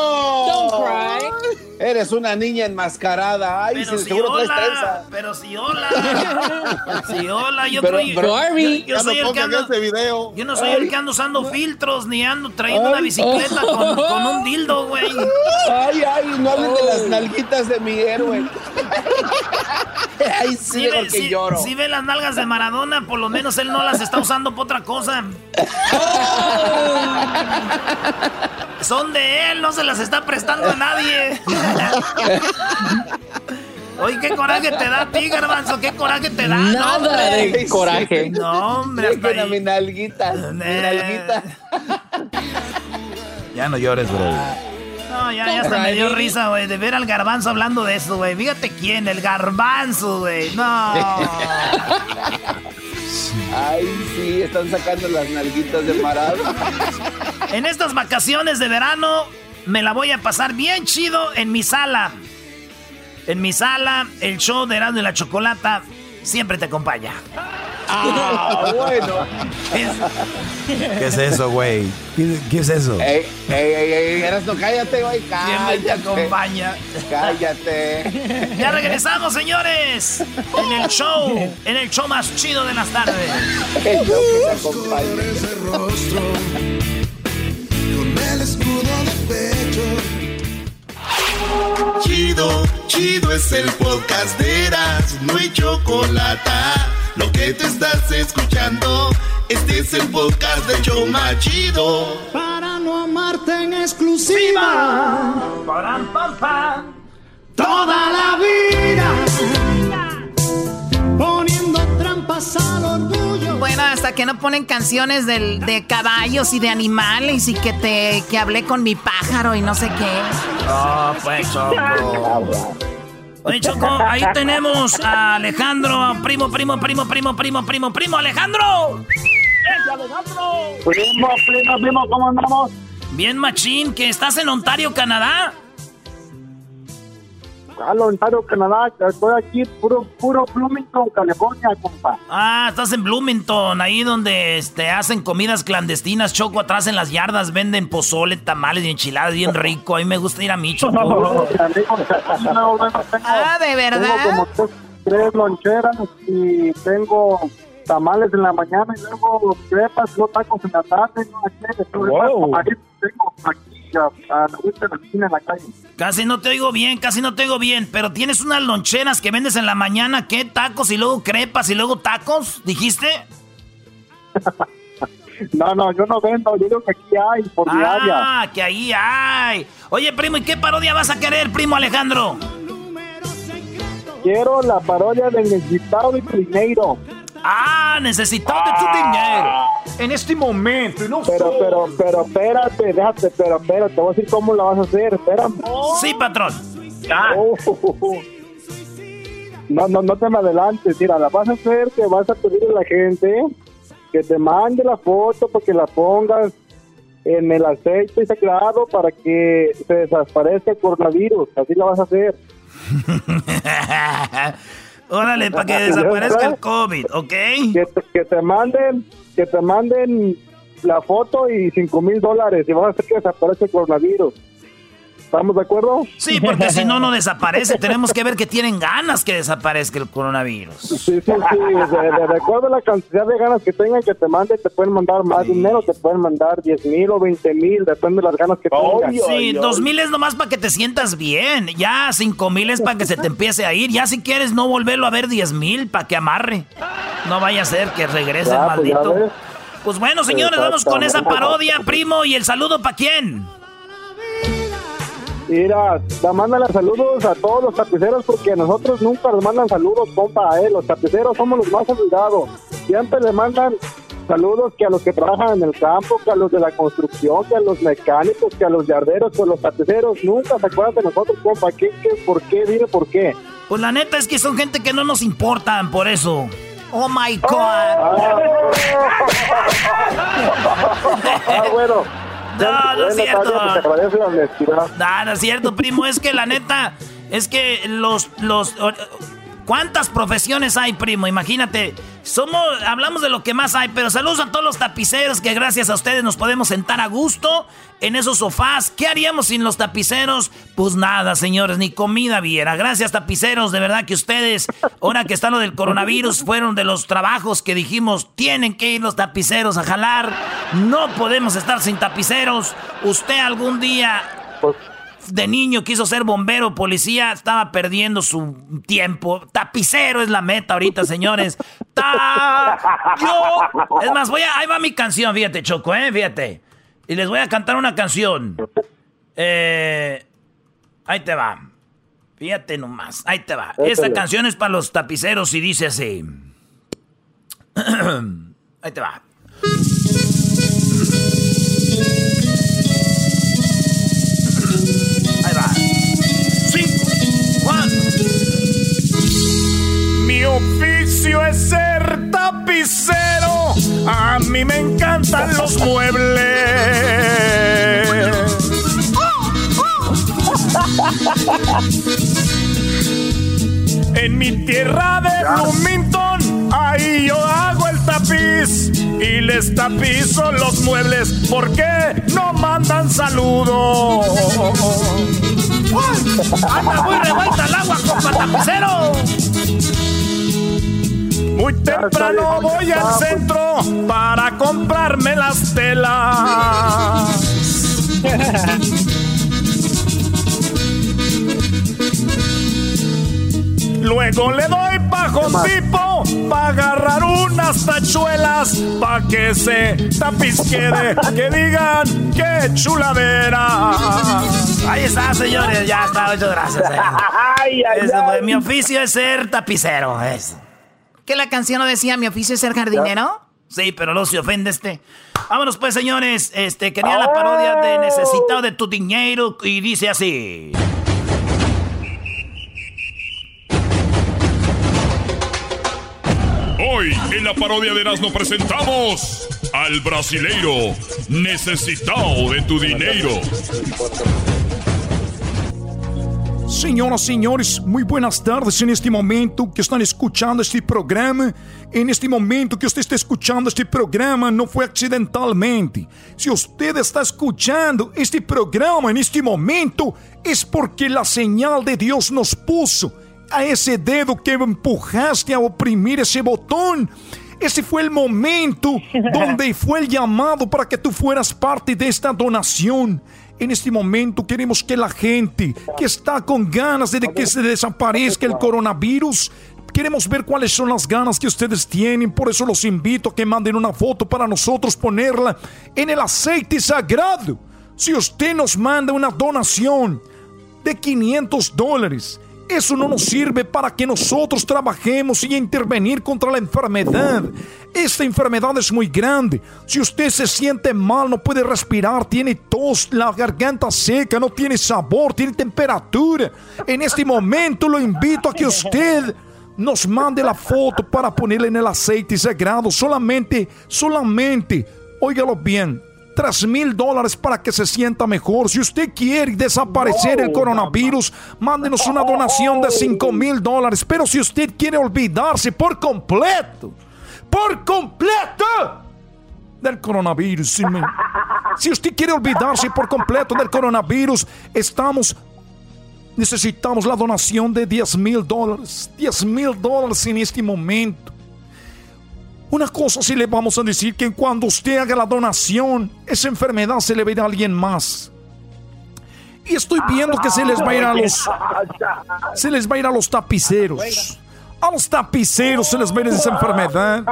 Don't cry. Eres una niña enmascarada. Ay, pero si, seguro hola, Pero si hola. si hola, yo, pero, yo, soy el que ando, video. Yo no soy el que ando usando filtros ni ando trayendo una bicicleta con, con, un dildo, güey. Ay, ay, no hablen de las nalguitas de mi héroe. ay, sí, porque si, lloro. Si ve las nalgas de Maradona, por lo menos él no las está usando para otra cosa. Son de él, no se las está prestando a nadie. Oye, qué coraje te da a ti, garbanzo, qué coraje te da. Nada de coraje. No, hombre. Hasta mi nalguita, mi eh. nalguita. Ya no llores, bro. No, ya, ya hasta me dio risa, güey, de ver al garbanzo hablando de eso, güey. Fíjate quién, el garbanzo, güey. No. Ay, sí, están sacando las nalguitas de marado. En estas vacaciones de verano me la voy a pasar bien chido en mi sala. En mi sala, el show de Erasmo y la Chocolata siempre te acompaña. Ah, bueno. ¿Qué es eso, güey? ¿Qué, es eso? Ey, ey, ey, ey, Erasmo, cállate, güey, cállate. Siempre te acompaña. Cállate. Ya regresamos, señores. En el show, en el show más chido de las tardes. El show que te acompaña. Pecho. Chido, chido es el podcast de Eras, no hay chocolate. Lo que te estás escuchando, este es el podcast de Choma Chido. Para no amarte en exclusiva, para toda la vida, Bueno, hasta que no ponen canciones de caballos y de animales y que te que hablé con mi pájaro y no sé qué. Oh, pues Choco. Oye, Choco, ahí tenemos a Alejandro, primo, primo, primo, primo, primo, primo, primo, Alejandro. ¡Es Alejandro! Primo, primo, primo, ¿cómo andamos? Bien, machín, que estás en Ontario, Canadá. Hola, Ontario, Canadá. Estoy aquí, puro, puro Bloomington, California, compa. Ah, estás en Bloomington, ahí donde este, hacen comidas clandestinas. Choco, atrás en las yardas venden pozole, tamales y enchiladas bien rico. A mí me gusta ir a mi Choco. ah, ¿de verdad? Tengo como tres, loncheras y tengo tamales en la mañana y luego crepas, no tacos en la tarde. No, aquí, tengo aquí Casi no te oigo bien, casi no te oigo bien, pero tienes unas loncheras que vendes en la mañana, ¿qué? Tacos y luego crepas y luego tacos, ¿dijiste? No, no, yo no vendo, yo digo que aquí hay, por ah, Ah, que ahí hay. Oye, primo, ¿y qué parodia vas a querer, primo Alejandro? Quiero la parodia de Necesitado de Dinero. Ah, necesitado de tu dinero. En este momento, no Pero, pero, pero, espérate, déjate, pero, espérate, te voy a decir cómo la vas a hacer, espérame. Sí, patrón. Oh. No, no, no te me adelantes, mira, la vas a hacer que vas a pedirle a la gente que te mande la foto para que la pongas en el aceite sagrado para que se desaparezca el coronavirus, así la vas a hacer. Órale, para que desaparezca el COVID, ¿ok? Que te, manden, que te manden la foto y cinco mil dólares y vas a hacer que desaparezca el coronavirus. ¿Estamos de acuerdo? Sí, porque si no, no desaparece. Tenemos que ver que tienen ganas que desaparezca el coronavirus. Sí, sí, sí. De, acuerdo a la cantidad de ganas que tengan que te manden, te pueden mandar más dinero, te pueden mandar 10 mil o 20 mil, depende de las ganas que tengan. Sí, dos mil es nomás para que te sientas bien. Ya cinco mil es para que se te empiece a ir. Ya si quieres no volverlo a ver 10 mil, para que amarre. No vaya a ser que regrese el pues maldito. Pues, bueno, señores, vamos con esa parodia, primo. ¿Y el saludo para quién? Mira, mandan saludos a todos los tapiceros porque a nosotros nunca nos mandan saludos, compa, eh. Los tapiceros somos los más olvidados. Siempre le mandan saludos que a los que trabajan en el campo, que a los de la construcción, que a los mecánicos, que a los yarderos, que a los tapiceros. Nunca se acuerdan de nosotros, compa. ¿Qué, qué, por qué? Dile por qué. Pues la neta es que son gente que no nos importan, por eso. Oh my God. ah bueno. No, no es cierto. No, no es cierto, primo. Es que la neta, es que los, los, ¿Cuántas profesiones hay, primo? Imagínate, somos, hablamos de lo que más hay, pero saludos a todos los tapiceros que gracias a ustedes nos podemos sentar a gusto en esos sofás. ¿Qué haríamos sin los tapiceros? Pues nada, señores, ni comida viera. Gracias, tapiceros, de verdad que ustedes, ahora que está lo del coronavirus, fueron de los trabajos que dijimos, tienen que ir los tapiceros a jalar. No podemos estar sin tapiceros. Usted algún día... De niño quiso ser bombero, policía, estaba perdiendo su tiempo. Tapicero es la meta ahorita, señores. Ta yo. Es más, voy a, ahí va mi canción, fíjate, Choco, eh, fíjate. Y les voy a cantar una canción. Eh, ahí te va. Fíjate nomás, ahí te va. Esta canción es para los tapiceros y dice así. ahí te va. Mi oficio es ser tapicero. A mí me encantan los muebles. En mi tierra de Bloomington, ahí yo hago el tapiz y les tapizo los muebles. ¿Por qué no mandan saludos? ¡Anda muy revuelta el agua, compa tapicero! Muy temprano voy al centro para comprarme las telas. Luego le doy bajo tipo para agarrar unas tachuelas pa' que se tapisquede, que digan que chuladera. Ahí está, señores, ya está, muchas gracias. Eh. Mi oficio es ser tapicero, es. ¿Que la canción no decía mi oficio es ser jardinero? Sí, pero no se ofende este. Vámonos pues, señores. Este, quería la parodia de Necesitado de tu dinero y dice así. Hoy en la parodia de Erasmo presentamos al brasileiro necesitado de tu dinero. Senhoras e senhores, muito buenas tardes en este momento que estão escuchando este programa. En este momento que você está escuchando este programa não foi acidentalmente. Se você está escuchando este programa en este momento, é porque a señal de Deus nos puso a ese dedo que empujaste a oprimir ese botón. Ese fue el momento donde fue el llamado para que tú fueras parte de esta donación. En este momento queremos que la gente que está con ganas de que se desaparezca el coronavirus Queremos ver cuáles son las ganas que ustedes tienen. Por eso los invito a que manden una foto para nosotros ponerla en el aceite sagrado. Si usted nos manda una donación de 500 dólares, eso no nos sirve para que nosotros trabajemos y intervenir contra la enfermedad. Esta enfermedad es muy grande. Si usted se siente mal, no puede respirar, tiene tos, la garganta seca, no tiene sabor, tiene temperatura. En este momento lo invito a que usted nos mande la foto para ponerla en el aceite sagrado. Solamente, solamente, óigalo bien, 3 mil dólares para que se sienta mejor. Si usted quiere desaparecer el coronavirus, mándenos una donación de 5 mil dólares. Pero si usted quiere olvidarse por completo, por completo del coronavirus, si usted quiere olvidarse por completo del coronavirus, estamos necesitamos la donación de 10 mil dólares. 10 mil dólares en este momento. Una cosa sí le vamos a decir que cuando usted haga la donación, esa enfermedad se le va a alguien más. Y estoy viendo que se les va a ir a los. Se les va a ir a los tapiceros. A los tapiceros se les va a ir esa enfermedad.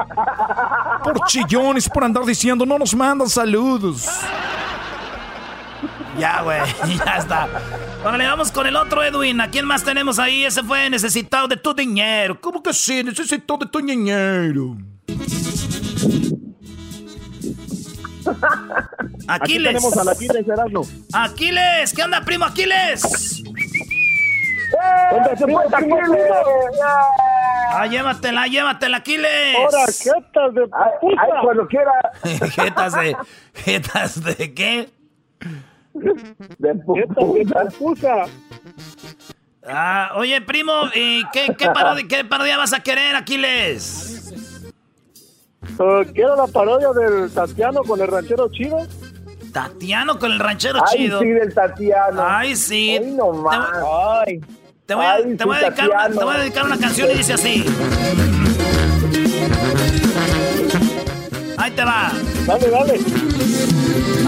Por chillones, por andar diciendo, no nos mandan saludos. Ya, güey, ya está. Bueno, le vamos con el otro Edwin. ¿A quién más tenemos ahí? Ese fue necesitado de tu dinero. ¿Cómo que sí? Necesitado de tu dinero. Aquiles. Aquí tenemos a Aquiles, Aquiles, ¿qué onda, primo Aquiles? ¿Dónde se fue Aquiles? Ah, llévatela, llévatela, Aquiles. Ahora, jetas de puta. Ay, cuando quiera. jetas de. ¿Jetas de qué? De puta. Ah, oye, primo, ¿y qué, qué, parodia, qué parodia vas a querer, Aquiles? Quiero la parodia del Tatiano con el ranchero chido. Tatiano con el ranchero Ay, chido. sí, del Tatiano. Ay, sí. Ay, no más. Ay. Te voy, a, Ay, te, voy a sí, dedicar una, Tatiano. te voy a dedicar una canción y dice así. Ahí te va. Dale, dale.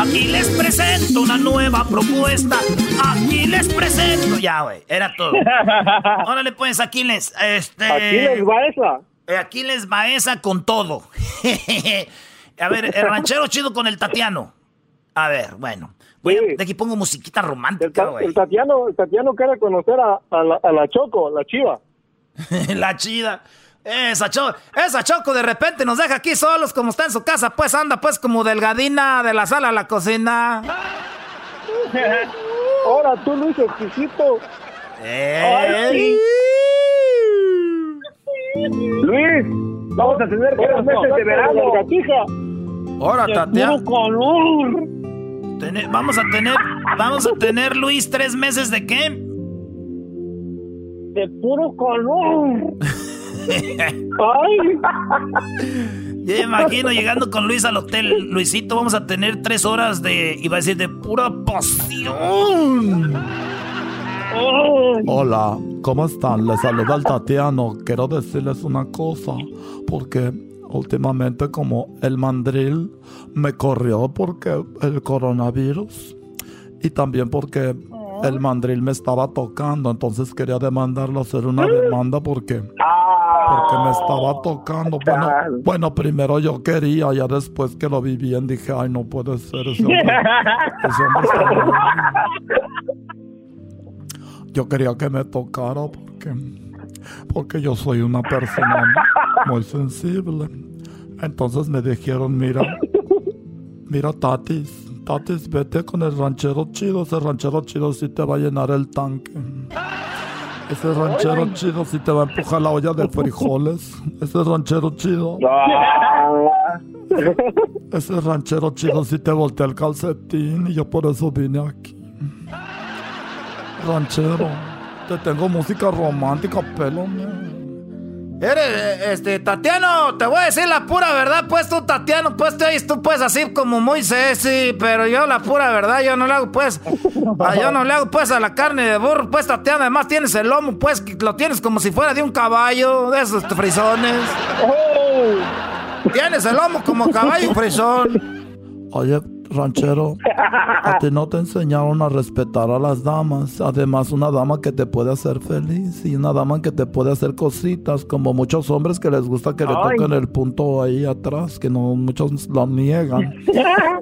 Aquí les presento una nueva propuesta. Aquí les presento. Ya, güey, era todo. Órale, pues, Aquiles. Este. Aquí les va esa. Eh, Aquí les va esa con todo. a ver, el ranchero chido con el Tatiano. A ver, bueno. Voy a- de aquí pongo musiquita romántica, güey. El Tatiano, el Tatiano quiere conocer a, a la, a la Choco, la chiva. la chida. Esa choco, esa choco de repente nos deja aquí solos como está en su casa, pues anda pues como delgadina de la sala a la cocina. Ahora tú, Luis, exquisito. Ey. Luis, vamos a tener tres meses de verano. Ahora, calor. Tene- vamos a tener, vamos a tener, Luis, tres meses de qué? De puro calor. Ay. Yo me imagino llegando con Luis al hotel. Luisito, vamos a tener tres horas de, iba a decir, de pura pasión. Hola, ¿cómo están? Les saluda el Tatiano. Quiero decirles una cosa, porque últimamente como el mandril me corrió porque el coronavirus y también porque el mandril me estaba tocando, entonces quería demandarlo, hacer una demanda porque porque me estaba tocando. Bueno, bueno, primero yo quería, ya después que lo vi bien dije, ay, no puede ser ese hombre. ese hombre está mal". Yo quería que me tocara porque, porque yo soy una persona muy sensible. Entonces me dijeron, mira, mira Tatis, Tatis, vete con el ranchero chido, ese ranchero chido sí te va a llenar el tanque. Ese ranchero chido sí te va a empujar la olla de frijoles. Ese ranchero chido. Ese ranchero chido sí te voltea el calcetín y yo por eso vine aquí. Ranchero, te tengo música romántica, pelo. Eres, este, Tatiano, te voy a decir la pura verdad, pues tú, Tatiano, pues te oyes tú, pues así como muy sexy, pero yo la pura verdad, yo no le hago, pues, a- yo no le hago, pues, a la carne de burro, pues, Tatiano, además tienes el lomo, pues, que lo tienes como si fuera de un caballo, de esos frisones. Tienes el lomo como caballo frisón. Oye, Ranchero, a ti no te enseñaron a respetar a las damas. Además, una dama que te puede hacer feliz y una dama que te puede hacer cositas, como muchos hombres que les gusta que le toquen el punto ahí atrás, que no muchos lo niegan.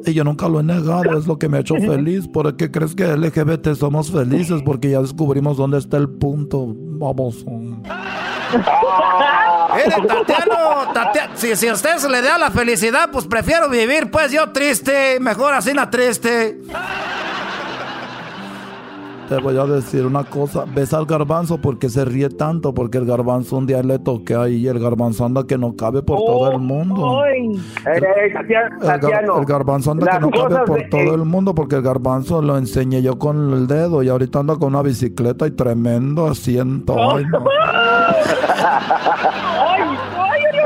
Y yo nunca lo he negado, es lo que me ha hecho feliz. ¿Por qué crees que LGBT somos felices? Porque ya descubrimos dónde está el punto. Vamos. Tatiano, Tatiano, si, si a usted se le da la felicidad, pues prefiero vivir, pues yo triste, mejor así na triste. Te voy a decir una cosa, ves al garbanzo porque se ríe tanto, porque el garbanzo un día le toqué ahí y el garbanzo anda que no cabe por todo el mundo. El, el, garbanzo anda que no cabe por todo el mundo porque el garbanzo lo enseñé yo con el dedo y ahorita anda con una bicicleta y tremendo asiento. Ay, no.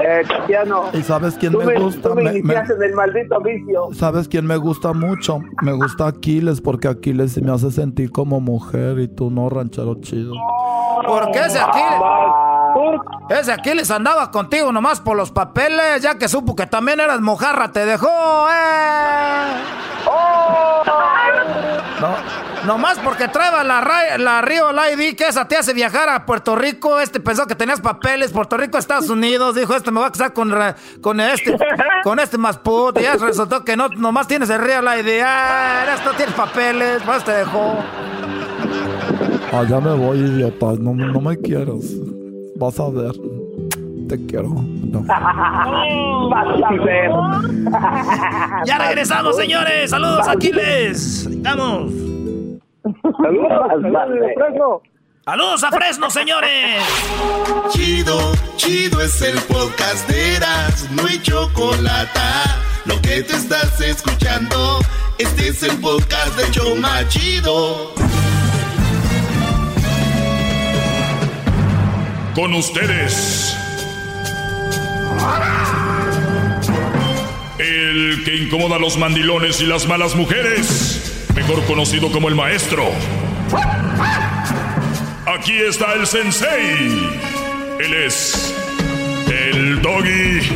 Eh, ¿Y sabes quién me, gusta? me, maldito vicio. ¿Sabes quién me gusta mucho? Me gusta Aquiles porque Aquiles me hace sentir como mujer y tú no, ranchero chido. ¿Por qué ese Aquiles? Ese Aquiles andaba contigo nomás por los papeles, ya que supo que también eras mojarra, te dejó, eh. Oh. No. Nomás porque traeba la, la Río ID, que esa te hace viajar a Puerto Rico. Este pensó que tenías papeles, Puerto Rico, Estados Unidos. Dijo, este me va a casar con, con este, con este más puto. Y ya resultó que no, nomás tienes el Río ID. Ah, esto tienes papeles, pues te dejó. Ya me voy, idiota. No, no me quieras. Vas a ver. Te quiero. ya regresamos, señores. Saludos, Aquiles. Vamos. Saludos, a Fresno. señores. Chido, chido es el podcast de Eras, no hay chocolate. Lo que te estás escuchando, este es el podcast de Choma Chido. Con ustedes. El que incomoda a los mandilones y las malas mujeres mejor conocido como el maestro. Aquí está el sensei. Él es el doggy.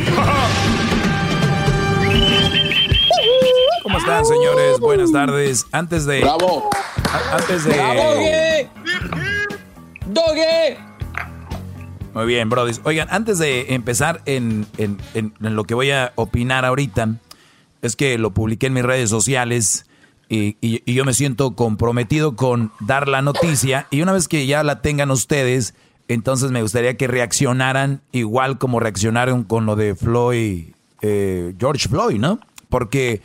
¿Cómo están, señores? Buenas tardes. Antes de. ¡Bravo! Antes de. ¡Doggy! Muy bien, Brody. Oigan, antes de empezar en, en, en, lo que voy a opinar ahorita, es que lo publiqué en mis redes sociales y, yo me siento comprometido con dar la noticia y una vez que ya la tengan ustedes, entonces me gustaría que reaccionaran igual como reaccionaron con lo de Floyd, eh, George Floyd, ¿no? Porque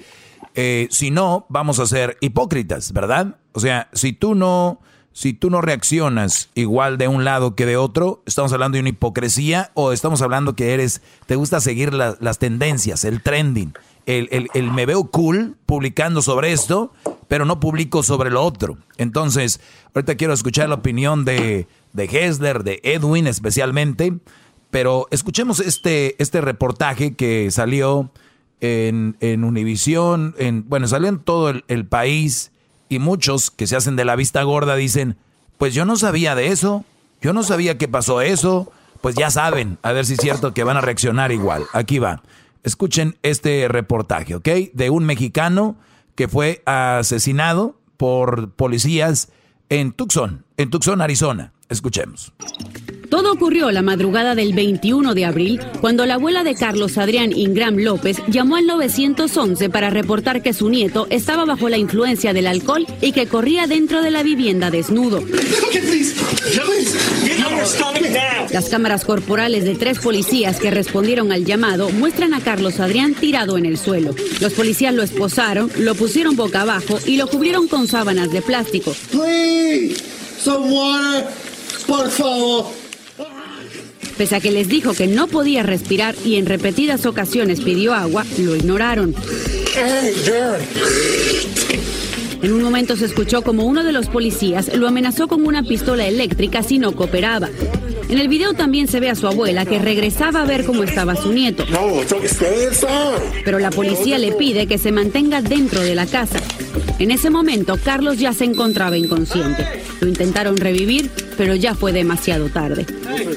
eh, si no, vamos a ser hipócritas, ¿verdad? O sea, si tú no, si tú no reaccionas igual de un lado que de otro, estamos hablando de una hipocresía o estamos hablando que eres, te gusta seguir las tendencias, el trending el, me veo cool publicando sobre esto, pero no publico sobre lo otro. Entonces, ahorita quiero escuchar la opinión de, de Hessler, de Edwin especialmente, pero escuchemos este, este reportaje que salió en, en Univisión, en, bueno, salió en todo el, el país y muchos que se hacen de la vista gorda dicen, pues yo no sabía de eso, yo no sabía que pasó eso, pues ya saben, a ver si es cierto que van a reaccionar igual. Aquí va. Escuchen este reportaje, ¿ok? De un mexicano que fue asesinado por policías en Tucson, en Tucson, Arizona. Escuchemos. Todo ocurrió la madrugada del 21 de abril, cuando la abuela de Carlos Adrián Ingram López llamó al 911 para reportar que su nieto estaba bajo la influencia del alcohol y que corría dentro de la vivienda desnudo. Las cámaras corporales de tres policías que respondieron al llamado muestran a Carlos Adrián tirado en el suelo. Los policías lo esposaron, lo pusieron boca abajo y lo cubrieron con sábanas de plástico. por favor. Pese a que les dijo que no podía respirar y en repetidas ocasiones pidió agua, lo ignoraron. En un momento se escuchó como uno de los policías lo amenazó con una pistola eléctrica si no cooperaba. En el video también se ve a su abuela que regresaba a ver cómo estaba su nieto. Pero la policía le pide que se mantenga dentro de la casa. En ese momento, Carlos ya se encontraba inconsciente. Lo intentaron revivir, pero ya fue demasiado tarde.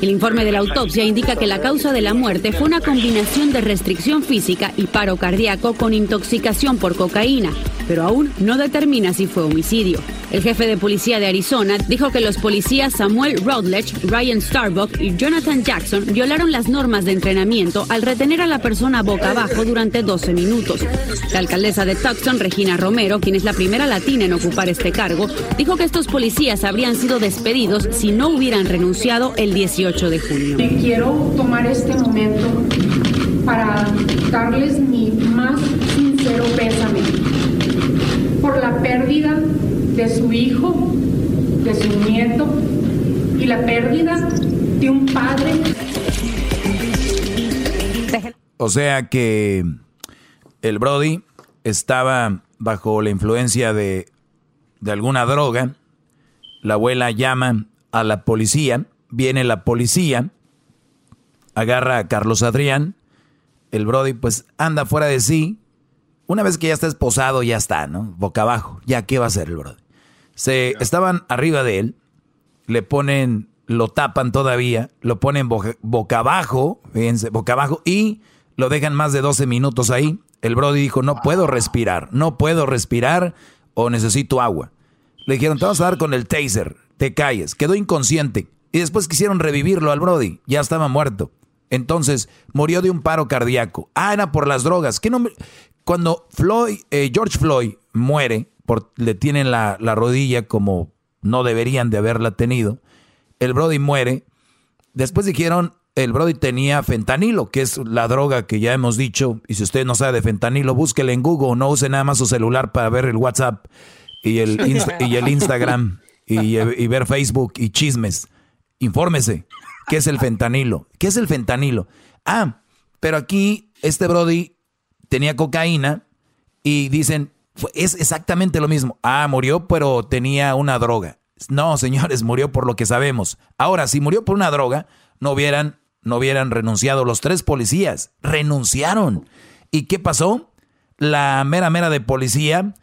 El informe de la autopsia indica que la causa de la muerte fue una combinación de restricción física y paro cardíaco con intoxicación por cocaína, pero aún no determina si fue homicidio. El jefe de policía de Arizona dijo que los policías Samuel Routledge, Ryan Starbuck y Jonathan Jackson violaron las normas de entrenamiento al retener a la persona boca abajo durante 12 minutos. La alcaldesa de Tucson, Regina Romero, quien es la primera latina en ocupar este cargo, dijo que estos policías habrían sido despedidos si no hubieran renunciado el 18 de junio. Quiero tomar este momento para darles mi más sincero pésame por la pérdida de su hijo, de su nieto y la pérdida de un padre. O sea que el Brody estaba bajo la influencia de, de alguna droga. La abuela llama a la policía, viene la policía, agarra a Carlos Adrián, el Brody pues anda fuera de sí. Una vez que ya está esposado, ya está, ¿no? Boca abajo. Ya, ¿qué va a hacer el Brody? Se estaban arriba de él, le ponen, lo tapan todavía, lo ponen boca, abajo, fíjense, boca abajo, y lo dejan más de 12 minutos ahí. El Brody dijo, no puedo respirar, no puedo respirar o necesito agua. Le dijeron, te vamos a dar con el taser, te calles. Quedó inconsciente. Y después quisieron revivirlo al Brody, ya estaba muerto. Entonces, murió de un paro cardíaco. Ah, era por las drogas. ¿Qué nombre? Cuando Floyd, eh, George Floyd muere, por, le tienen la, la, rodilla como no deberían de haberla tenido, el Brody muere. Después dijeron, el Brody tenía fentanilo, que es la droga que ya hemos dicho. Y si usted no sabe de fentanilo, búsquele en Google, no use nada más su celular para ver el WhatsApp y el, y el Instagram y, ver Facebook y chismes. Infórmese. ¿Qué es el fentanilo? ¿Qué es el fentanilo? Ah, pero aquí este Brody tenía cocaína y dicen, es exactamente lo mismo. Ah, murió, pero tenía una droga. No, señores, murió por lo que sabemos. Ahora, si murió por una droga, no hubieran, no hubieran renunciado los tres policías. Renunciaron. ¿Y qué pasó? La mera mera de policía,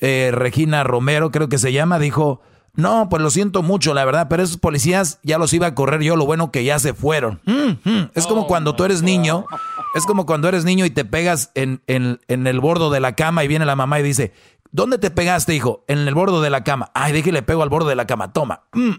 eh, Regina Romero, creo que se llama, dijo, no, pues lo siento mucho, la verdad, pero esos policías ya los iba a correr yo, lo bueno que ya se fueron. Mm, mm. Es como cuando tú eres niño, es como cuando eres niño y te pegas en, en, en, el bordo de la cama y viene la mamá y dice, ¿dónde te pegaste, hijo? En el bordo de la cama. Ay, déjale pego al borde de la cama, toma, mm,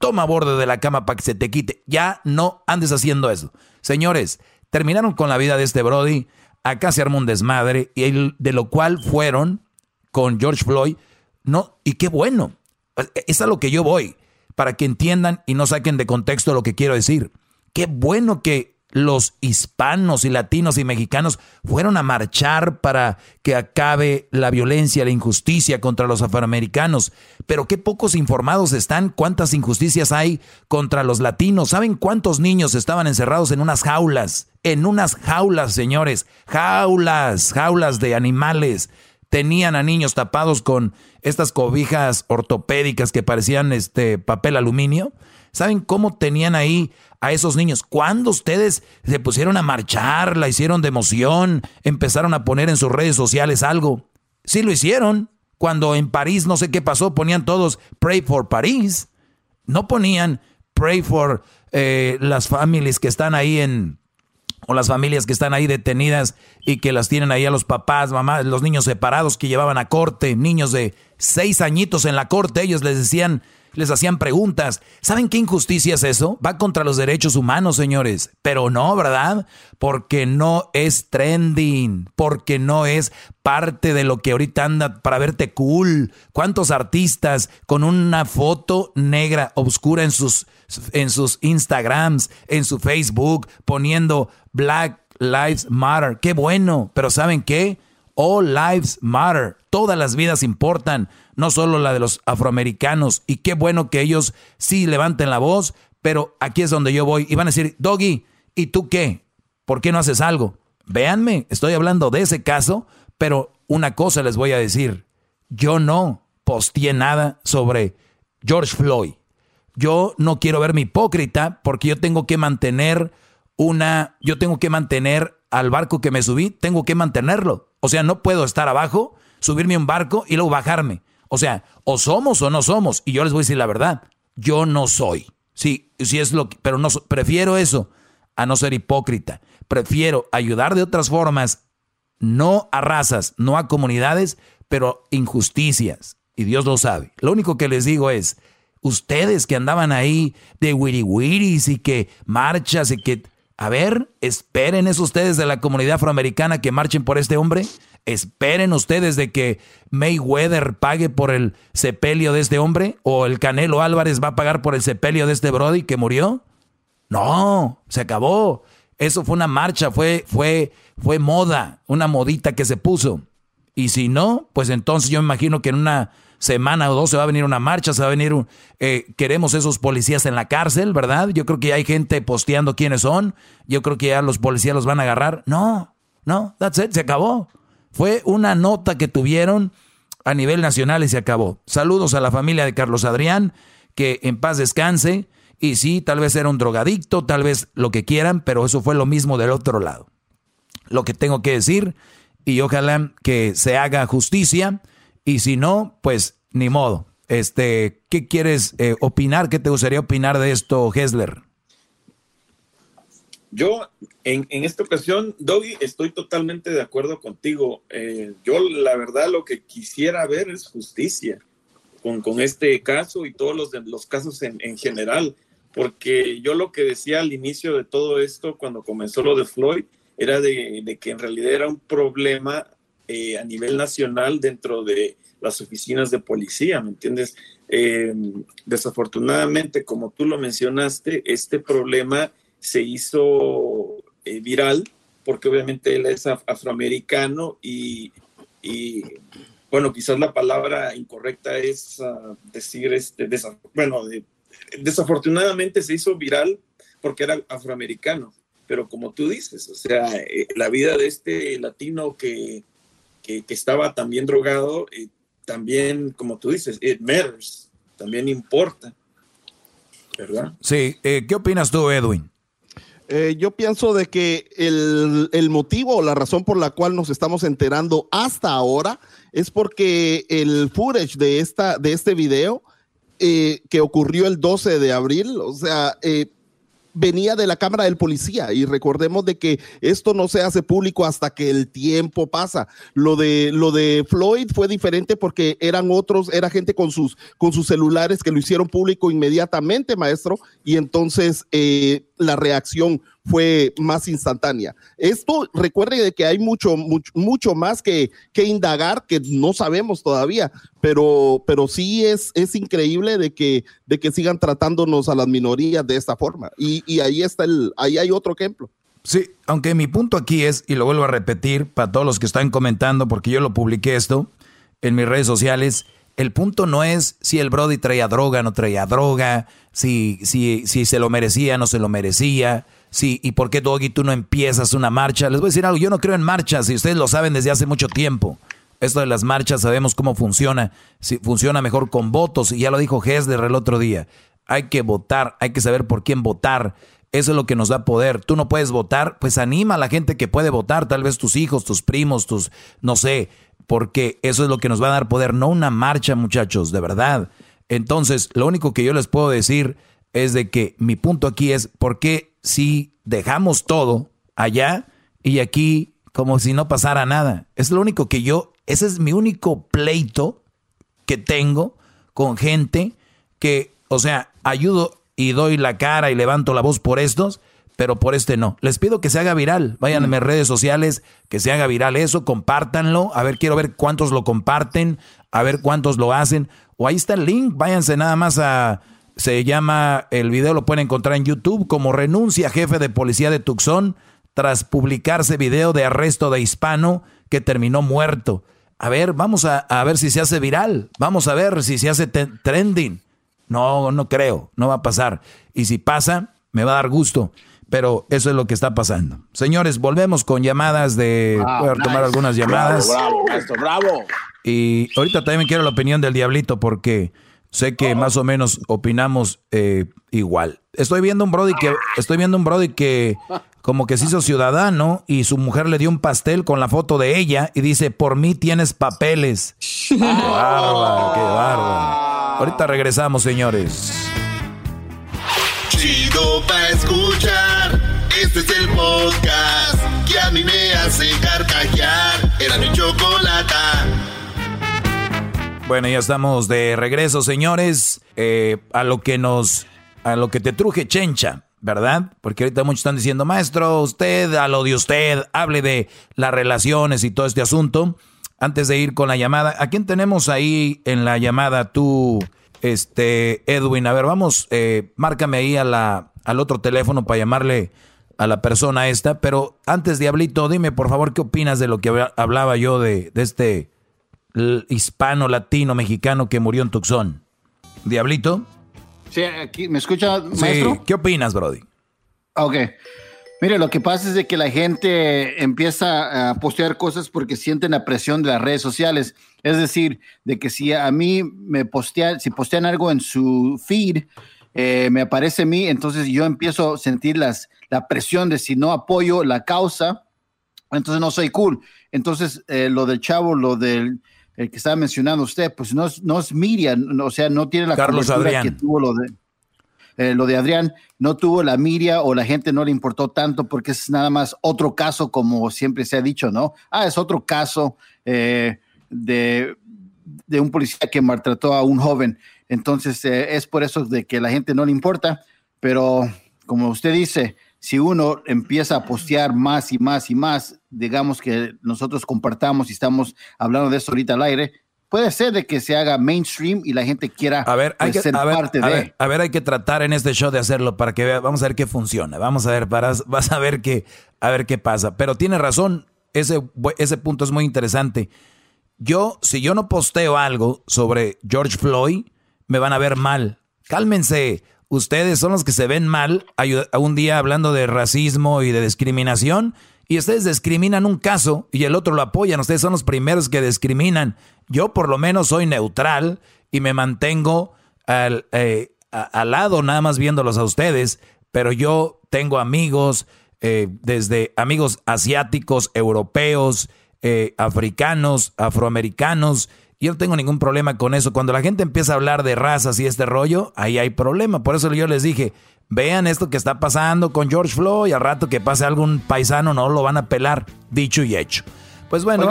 toma borde de la cama para que se te quite. Ya no andes haciendo eso. Señores, terminaron con la vida de este Brody, acá se armó un desmadre, y de lo cual fueron con George Floyd, no, y qué bueno es a lo que yo voy, para que entiendan y no saquen de contexto lo que quiero decir. Qué bueno que los hispanos y latinos y mexicanos fueron a marchar para que acabe la violencia, la injusticia contra los afroamericanos. Pero qué pocos informados están, cuántas injusticias hay contra los latinos. ¿Saben cuántos niños estaban encerrados en unas jaulas? En unas jaulas, señores. Jaulas, jaulas de animales tenían a niños tapados con estas cobijas ortopédicas que parecían este papel aluminio. ¿Saben cómo tenían ahí a esos niños? Cuando ustedes se pusieron a marchar, la hicieron de emoción, empezaron a poner en sus redes sociales algo. Sí lo hicieron. Cuando en París no sé qué pasó, ponían todos Pray for París. No ponían Pray for eh, las familias que están ahí en, o las familias que están ahí detenidas y que las tienen ahí a los papás, mamás, los niños separados que llevaban a corte, niños de seis añitos en la corte, ellos les decían, les hacían preguntas. ¿Saben qué injusticia es eso? Va contra los derechos humanos, señores. Pero no, ¿verdad? Porque no es trending, porque no es parte de lo que ahorita anda para verte cool. ¿Cuántos artistas con una foto negra, oscura en sus, en sus Instagrams, en su Facebook, poniendo Black Lives Matter? Qué bueno, pero ¿saben qué? All lives matter. Todas las vidas importan, no solo la de los afroamericanos. Y qué bueno que ellos sí levanten la voz, pero aquí es donde yo voy. Y van a decir, Doggy, ¿y tú qué? ¿Por qué no haces algo? Véanme, estoy hablando de ese caso, pero una cosa les voy a decir. Yo no posteé nada sobre George Floyd. Yo no quiero verme hipócrita porque yo tengo que mantener una, yo tengo que mantener al barco que me subí, tengo que mantenerlo. O sea, no puedo estar abajo subirme a un barco y luego bajarme. O sea, o somos o no somos. Y yo les voy a decir la verdad, yo no soy. Sí, sí es lo que, pero no prefiero eso a no ser hipócrita. Prefiero ayudar de otras formas, no a razas, no a comunidades, pero injusticias. Y Dios lo sabe. Lo único que les digo es, ustedes que andaban ahí de wiri wiris y que marchas y que... A ver, esperen eso ustedes de la comunidad afroamericana que marchen por este hombre. Esperen ustedes de que Mayweather pague por el sepelio de este hombre o el Canelo Álvarez va a pagar por el sepelio de este Brody que murió. No, se acabó. Eso fue una marcha, fue, fue, fue moda, una modita que se puso. Y si no, pues entonces yo imagino que en una semana o dos se va a venir una marcha, se va a venir un... Eh, queremos esos policías en la cárcel, ¿verdad? Yo creo que hay gente posteando quiénes son. Yo creo que ya los policías los van a agarrar. No, no, that's it, se acabó. Fue una nota que tuvieron a nivel nacional y se acabó. Saludos a la familia de Carlos Adrián, que en paz descanse. Y sí, tal vez era un drogadicto, tal vez lo que quieran, pero eso fue lo mismo del otro lado. Lo que tengo que decir, y ojalá que se haga justicia y si no, pues ni modo. Este, ¿qué quieres eh, opinar? ¿Qué te gustaría opinar de esto, Hessler? Yo, en, esta ocasión, Doggy, estoy totalmente de acuerdo contigo. Eh, yo, la verdad, lo que quisiera ver es justicia con, con este caso y todos los, los casos en, en, general, porque yo lo que decía al inicio de todo esto, cuando comenzó lo de Floyd, era de, de que en realidad era un problema eh, a nivel nacional dentro de las oficinas de policía, ¿me entiendes? Eh, desafortunadamente, como tú lo mencionaste, este problema se hizo eh, viral porque obviamente él es afroamericano y, bueno, quizás la palabra incorrecta es uh, decir, este, bueno, desafortunadamente se hizo viral porque era afroamericano, pero como tú dices, o sea, la vida de este latino que que, estaba también drogado, y también, como tú dices, it matters, también importa, ¿verdad? Sí, eh, ¿qué opinas tú, Edwin? Eh, yo pienso de que el, el, motivo o la razón por la cual nos estamos enterando hasta ahora es porque el footage de, esta, de este video eh, que ocurrió el 12 de abril, o sea, venía de la Cámara del Policía y recordemos de que esto no se hace público hasta que el tiempo pasa. Lo de lo de Floyd fue diferente porque eran otros, era gente con sus con sus celulares que lo hicieron público inmediatamente, maestro, y entonces eh, la reacción fue más instantánea. Esto, recuerde de que hay mucho, mucho, mucho más que, que, indagar que no sabemos todavía, pero, pero sí es, es increíble de que, de que sigan tratándonos a las minorías de esta forma. Y, y ahí está el, ahí hay otro ejemplo. Sí, aunque mi punto aquí es, y lo vuelvo a repetir para todos los que están comentando, porque yo lo publiqué esto en mis redes sociales, el punto no es si el Brody traía droga, no traía droga, si, si, si se lo merecía, no se lo merecía, si, y por qué Doggy tú no empiezas una marcha. Les voy a decir algo, yo no creo en marchas, y ustedes lo saben desde hace mucho tiempo. Esto de las marchas sabemos cómo funciona, si funciona mejor con votos, y ya lo dijo Hesler el otro día. Hay que votar, hay que saber por quién votar. Eso es lo que nos da poder. Tú no puedes votar, pues anima a la gente que puede votar, tal vez tus hijos, tus primos, tus, no sé, porque eso es lo que nos va a dar poder, no una marcha, muchachos, de verdad. Entonces, lo único que yo les puedo decir es de que mi punto aquí es por qué si dejamos todo allá y aquí como si no pasara nada. Es lo único que yo, ese es mi único pleito que tengo con gente que, o sea, ayudo y doy la cara y levanto la voz por estos, pero por este no. Les pido que se haga viral. Vayan a mis redes sociales, que se haga viral eso, compártanlo. A ver, quiero ver cuántos lo comparten, a ver cuántos lo hacen. O ahí está el link, váyanse nada más a... Se llama, el video lo pueden encontrar en YouTube como renuncia jefe de policía de Tucson tras publicarse video de arresto de hispano que terminó muerto. A ver, vamos a, a ver si se hace viral. Vamos a ver si se hace trending. No, no creo, no va a pasar. Y si pasa, me va a dar gusto pero eso es lo que está pasando. Señores, volvemos con llamadas de... voy a tomar algunas llamadas. Bravo, bravo, bravo. Y ahorita también quiero la opinión del diablito porque sé que más o menos opinamos eh, igual. Estoy viendo un Brody que estoy viendo un Brody que como que se hizo ciudadano y su mujer le dio un pastel con la foto de ella y dice, "Por mí tienes papeles." qué bárbaro, qué bárbaro. Ahorita regresamos, señores. Chido pa escuchar. Este es el podcast que a mí me hace carcajear. Era mi chocolata. Bueno, ya estamos de regreso, señores. Eh, a lo que nos, a lo que te truje Chencha, ¿verdad? Porque ahorita muchos están diciendo, maestro, usted, a lo de usted, hable de las relaciones y todo este asunto. Antes de ir con la llamada, ¿a quién tenemos ahí en la llamada? Tú, este, Edwin. A ver, vamos, eh, márcame ahí a la, al otro teléfono para llamarle a la persona esta. Pero antes, Diablito, dime por favor qué opinas de lo que hablaba yo de, de este hispano, latino, mexicano que murió en Tucson. Diablito. Sí, aquí, ¿me escucha, maestro? ¿Qué opinas, Brody? Ok. Mire, lo que pasa es de que la gente empieza a postear cosas porque sienten la presión de las redes sociales. Es decir, de que si a mí me postean, si postean algo en su feed, eh, me aparece a mí, entonces yo empiezo a sentir las, la presión de si no apoyo la causa, entonces no soy cool. Entonces, eh, lo del chavo, lo del el que estaba mencionando usted, pues no es, no es Miriam, o sea, no tiene la Carlos Adrián. que tuvo lo de, eh, lo de Adrián, no tuvo la miria o la gente no le importó tanto porque es nada más otro caso, como siempre se ha dicho, ¿no? Ah, es otro caso eh, de, de, un policía que maltrató a un joven. Entonces, eh, es por eso de que la gente no le importa, pero como usted dice, si uno empieza a postear más y más y más, digamos que nosotros compartamos y estamos hablando de eso ahorita al aire, puede ser de que se haga mainstream y la gente quiera a ver, hay pues, que, ser parte de. a ver, hay que tratar en este show de hacerlo para que vea, vamos a ver qué funciona, vamos a ver, para, vas a ver qué, a ver qué pasa. Pero tiene razón, ese, ese punto es muy interesante. Yo, si yo no posteo algo sobre George Floyd, me van a ver mal. Cálmense ustedes son los que se ven mal un día hablando de racismo y de discriminación y ustedes discriminan un caso y el otro lo apoyan. Ustedes son los primeros que discriminan. Yo por lo menos soy neutral y me mantengo al, eh, al lado nada más viéndolos a ustedes, pero yo tengo amigos, eh, desde amigos asiáticos, europeos, eh, africanos, afroamericanos, yo no tengo ningún problema con eso. Cuando la gente empieza a hablar de razas y este rollo, ahí hay problema. Por eso yo les dije, vean esto que está pasando con George Floyd. Al rato que pase algún paisano, no lo van a pelar, dicho y hecho. Pues bueno,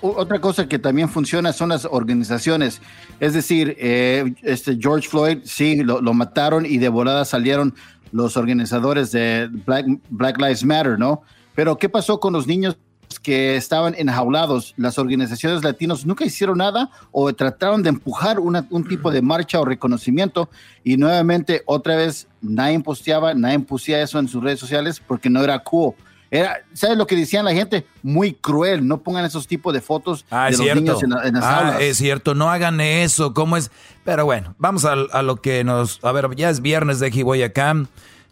otra, cosa que también funciona son las organizaciones. Es decir, eh, este George Floyd, sí, lo, mataron y de volada salieron los organizadores de Black, Black Lives Matter, ¿no? Pero ¿qué pasó con los niños que estaban enjaulados, las organizaciones latinos nunca hicieron nada o trataron de empujar un tipo de marcha o reconocimiento y nuevamente otra vez nadie posteaba, nadie pusía eso en sus redes sociales porque no era cool. Era, ¿Sabes lo que decían la gente? Muy cruel. No pongan esos tipos de fotos ah, de los niños en, las ah, Es cierto, no hagan eso. ¿Cómo es? Pero bueno, vamos a, a, lo que nos. A ver, ya es viernes de acá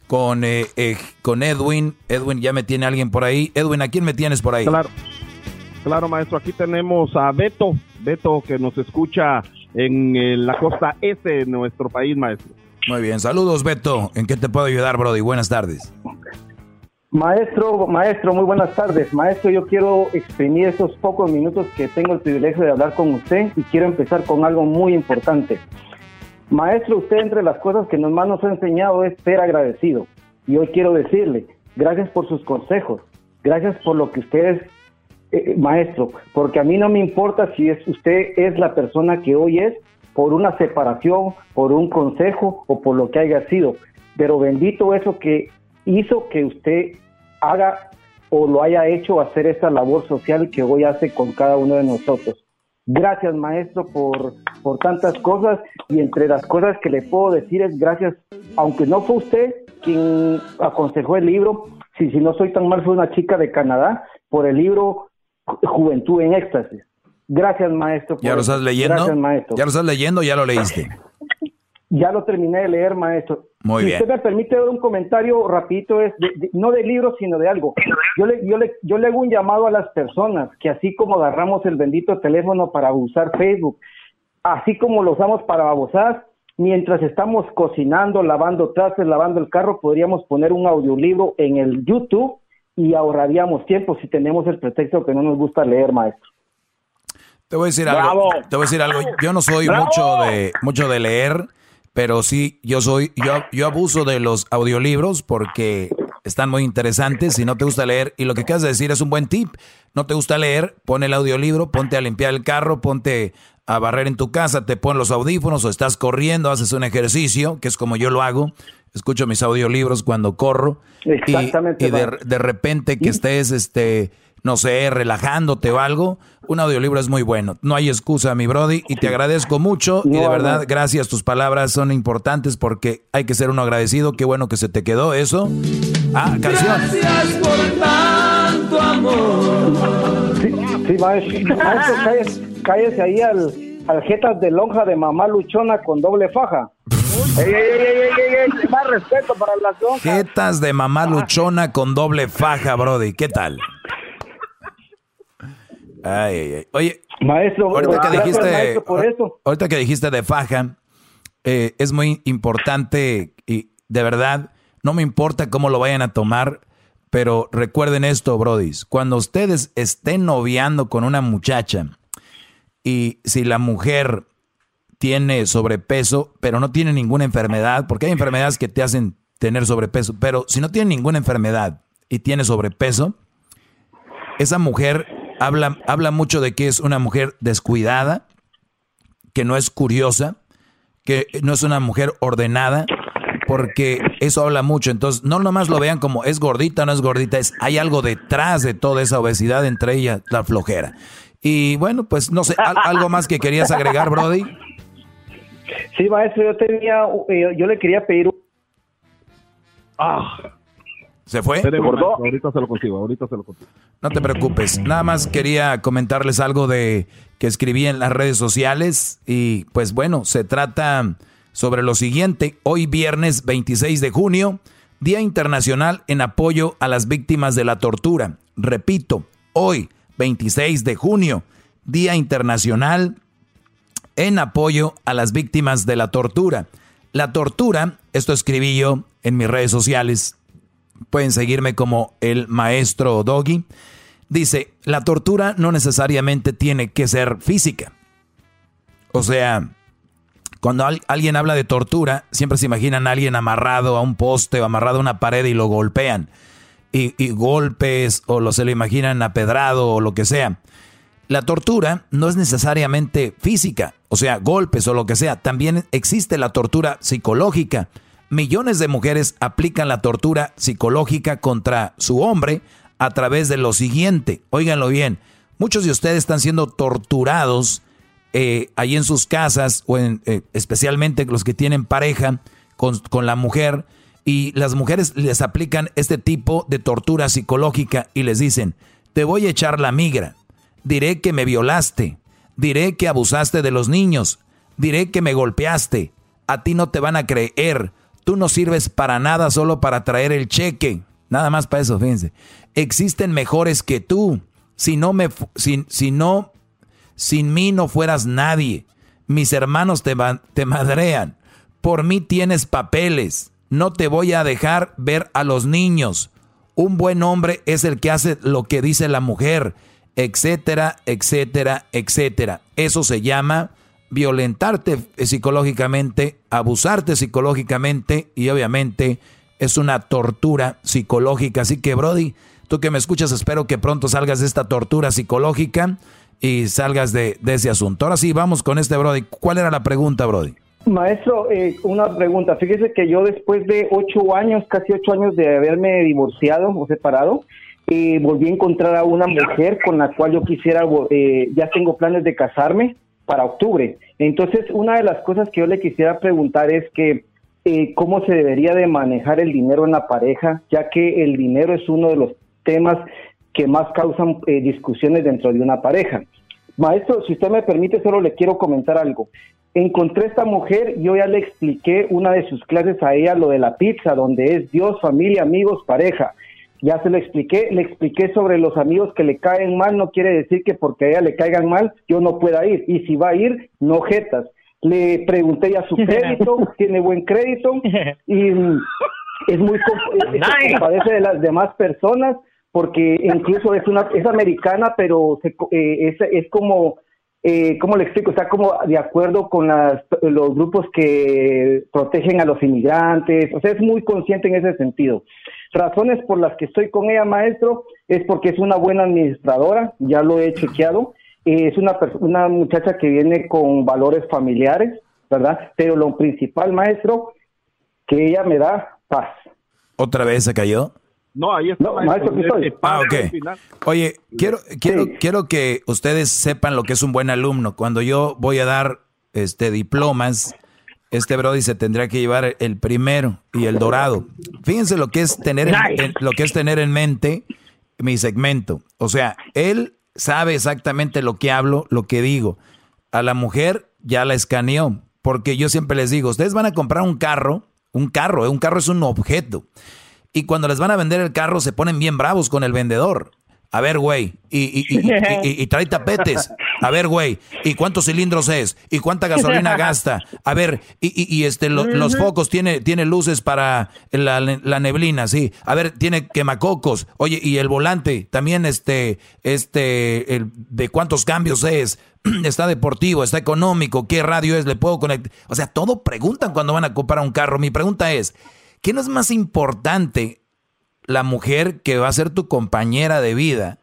con, eh, eh, con Edwin. Edwin, ya me tiene alguien por ahí. Edwin, ¿a quién me tienes por ahí? Claro, claro, maestro. Aquí tenemos a Beto. Beto que nos escucha en, eh, la costa este de nuestro país, maestro. Muy bien, saludos Beto. ¿En qué te puedo ayudar, Brody? Buenas tardes. Maestro, maestro, muy buenas tardes. Maestro, yo quiero exprimir estos pocos minutos que tengo el privilegio de hablar con usted y quiero empezar con algo muy importante. Maestro, usted entre las cosas que más nos ha enseñado es ser agradecido. Y hoy quiero decirle, gracias por sus consejos, gracias por lo que usted es, eh, maestro, porque a mí no me importa si es usted es la persona que hoy es por una separación, por un consejo o por lo que haya sido, pero bendito eso que hizo que usted haga o lo haya hecho hacer esta labor social que hoy hace con cada uno de nosotros. Gracias, maestro, por, por tantas cosas y entre las cosas que le puedo decir es gracias, aunque no fue usted quien aconsejó el libro, si, si no soy tan mal, fue una chica de Canadá, por el libro Juventud en Éxtasis. Gracias, maestro. ¿Ya lo estás leyendo? Gracias, maestro. ¿Ya lo estás leyendo o ya lo leíste? Ya lo terminé de leer, maestro. Muy si bien. usted me permite dar un comentario rapidito, es no de libros, sino de algo. Yo le, yo, le, yo le hago un llamado a las personas que así como agarramos el bendito teléfono para usar Facebook, así como lo usamos para babosadas, mientras estamos cocinando, lavando trastes, lavando el carro, podríamos poner un audiolibro en el YouTube y ahorraríamos tiempo si tenemos el pretexto que no nos gusta leer, maestro. Te voy a decir algo. Te voy a decir algo. Yo no soy mucho de mucho de leer, pero sí yo soy yo yo abuso de los audiolibros porque están muy interesantes si no te gusta leer y lo que acabas de decir es un buen tip. No te gusta leer, pon el audiolibro, ponte a limpiar el carro, ponte a barrer en tu casa, te pones los audífonos o estás corriendo, haces un ejercicio, que es como yo lo hago. Escucho mis audiolibros cuando corro. Exactamente. Y, de, repente que estés, este, no sé, relajándote o algo, un audiolibro es muy bueno. No hay excusa, mi Brody, y te agradezco mucho. y de verdad, gracias, tus palabras son importantes porque hay que ser uno agradecido. Qué bueno que se te quedó eso. Ah, canción. Gracias por tanto amor. Sí, sí maestro. maestro cállese ahí al, al jetas de lonja de mamá luchona con doble faja. ey, ey, ey, ey, más respeto para las lonjas. Jetas de mamá luchona con doble faja, Brody. ¿Qué tal? Ay, ay, ay. Oye, maestro, ahorita que dijiste, por eso. ahorita que dijiste de faja, eh, es muy importante y de verdad, no me importa cómo lo vayan a tomar, pero recuerden esto, brodis, cuando ustedes estén noviando con una muchacha, y si la mujer tiene sobrepeso, pero no tiene ninguna enfermedad, porque hay enfermedades que te hacen tener sobrepeso, pero si no tiene ninguna enfermedad y tiene sobrepeso, esa mujer habla, habla mucho de que es una mujer descuidada, que no es curiosa, que no es una mujer ordenada, porque eso habla mucho. Entonces, no nomás lo vean como es gordita, no es gordita, es hay algo detrás de toda esa obesidad, entre ellas la flojera. Y bueno, pues no sé, ¿algo más que querías agregar, Brody? Sí, maestro, yo tenía, eh, yo le quería pedir... Ah. ¿Se fue? ahorita se lo consigo, ahorita se lo consigo. No te preocupes, nada más quería comentarles algo de que escribí en las redes sociales y pues bueno, se trata sobre lo siguiente. Hoy viernes 26 de junio, Día Internacional en apoyo a las víctimas de la tortura. Repito, hoy 26 de junio, Día Internacional en apoyo a las víctimas de la tortura. La tortura, esto escribí yo en mis redes sociales, pueden seguirme como el maestro Doggy, dice, la tortura no necesariamente tiene que ser física. O sea, cuando alguien habla de tortura, siempre se imaginan a alguien amarrado a un poste o amarrado a una pared y lo golpean y, golpes o lo se lo imaginan apedrado o lo que sea. La tortura no es necesariamente física, o sea, golpes o lo que sea. También existe la tortura psicológica. Millones de mujeres aplican la tortura psicológica contra su hombre a través de lo siguiente. Óiganlo bien, muchos de ustedes están siendo torturados eh, ahí en sus casas o en, eh, especialmente los que tienen pareja con, con la mujer y las mujeres les aplican este tipo de tortura psicológica y les dicen, te voy a echar la migra, diré que me violaste, diré que abusaste de los niños, diré que me golpeaste, a ti no te van a creer, tú no sirves para nada solo para traer el cheque, nada más para eso, fíjense, existen mejores que tú, si no me, si, si no, sin mí no fueras nadie, mis hermanos te, te madrean, por mí tienes papeles, no te voy a dejar ver a los niños. Un buen hombre es el que hace lo que dice la mujer, etcétera, etcétera, etcétera. Eso se llama violentarte psicológicamente, abusarte psicológicamente y obviamente es una tortura psicológica. Así que Brody, tú que me escuchas, espero que pronto salgas de esta tortura psicológica y salgas de, de ese asunto. Ahora sí, vamos con este Brody. ¿Cuál era la pregunta, Brody? Maestro, eh, una pregunta. Fíjese que yo después de ocho años, casi ocho años de haberme divorciado o separado, eh, volví a encontrar a una mujer con la cual yo quisiera, eh, ya tengo planes de casarme para octubre. Entonces, una de las cosas que yo le quisiera preguntar es que cómo se debería de manejar el dinero en la pareja, ya que el dinero es uno de los temas que más causan discusiones dentro de una pareja. Maestro, si usted me permite, solo le quiero comentar algo encontré esta mujer, yo ya le expliqué una de sus clases a ella, lo de la pizza, donde es Dios, familia, amigos, pareja. Ya se lo expliqué, le expliqué sobre los amigos que le caen mal, no quiere decir que porque a ella le caigan mal yo no pueda ir, y si va a ir, no jetas. Le pregunté ya su crédito, tiene buen crédito, y es muy se compadece de las demás personas, porque incluso es una es americana, pero se, eh, es, es como eh, ¿cómo le explico? Está como de acuerdo con las, los grupos que protegen a los inmigrantes, o sea, es muy consciente en ese sentido. Razones por las que estoy con ella, maestro, es porque es una buena administradora, ya lo he chequeado, eh, es una, una muchacha que viene con valores familiares, ¿verdad? Pero lo principal, maestro, que ella me da paz. ¿Otra vez se cayó? No, ahí está. Ah, ok. Oye, quiero, quiero, quiero que ustedes sepan lo que es un buen alumno. Cuando yo voy a dar este diplomas, este Brody se tendría que llevar el primero y el dorado. Fíjense lo que es tener en, lo que es tener en mente mi segmento. O sea, él sabe exactamente lo que hablo, lo que digo. A la mujer ya la escaneó, porque yo siempre les digo, ustedes van a comprar un carro, un carro, un carro es un objeto. Y cuando les van a vender el carro se ponen bien bravos con el vendedor. A ver, güey, y, y, trae tapetes. A ver, güey, ¿y cuántos cilindros es? ¿Y cuánta gasolina gasta? A ver, y, este, los focos, tiene, tiene luces para la, neblina, sí. A ver, tiene quemacocos. Oye, y el volante, también este, este, el, de cuántos cambios es. Está deportivo, está económico, qué radio es, le puedo conectar. O sea, todo preguntan cuando van a comprar un carro. Mi pregunta es, ¿Qué no es más importante la mujer que va a ser tu compañera de vida?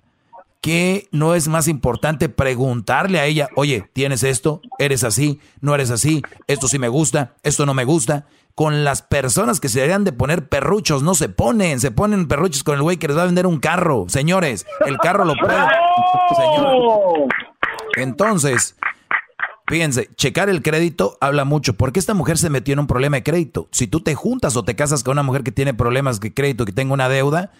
¿Qué no es más importante preguntarle a ella, oye, ¿tienes esto? ¿Eres así? ¿No eres así? ¿Esto sí me gusta? ¿Esto no me gusta? Con las personas que se deberían de poner perruchos, no se ponen, se ponen perruchos con el güey que les va a vender un carro. Señores, el carro lo puede. Entonces, Fíjense, checar el crédito habla mucho. porque esta mujer se metió en un problema de crédito? Si tú te juntas o te casas con una mujer que tiene problemas de crédito, que tenga una deuda,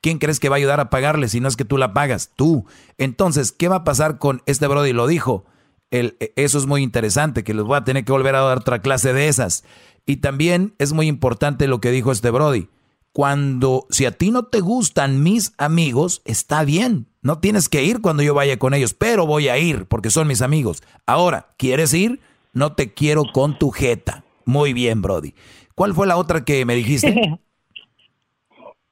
¿quién crees que va a ayudar a pagarle si no es que tú la pagas? Tú. Entonces, ¿qué va a pasar con este Brody? Lo dijo. El, eso es muy interesante, que les voy a tener que volver a dar otra clase de esas. Y también es muy importante lo que dijo este Brody cuando, si a ti no te gustan mis amigos, está bien. No tienes que ir cuando yo vaya con ellos, pero voy a ir porque son mis amigos. Ahora, ¿quieres ir? No te quiero con tu jeta. Muy bien, Brody. ¿Cuál fue la otra que me dijiste?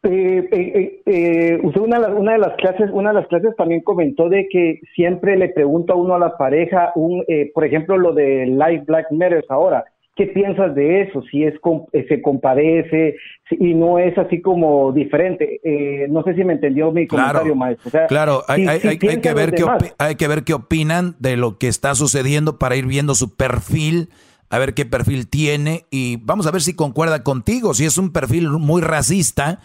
Eh, eh, eh, usted una, de las clases, una de las clases también comentó de que siempre le pregunta uno a la pareja, un, por ejemplo, lo de Life Black Matters ahora. ¿Qué piensas de eso? Si es eh, se compadece y no es así como diferente. Eh, no sé si me entendió mi comentario, maestro. claro, hay, que ver qué hay que ver qué opinan de lo que está sucediendo para ir viendo su perfil, a ver qué perfil tiene y vamos a ver si concuerda contigo. Si es un perfil muy racista,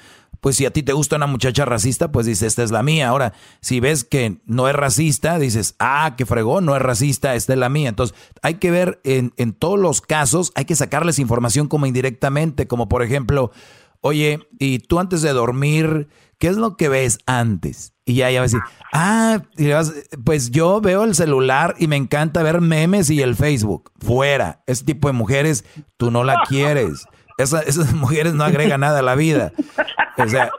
pues si a ti te gusta una muchacha racista, pues dices, esta es la mía. Ahora, si ves que no es racista, dices, ah, qué fregón, no es racista, esta es la mía. Entonces, hay que ver en, en todos los casos, hay que sacarles información como indirectamente, como por ejemplo, oye, y tú antes de dormir, ¿qué es lo que ves antes? Y ya, ya va a decir, ah, pues yo veo el celular y me encanta ver memes y el Facebook. Fuera, ese tipo de mujeres, tú no la quieres. esas mujeres no agregan nada a la vida. O sea,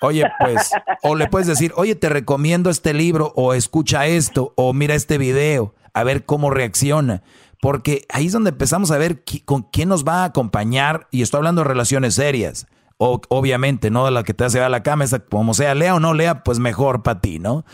oye, pues, o le puedes decir, oye, te recomiendo este libro, o escucha esto, o mira este video, a ver cómo reacciona. Porque ahí es donde empezamos a ver con quién nos va a acompañar, y estoy hablando de relaciones serias. O, obviamente, no de la que te hace a la cama, como sea, lea o no lea, pues mejor para ti, ¿no?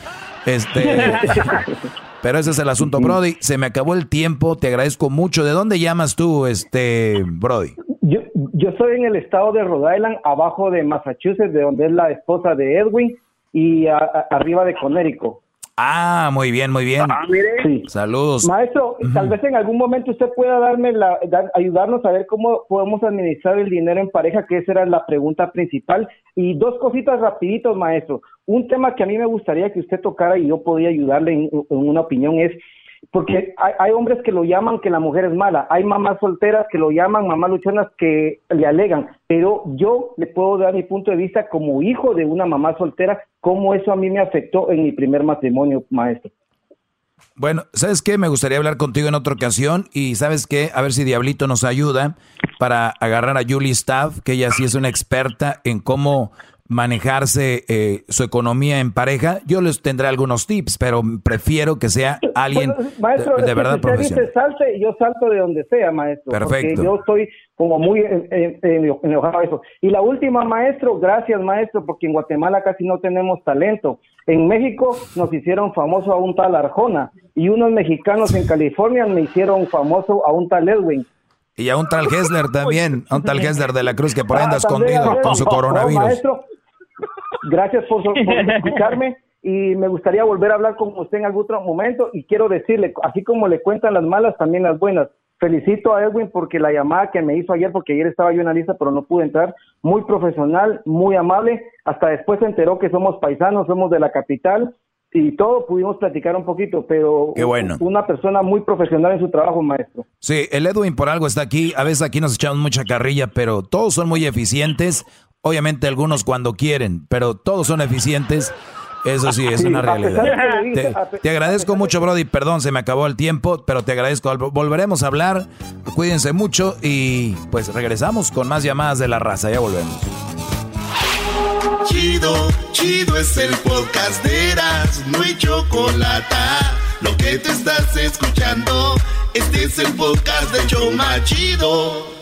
Este. Pero ese es el asunto, Brody. Se me acabó el tiempo, te agradezco mucho. ¿De dónde llamas tú, este, Brody? Yo, yo estoy en el estado de Rhode Island, abajo de Massachusetts, de donde es la esposa de Edwin, y arriba de Connecticut. Ah, muy bien, muy bien. Ah, sí. Saludos. Maestro, tal vez en algún momento usted pueda darme la, ayudarnos a ver cómo podemos administrar el dinero en pareja, que esa era la pregunta principal. Y dos cositas rapiditos, maestro. Un tema que a mí me gustaría que usted tocara y yo podía ayudarle en una opinión es porque hay, hombres que lo llaman que la mujer es mala, hay mamás solteras que lo llaman mamás luchonas que le alegan, pero yo le puedo dar mi punto de vista como hijo de una mamá soltera, cómo eso a mí me afectó en mi primer matrimonio, maestro. Bueno, ¿sabes qué? Me gustaría hablar contigo en otra ocasión y ¿sabes qué? A ver si Diablito nos ayuda para agarrar a Julie Staff, que ella sí es una experta en cómo manejarse eh, su economía en pareja, yo les tendré algunos tips, pero prefiero que sea alguien maestro, de, verdad profesional. Dice salte, yo salto de donde sea, maestro. Perfecto. yo estoy como muy enojado eso. Y la última, maestro, gracias, maestro, porque en Guatemala casi no tenemos talento. En México nos hicieron famoso a un tal Arjona y unos mexicanos en California me hicieron famoso a un tal Edwin. Y a un tal Hessler también, a un tal Hessler de la Cruz que por ahí anda ah, escondido con su coronavirus. maestro, gracias por, por escucharme y me gustaría volver a hablar con usted en algún otro momento y quiero decirle, así como le cuentan las malas, también las buenas. Felicito a Edwin porque la llamada que me hizo ayer, porque ayer estaba yo en la lista, pero no pude entrar, muy profesional, muy amable. Hasta después se enteró que somos paisanos, somos de la capital y todo pudimos platicar un poquito, pero Qué bueno. una persona muy profesional en su trabajo, maestro. Sí, el Edwin por algo está aquí. A veces aquí nos echamos mucha carrilla, pero todos son muy eficientes. Obviamente algunos cuando quieren, pero todos son eficientes. Eso sí, es una realidad. Te, agradezco mucho, Brody. Perdón, se me acabó el tiempo, pero te agradezco. Volveremos a hablar. Cuídense mucho y pues regresamos con más llamadas de la raza. Ya volvemos. Chido, chido es el podcast de Eras, no hay chocolate. Lo que te estás escuchando, este es el podcast de Choma Chido.